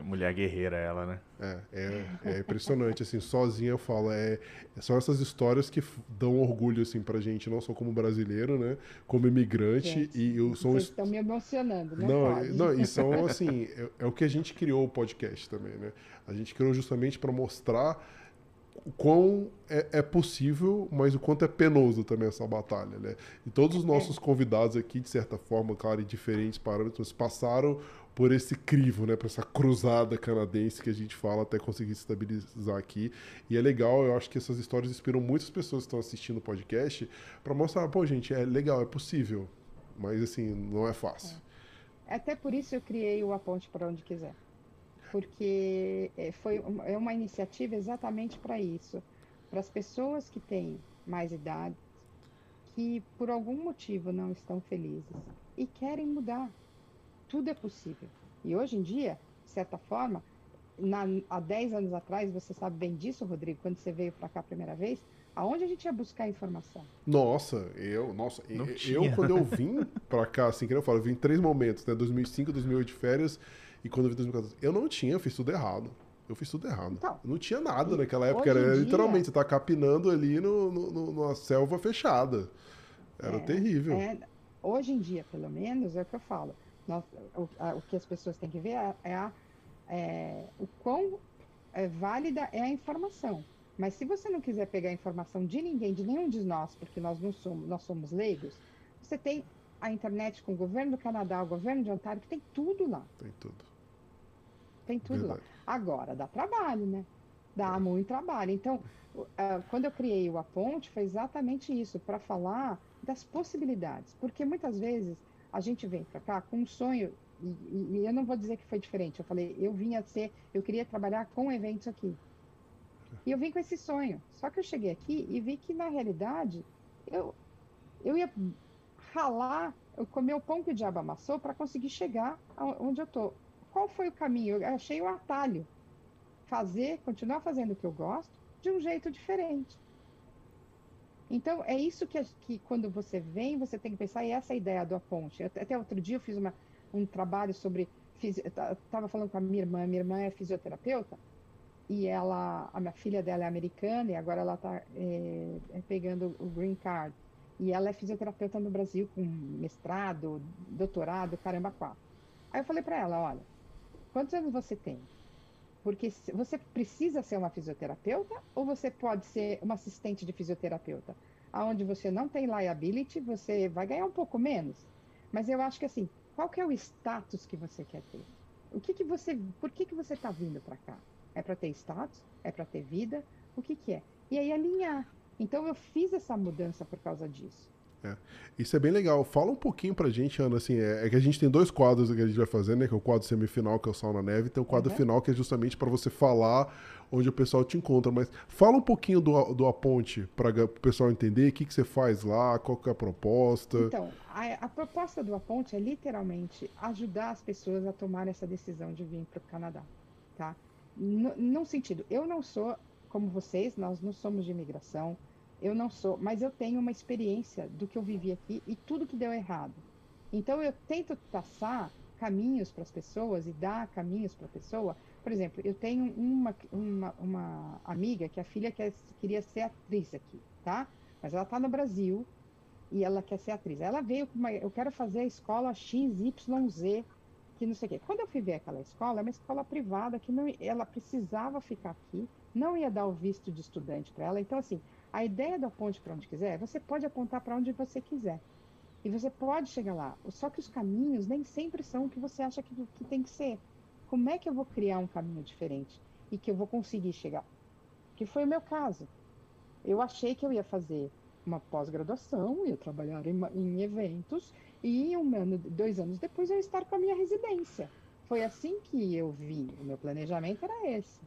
mulher guerreira ela, né? É, é, é, impressionante, assim, sozinha eu falo, é, são essas histórias que dão orgulho, assim, pra gente, não só como brasileiro, né, como imigrante, gente, e eu sou... Vocês estão me emocionando, não Não, pode. não e são, assim, é, é, o que a gente criou o podcast também, né, a gente criou justamente para mostrar o quão é, é, possível, mas o quanto é penoso também essa batalha, né? E todos os é. nossos convidados aqui, de certa forma, claro, em diferentes parâmetros, passaram por esse crivo, né, por essa cruzada canadense que a gente fala até conseguir se estabilizar aqui. E é legal, eu acho que essas histórias inspiram muitas pessoas que estão assistindo o podcast para mostrar, pô, gente, é legal, é possível, mas assim, não é fácil. É. Até por isso eu criei o A Ponte para Onde Quiser. Porque é, foi uma, é uma iniciativa exatamente para isso. Para as pessoas que têm mais idade, que por algum motivo não estão felizes e querem mudar tudo é possível. E hoje em dia, de certa forma, na, há 10 anos atrás, você sabe bem disso, Rodrigo, quando você veio para cá a primeira vez, aonde a gente ia buscar informação? Nossa, eu, nossa, eu, eu, quando eu vim para cá, assim que eu falo, eu vim em três momentos, né, 2005, 2008 de férias e quando eu vim 2014, eu não tinha, eu fiz tudo errado. Eu fiz tudo errado. Então, não tinha nada naquela época, era dia, literalmente, você tá capinando ali no, no, no, numa selva fechada. Era é, terrível. É, hoje em dia, pelo menos, é o que eu falo nós, o, a, o, que as pessoas têm que ver é, é, a, é o quão é, válida é a informação. Mas se você não quiser pegar a informação de ninguém, de nenhum de nós, porque nós não somos, nós somos leigos, você tem a internet com o governo do Canadá, o governo de Ontário, que tem tudo lá. Tem tudo. Tem tudo Verdade. lá. Agora, dá trabalho, né? Dá é. muito trabalho. Então, uh, quando eu criei o A Ponte, foi exatamente isso, para falar das possibilidades. Porque muitas vezes a gente vem para cá com um sonho, e, e, eu não vou dizer que foi diferente, eu falei, eu vinha ser, eu queria trabalhar com eventos aqui. E eu vim com esse sonho. Só que eu cheguei aqui e vi que, na realidade, eu, eu ia ralar, eu comer o pão que o diabo amassou para conseguir chegar onde eu tô. Qual foi o caminho? Eu achei o atalho. Fazer, continuar fazendo o que eu gosto, de um jeito diferente. Então, é isso que, que quando você vem, você tem que pensar, e essa é a ideia do A Ponte. Até outro dia eu fiz uma, um trabalho sobre estava falando com a minha irmã, minha irmã é fisioterapeuta, e ela, a minha filha dela é americana e agora ela está é, é, pegando o green card. E ela é fisioterapeuta no Brasil com mestrado, doutorado, caramba, quatro. Aí eu falei para ela, olha, quantos anos você tem? Porque você precisa ser uma fisioterapeuta ou você pode ser uma assistente de fisioterapeuta? Aonde você não tem liability, você vai ganhar um pouco menos. Mas eu acho que assim, qual que é o status que você quer ter? O que que você, por que que você está vindo para cá? É para ter status? É para ter vida? O que, que é? E aí alinhar. Então eu fiz essa mudança por causa disso. É. Isso é bem legal. Fala um pouquinho pra gente, Ana, assim, é, é, que a gente tem dois quadros que a gente vai fazer, né? Que é o quadro semifinal, que é o Sal na Neve, e tem o quadro uhum. final, que é justamente para você falar onde o pessoal te encontra. Mas fala um pouquinho do, do A Ponte, para o pessoal entender o que, que você faz lá, qual que é a proposta. Então, a, a proposta do A Ponte é literalmente ajudar as pessoas a tomar essa decisão de vir para o Canadá, tá? num sentido, eu não sou como vocês, nós não somos de imigração, eu não sou, mas eu tenho uma experiência do que eu vivi aqui e tudo que deu errado. Então eu tento traçar caminhos para as pessoas e dar caminhos para a pessoa. Por exemplo, eu tenho uma, uma, uma amiga que a filha quer, queria ser atriz aqui, tá? Mas ela está no Brasil e ela quer ser atriz. Ela veio com uma, eu quero fazer a escola XYZ que não sei o quê. Quando eu fui ver aquela escola, é uma escola privada que não, ela precisava ficar aqui, não ia dar o visto de estudante para ela. Então, assim, a ideia da ponte para onde quiser, você pode apontar para onde você quiser. E você pode chegar lá. Só que os caminhos nem sempre são o que você acha que, que tem que ser. Como é que eu vou criar um caminho diferente e que eu vou conseguir chegar? Que foi o meu caso. Eu achei que eu ia fazer uma pós-graduação, ia trabalhar em, em eventos e um ano, dois anos depois eu estar com a minha residência. Foi assim que eu vi. O meu planejamento era esse.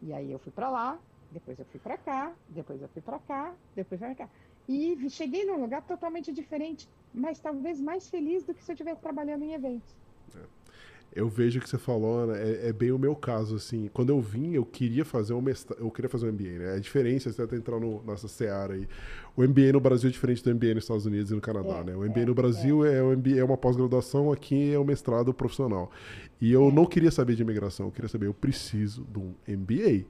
E aí eu fui para lá, depois eu fui para cá, depois eu fui para cá, depois para cá. E cheguei num lugar totalmente diferente, mas talvez mais feliz do que se eu estivesse trabalhando em eventos. É eu vejo que você falou, né, é, é, bem o meu caso, assim. Quando eu vim, eu queria fazer um mestrado, eu queria fazer um MBA, né? A diferença, você até entrar no, nessa seara aí. O MBA no Brasil é diferente do MBA nos Estados Unidos e no Canadá, é, né? O MBA é, no Brasil é, é, o MBA, é uma pós-graduação, aqui é um mestrado profissional. E eu é. não queria saber de imigração, eu queria saber, eu preciso de um MBA.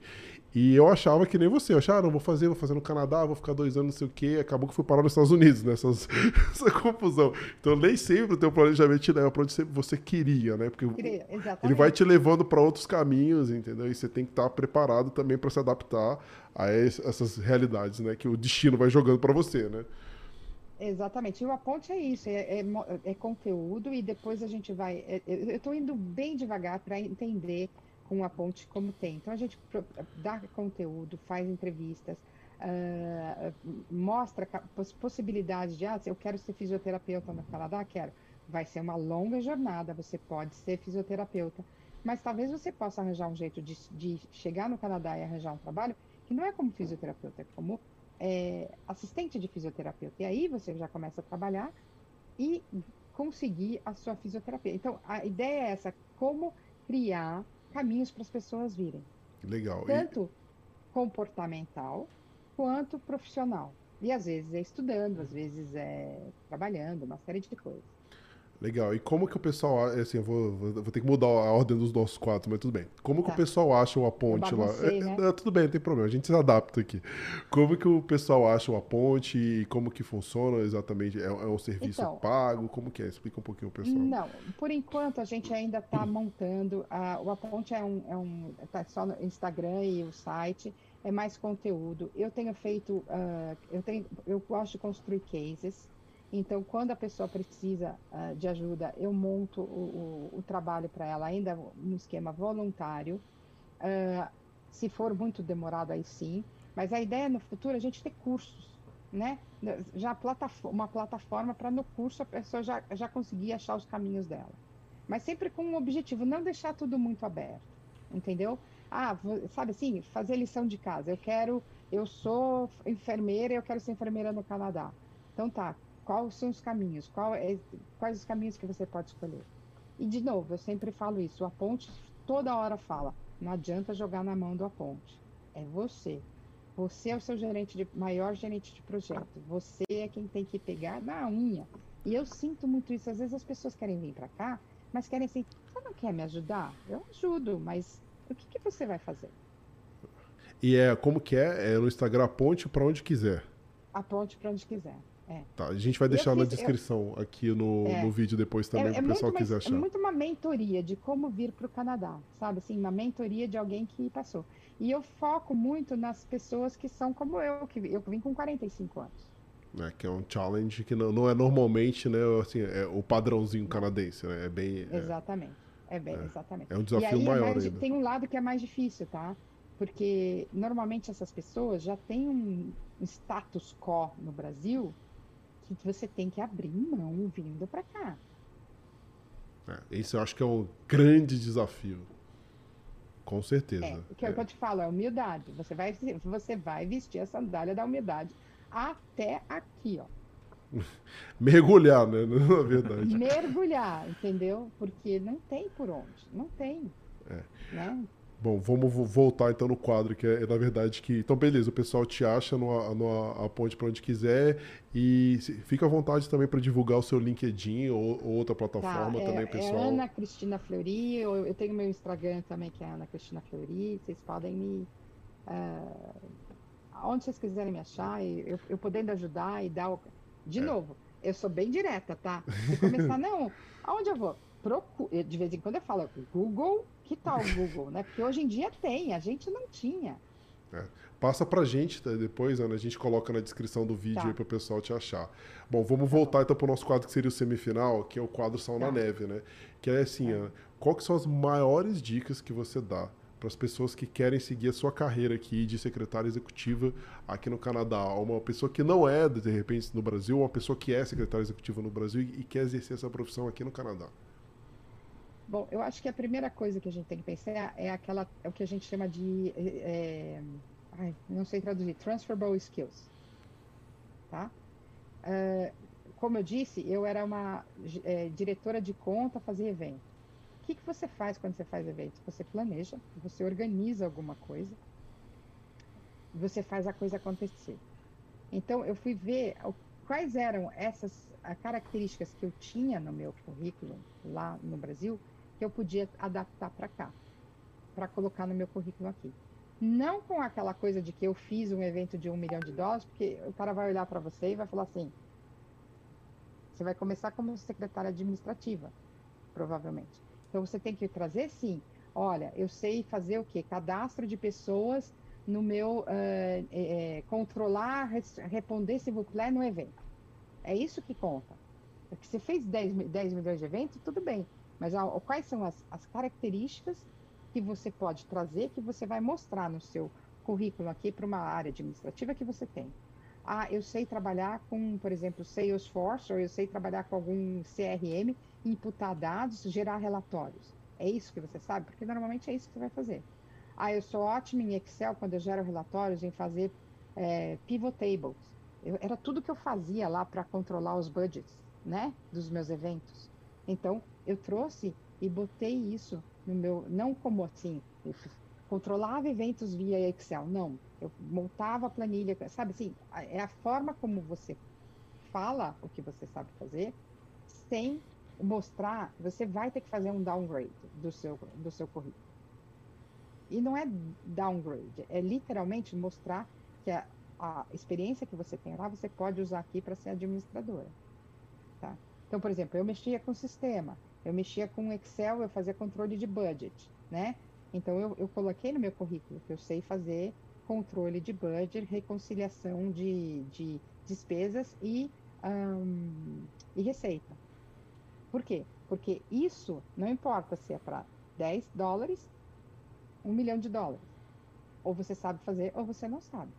E eu achava que nem você, eu achava, ah, não, vou fazer, vou fazer no Canadá, vou ficar dois anos, não sei o quê. Acabou que fui parar nos Estados Unidos, né? Essas, essa confusão. Então, nem sempre o teu planejamento te leva para onde você queria, né? Porque queria, ele vai te levando para outros caminhos, entendeu? E você tem que estar tá preparado também para se adaptar a essas realidades, né? Que o destino vai jogando para você, né? Exatamente. E o Aponte é isso, é, é, é, conteúdo e depois a gente vai. É, é eu estou indo bem devagar para entender com a ponte como tem. Então a gente dá conteúdo, faz entrevistas, uh, mostra possibilidades de, ah, eu quero ser fisioterapeuta no Canadá, quero. Vai ser uma longa jornada, você pode ser fisioterapeuta, mas talvez você possa arranjar um jeito de, de chegar no Canadá e arranjar um trabalho que não é como fisioterapeuta, é como é, assistente de fisioterapeuta. E aí você já começa a trabalhar e conseguir a sua fisioterapia. Então, a ideia é essa, como criar caminhos para as pessoas virem. Legal. Tanto e... comportamental quanto profissional. E às vezes é estudando, às vezes é trabalhando, uma série de coisas. Legal. E como que o pessoal. Assim, eu vou, vou, ter que mudar a ordem dos nossos quadros, mas tudo bem. Como tá. que o tá. pessoal acha o Aponte lá? É, né? é, tudo bem, não tem problema, a gente se adapta aqui. Como que o pessoal acha o Aponte e como que funciona exatamente? É, é um serviço então, pago? Como que é? Explica um pouquinho o pessoal. Não, por enquanto a gente ainda está montando. A, o Aponte é um. É um tá só no Instagram e o site. É mais conteúdo. Eu tenho feito. Uh, eu, tenho, eu gosto de construir cases. Então, quando a pessoa precisa uh, de ajuda, eu monto o, o, o trabalho para ela, ainda no esquema voluntário. Uh, se for muito demorado, aí sim. Mas a ideia no futuro é a gente ter cursos, né? Já uma plataforma para no curso a pessoa já, já conseguir achar os caminhos dela. Mas sempre com um objetivo, não deixar tudo muito aberto, entendeu? Ah, sabe assim, fazer lição de casa. Eu quero, eu sou enfermeira, eu quero ser enfermeira no Canadá. Então tá, Quais são os caminhos? Qual é, quais os caminhos que você pode escolher? E, de novo, eu sempre falo isso. A ponte toda hora fala: não adianta jogar na mão do Aponte. É você. Você é o seu gerente de maior gerente de projeto. Você é quem tem que pegar na unha. E eu sinto muito isso. Às vezes as pessoas querem vir para cá, mas querem assim: não quer me ajudar? Eu ajudo, mas o que, que você vai fazer? E é como que é? É no Instagram Ponte para onde quiser. A ponte para onde quiser. É. Tá, a gente vai deixar na descrição eu... aqui no, é. no vídeo depois também, é, para o é pessoal quiser achar. É muito uma mentoria de como vir para o Canadá, sabe? Assim, uma mentoria de alguém que passou. E eu foco muito nas pessoas que são como eu, que eu vim com 45 anos. É, que é um challenge que não, não é normalmente né, assim, é o padrãozinho canadense, né? É bem. É exatamente. É, bem, é, exatamente. É um desafio aí, maior mais, ainda. Tem um lado que é mais difícil, tá? Porque normalmente essas pessoas já têm um status quo no Brasil que você tem que abrir mão vindo para cá. É, esse eu acho que é um grande desafio. Com certeza. É, o que é. eu te falo é humildade. Você vai, você vai vestir a sandália da humildade até aqui, ó. Mergulhar, né? Na verdade. Mergulhar, entendeu? Porque não tem por onde. Não tem. É. Né? Bom, vamos voltar então no quadro, que é, é na verdade que. Então, beleza, o pessoal te acha no, no a ponte para onde quiser e fica à vontade também para divulgar o seu LinkedIn ou, ou outra plataforma tá, é, também, pessoal. É Ana Cristina Fleury, eu, eu tenho meu Instagram também, que é Ana Cristina Fleury, vocês podem me. Uh, onde vocês quiserem me achar, eu, eu podendo ajudar e dar. O... De é. novo, eu sou bem direta, tá? Se começar, não, aonde eu vou? De vez em quando eu falo Google que tal o Google, né? Porque hoje em dia tem, a gente não tinha. É. Passa pra gente tá? depois, Ana, a gente coloca na descrição do vídeo tá. aí para o pessoal te achar. Bom, vamos tá voltar bom. então para o nosso quadro que seria o semifinal, que é o quadro Sal tá. na Neve, né? Que é assim, é. Ana, qual que são as maiores dicas que você dá para as pessoas que querem seguir a sua carreira aqui de secretária executiva aqui no Canadá? Uma pessoa que não é, de repente, no Brasil, uma pessoa que é secretária executiva no Brasil e quer exercer essa profissão aqui no Canadá. Bom, eu acho que a primeira coisa que a gente tem que pensar é aquela, é o que a gente chama de, é, ai, não sei traduzir, transferable skills, tá? Uh, como eu disse, eu era uma é, diretora de conta, fazia evento. O que, que você faz quando você faz evento? Você planeja, você organiza alguma coisa, você faz a coisa acontecer. Então, eu fui ver quais eram essas características que eu tinha no meu currículo lá no Brasil que eu podia adaptar para cá, para colocar no meu currículo aqui. Não com aquela coisa de que eu fiz um evento de um milhão de dólares, porque o cara vai olhar para você e vai falar assim: você vai começar como secretária administrativa, provavelmente. Então você tem que trazer sim. Olha, eu sei fazer o quê? Cadastro de pessoas no meu uh, é, controlar, responder se vous no evento. É isso que conta. Porque você fez 10, 10 milhões de eventos, tudo bem. Mas a, quais são as, as características que você pode trazer, que você vai mostrar no seu currículo aqui para uma área administrativa que você tem? Ah, eu sei trabalhar com, por exemplo, Salesforce, ou eu sei trabalhar com algum CRM, imputar dados, gerar relatórios. É isso que você sabe? Porque normalmente é isso que você vai fazer. Ah, eu sou ótimo em Excel quando eu gero relatórios, em fazer é, pivot tables. Eu, era tudo que eu fazia lá para controlar os budgets, né, dos meus eventos. Então, eu trouxe e botei isso no meu, não como assim, eu controlava eventos via Excel, não. Eu montava a planilha, sabe assim, é a forma como você fala o que você sabe fazer, sem mostrar, você vai ter que fazer um downgrade do seu, do seu currículo. E não é downgrade, é literalmente mostrar que a, a experiência que você tem lá, você pode usar aqui para ser administradora. Tá? Então, por exemplo, eu mexia com o sistema, eu mexia com Excel, eu fazia controle de budget, né? Então eu, eu coloquei no meu currículo que eu sei fazer controle de budget, reconciliação de, de despesas e, um, e receita. Por quê? Porque isso não importa se é para 10 dólares, 1 milhão de dólares. Ou você sabe fazer ou você não sabe.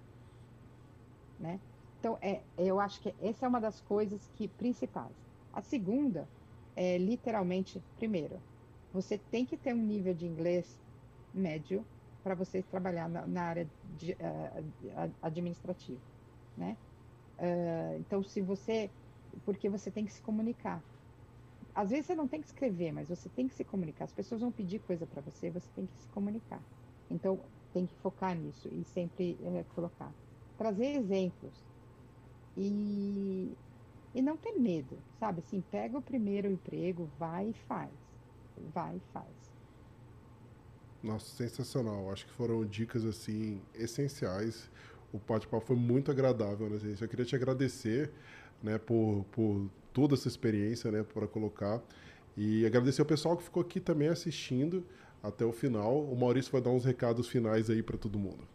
Né? Então, é, eu acho que essa é uma das coisas que principais. A segunda é literalmente, primeiro, você tem que ter um nível de inglês médio para você trabalhar na, na área de, uh, administrativa, né? Uh, então, se você, porque você tem que se comunicar. Às vezes você não tem que escrever, mas você tem que se comunicar. As pessoas vão pedir coisa para você, você tem que se comunicar. Então, tem que focar nisso e sempre uh, colocar. Trazer exemplos. E e não ter medo, sabe? Assim, pega o primeiro emprego, vai e faz. vai e faz. Nossa, sensacional. Acho que foram dicas assim essenciais. O bate-papo foi muito agradável, né, gente? Eu queria te agradecer, né, por, por toda essa experiência, né, para colocar e agradecer ao pessoal que ficou aqui também assistindo até o final. O Maurício vai dar uns recados finais aí para todo mundo.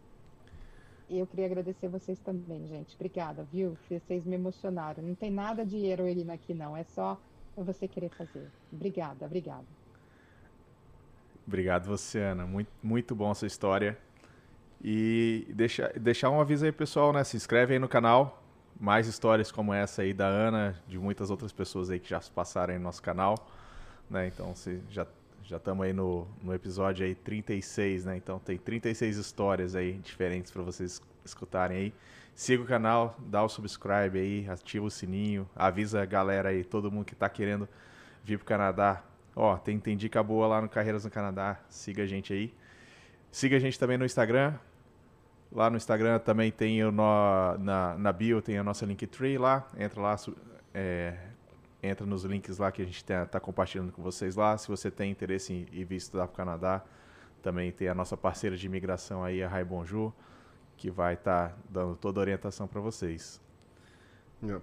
E eu queria agradecer vocês também, gente. Obrigada, viu? Vocês me emocionaram. Não tem nada de heroína aqui, não. É só você querer fazer. Obrigada, obrigada. Obrigado você, Ana. Muito, muito bom a sua história. E deixa, deixar um aviso aí, pessoal, né? Se inscreve aí no canal. Mais histórias como essa aí da Ana, de muitas outras pessoas aí que já passaram aí no nosso canal. Né? Então, se já já estamos aí no, no episódio aí 36, né? Então tem 36 histórias aí diferentes para vocês escutarem aí. Siga o canal, dá o subscribe aí, ativa o sininho, avisa a galera aí, todo mundo que está querendo vir pro Canadá. Ó, tem, tem dica boa lá no Carreiras no Canadá, siga a gente aí. Siga a gente também no Instagram. Lá no Instagram também tem o no, na, na bio, tem a nossa Linktree lá. Entra lá, é, entra nos links lá que a gente está compartilhando com vocês lá. Se você tem interesse em, em vir estudar para o Canadá, também tem a nossa parceira de imigração aí, a Rai Bonjour, que vai estar tá dando toda a orientação para vocês. É.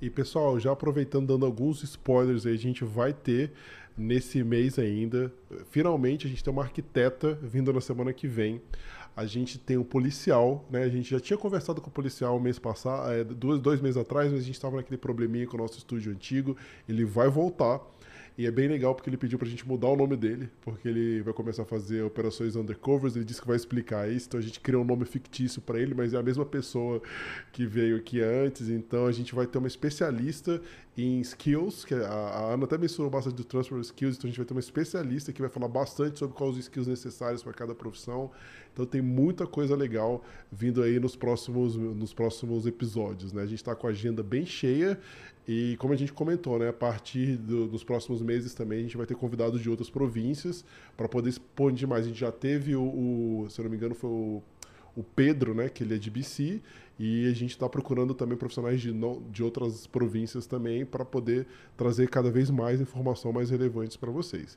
E pessoal, já aproveitando, dando alguns spoilers aí, a gente vai ter nesse mês ainda. Finalmente, a gente tem uma arquiteta vindo na semana que vem. A gente tem um policial, né? A gente já tinha conversado com o policial mês passado, é, dois, dois meses atrás, mas a gente estava naquele probleminha com o nosso estúdio antigo. Ele vai voltar. E é bem legal porque ele pediu pra gente mudar o nome dele, porque ele vai começar a fazer operações undercovers, ele disse que vai explicar isso, então a gente criou um nome fictício para ele, mas é a mesma pessoa que veio aqui antes, então a gente vai ter uma especialista em skills, que a, a Ana até mencionou bastante do transfer skills, então a gente vai ter uma especialista que vai falar bastante sobre quais os skills necessários para cada profissão. Então tem muita coisa legal vindo aí nos próximos, nos próximos episódios, né? A gente está com a agenda bem cheia e como a gente comentou, né, a partir do, dos próximos meses também a gente vai ter convidados de outras províncias para poder expandir mais. A gente já teve o, o, se eu não me engano, foi o, o Pedro, né, que ele é de BC, e a gente está procurando também profissionais de, de outras províncias também para poder trazer cada vez mais informação mais relevantes para vocês.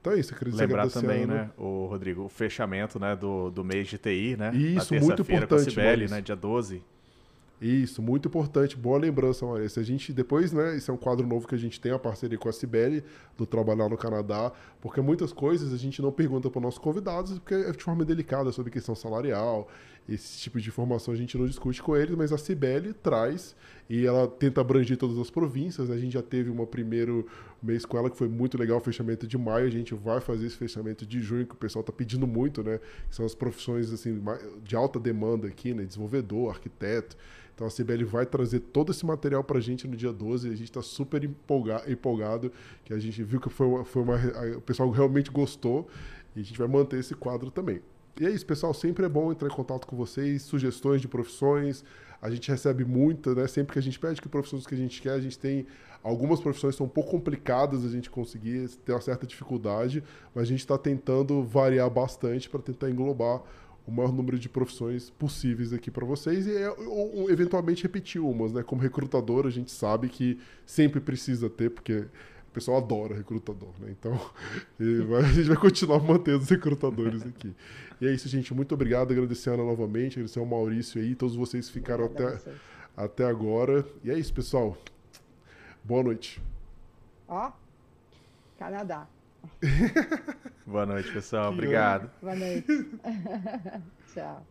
Então é isso, eu queria Lembrar também, né, o Rodrigo, o fechamento né, do, do mês de TI, né? Isso, muito importante. Com a Cibele, né, dia 12. Isso, muito importante. Boa lembrança, Maurício. A gente depois, né, esse é um quadro novo que a gente tem a parceria com a Cibele do Trabalhar no Canadá, porque muitas coisas a gente não pergunta para os nossos convidados, porque é de forma delicada sobre questão salarial, esse tipo de informação a gente não discute com eles, mas a Cibele traz e ela tenta abranger todas as províncias. A gente já teve um primeiro mês com ela que foi muito legal, fechamento de maio. A gente vai fazer esse fechamento de junho, que o pessoal está pedindo muito, né? São as profissões assim de alta demanda aqui, né? Desenvolvedor, arquiteto. Então a CBL vai trazer todo esse material para a gente no dia 12 e a gente está super empolga empolgado, que a gente viu que foi uma, foi uma, o pessoal realmente gostou e a gente vai manter esse quadro também. E é isso, pessoal. Sempre é bom entrar em contato com vocês, sugestões de profissões. A gente recebe muita, né? Sempre que a gente pede que profissões que a gente quer, a gente tem algumas profissões são um pouco complicadas a gente conseguir, ter uma certa dificuldade, mas a gente está tentando variar bastante para tentar englobar o maior número de profissões possíveis aqui para vocês e é, ou, eventualmente repetir umas, né? Como recrutador, a gente sabe que sempre precisa ter, porque o pessoal adora recrutador, né? Então, a gente vai continuar mantendo os recrutadores aqui. E é isso, gente. Muito obrigado. Agradecer a Ana novamente, agradecer ao Maurício aí, todos vocês que ficaram até, até agora. E é isso, pessoal. Boa noite. Ó, Canadá. Boa noite, pessoal. Obrigado. Boa noite. Tchau.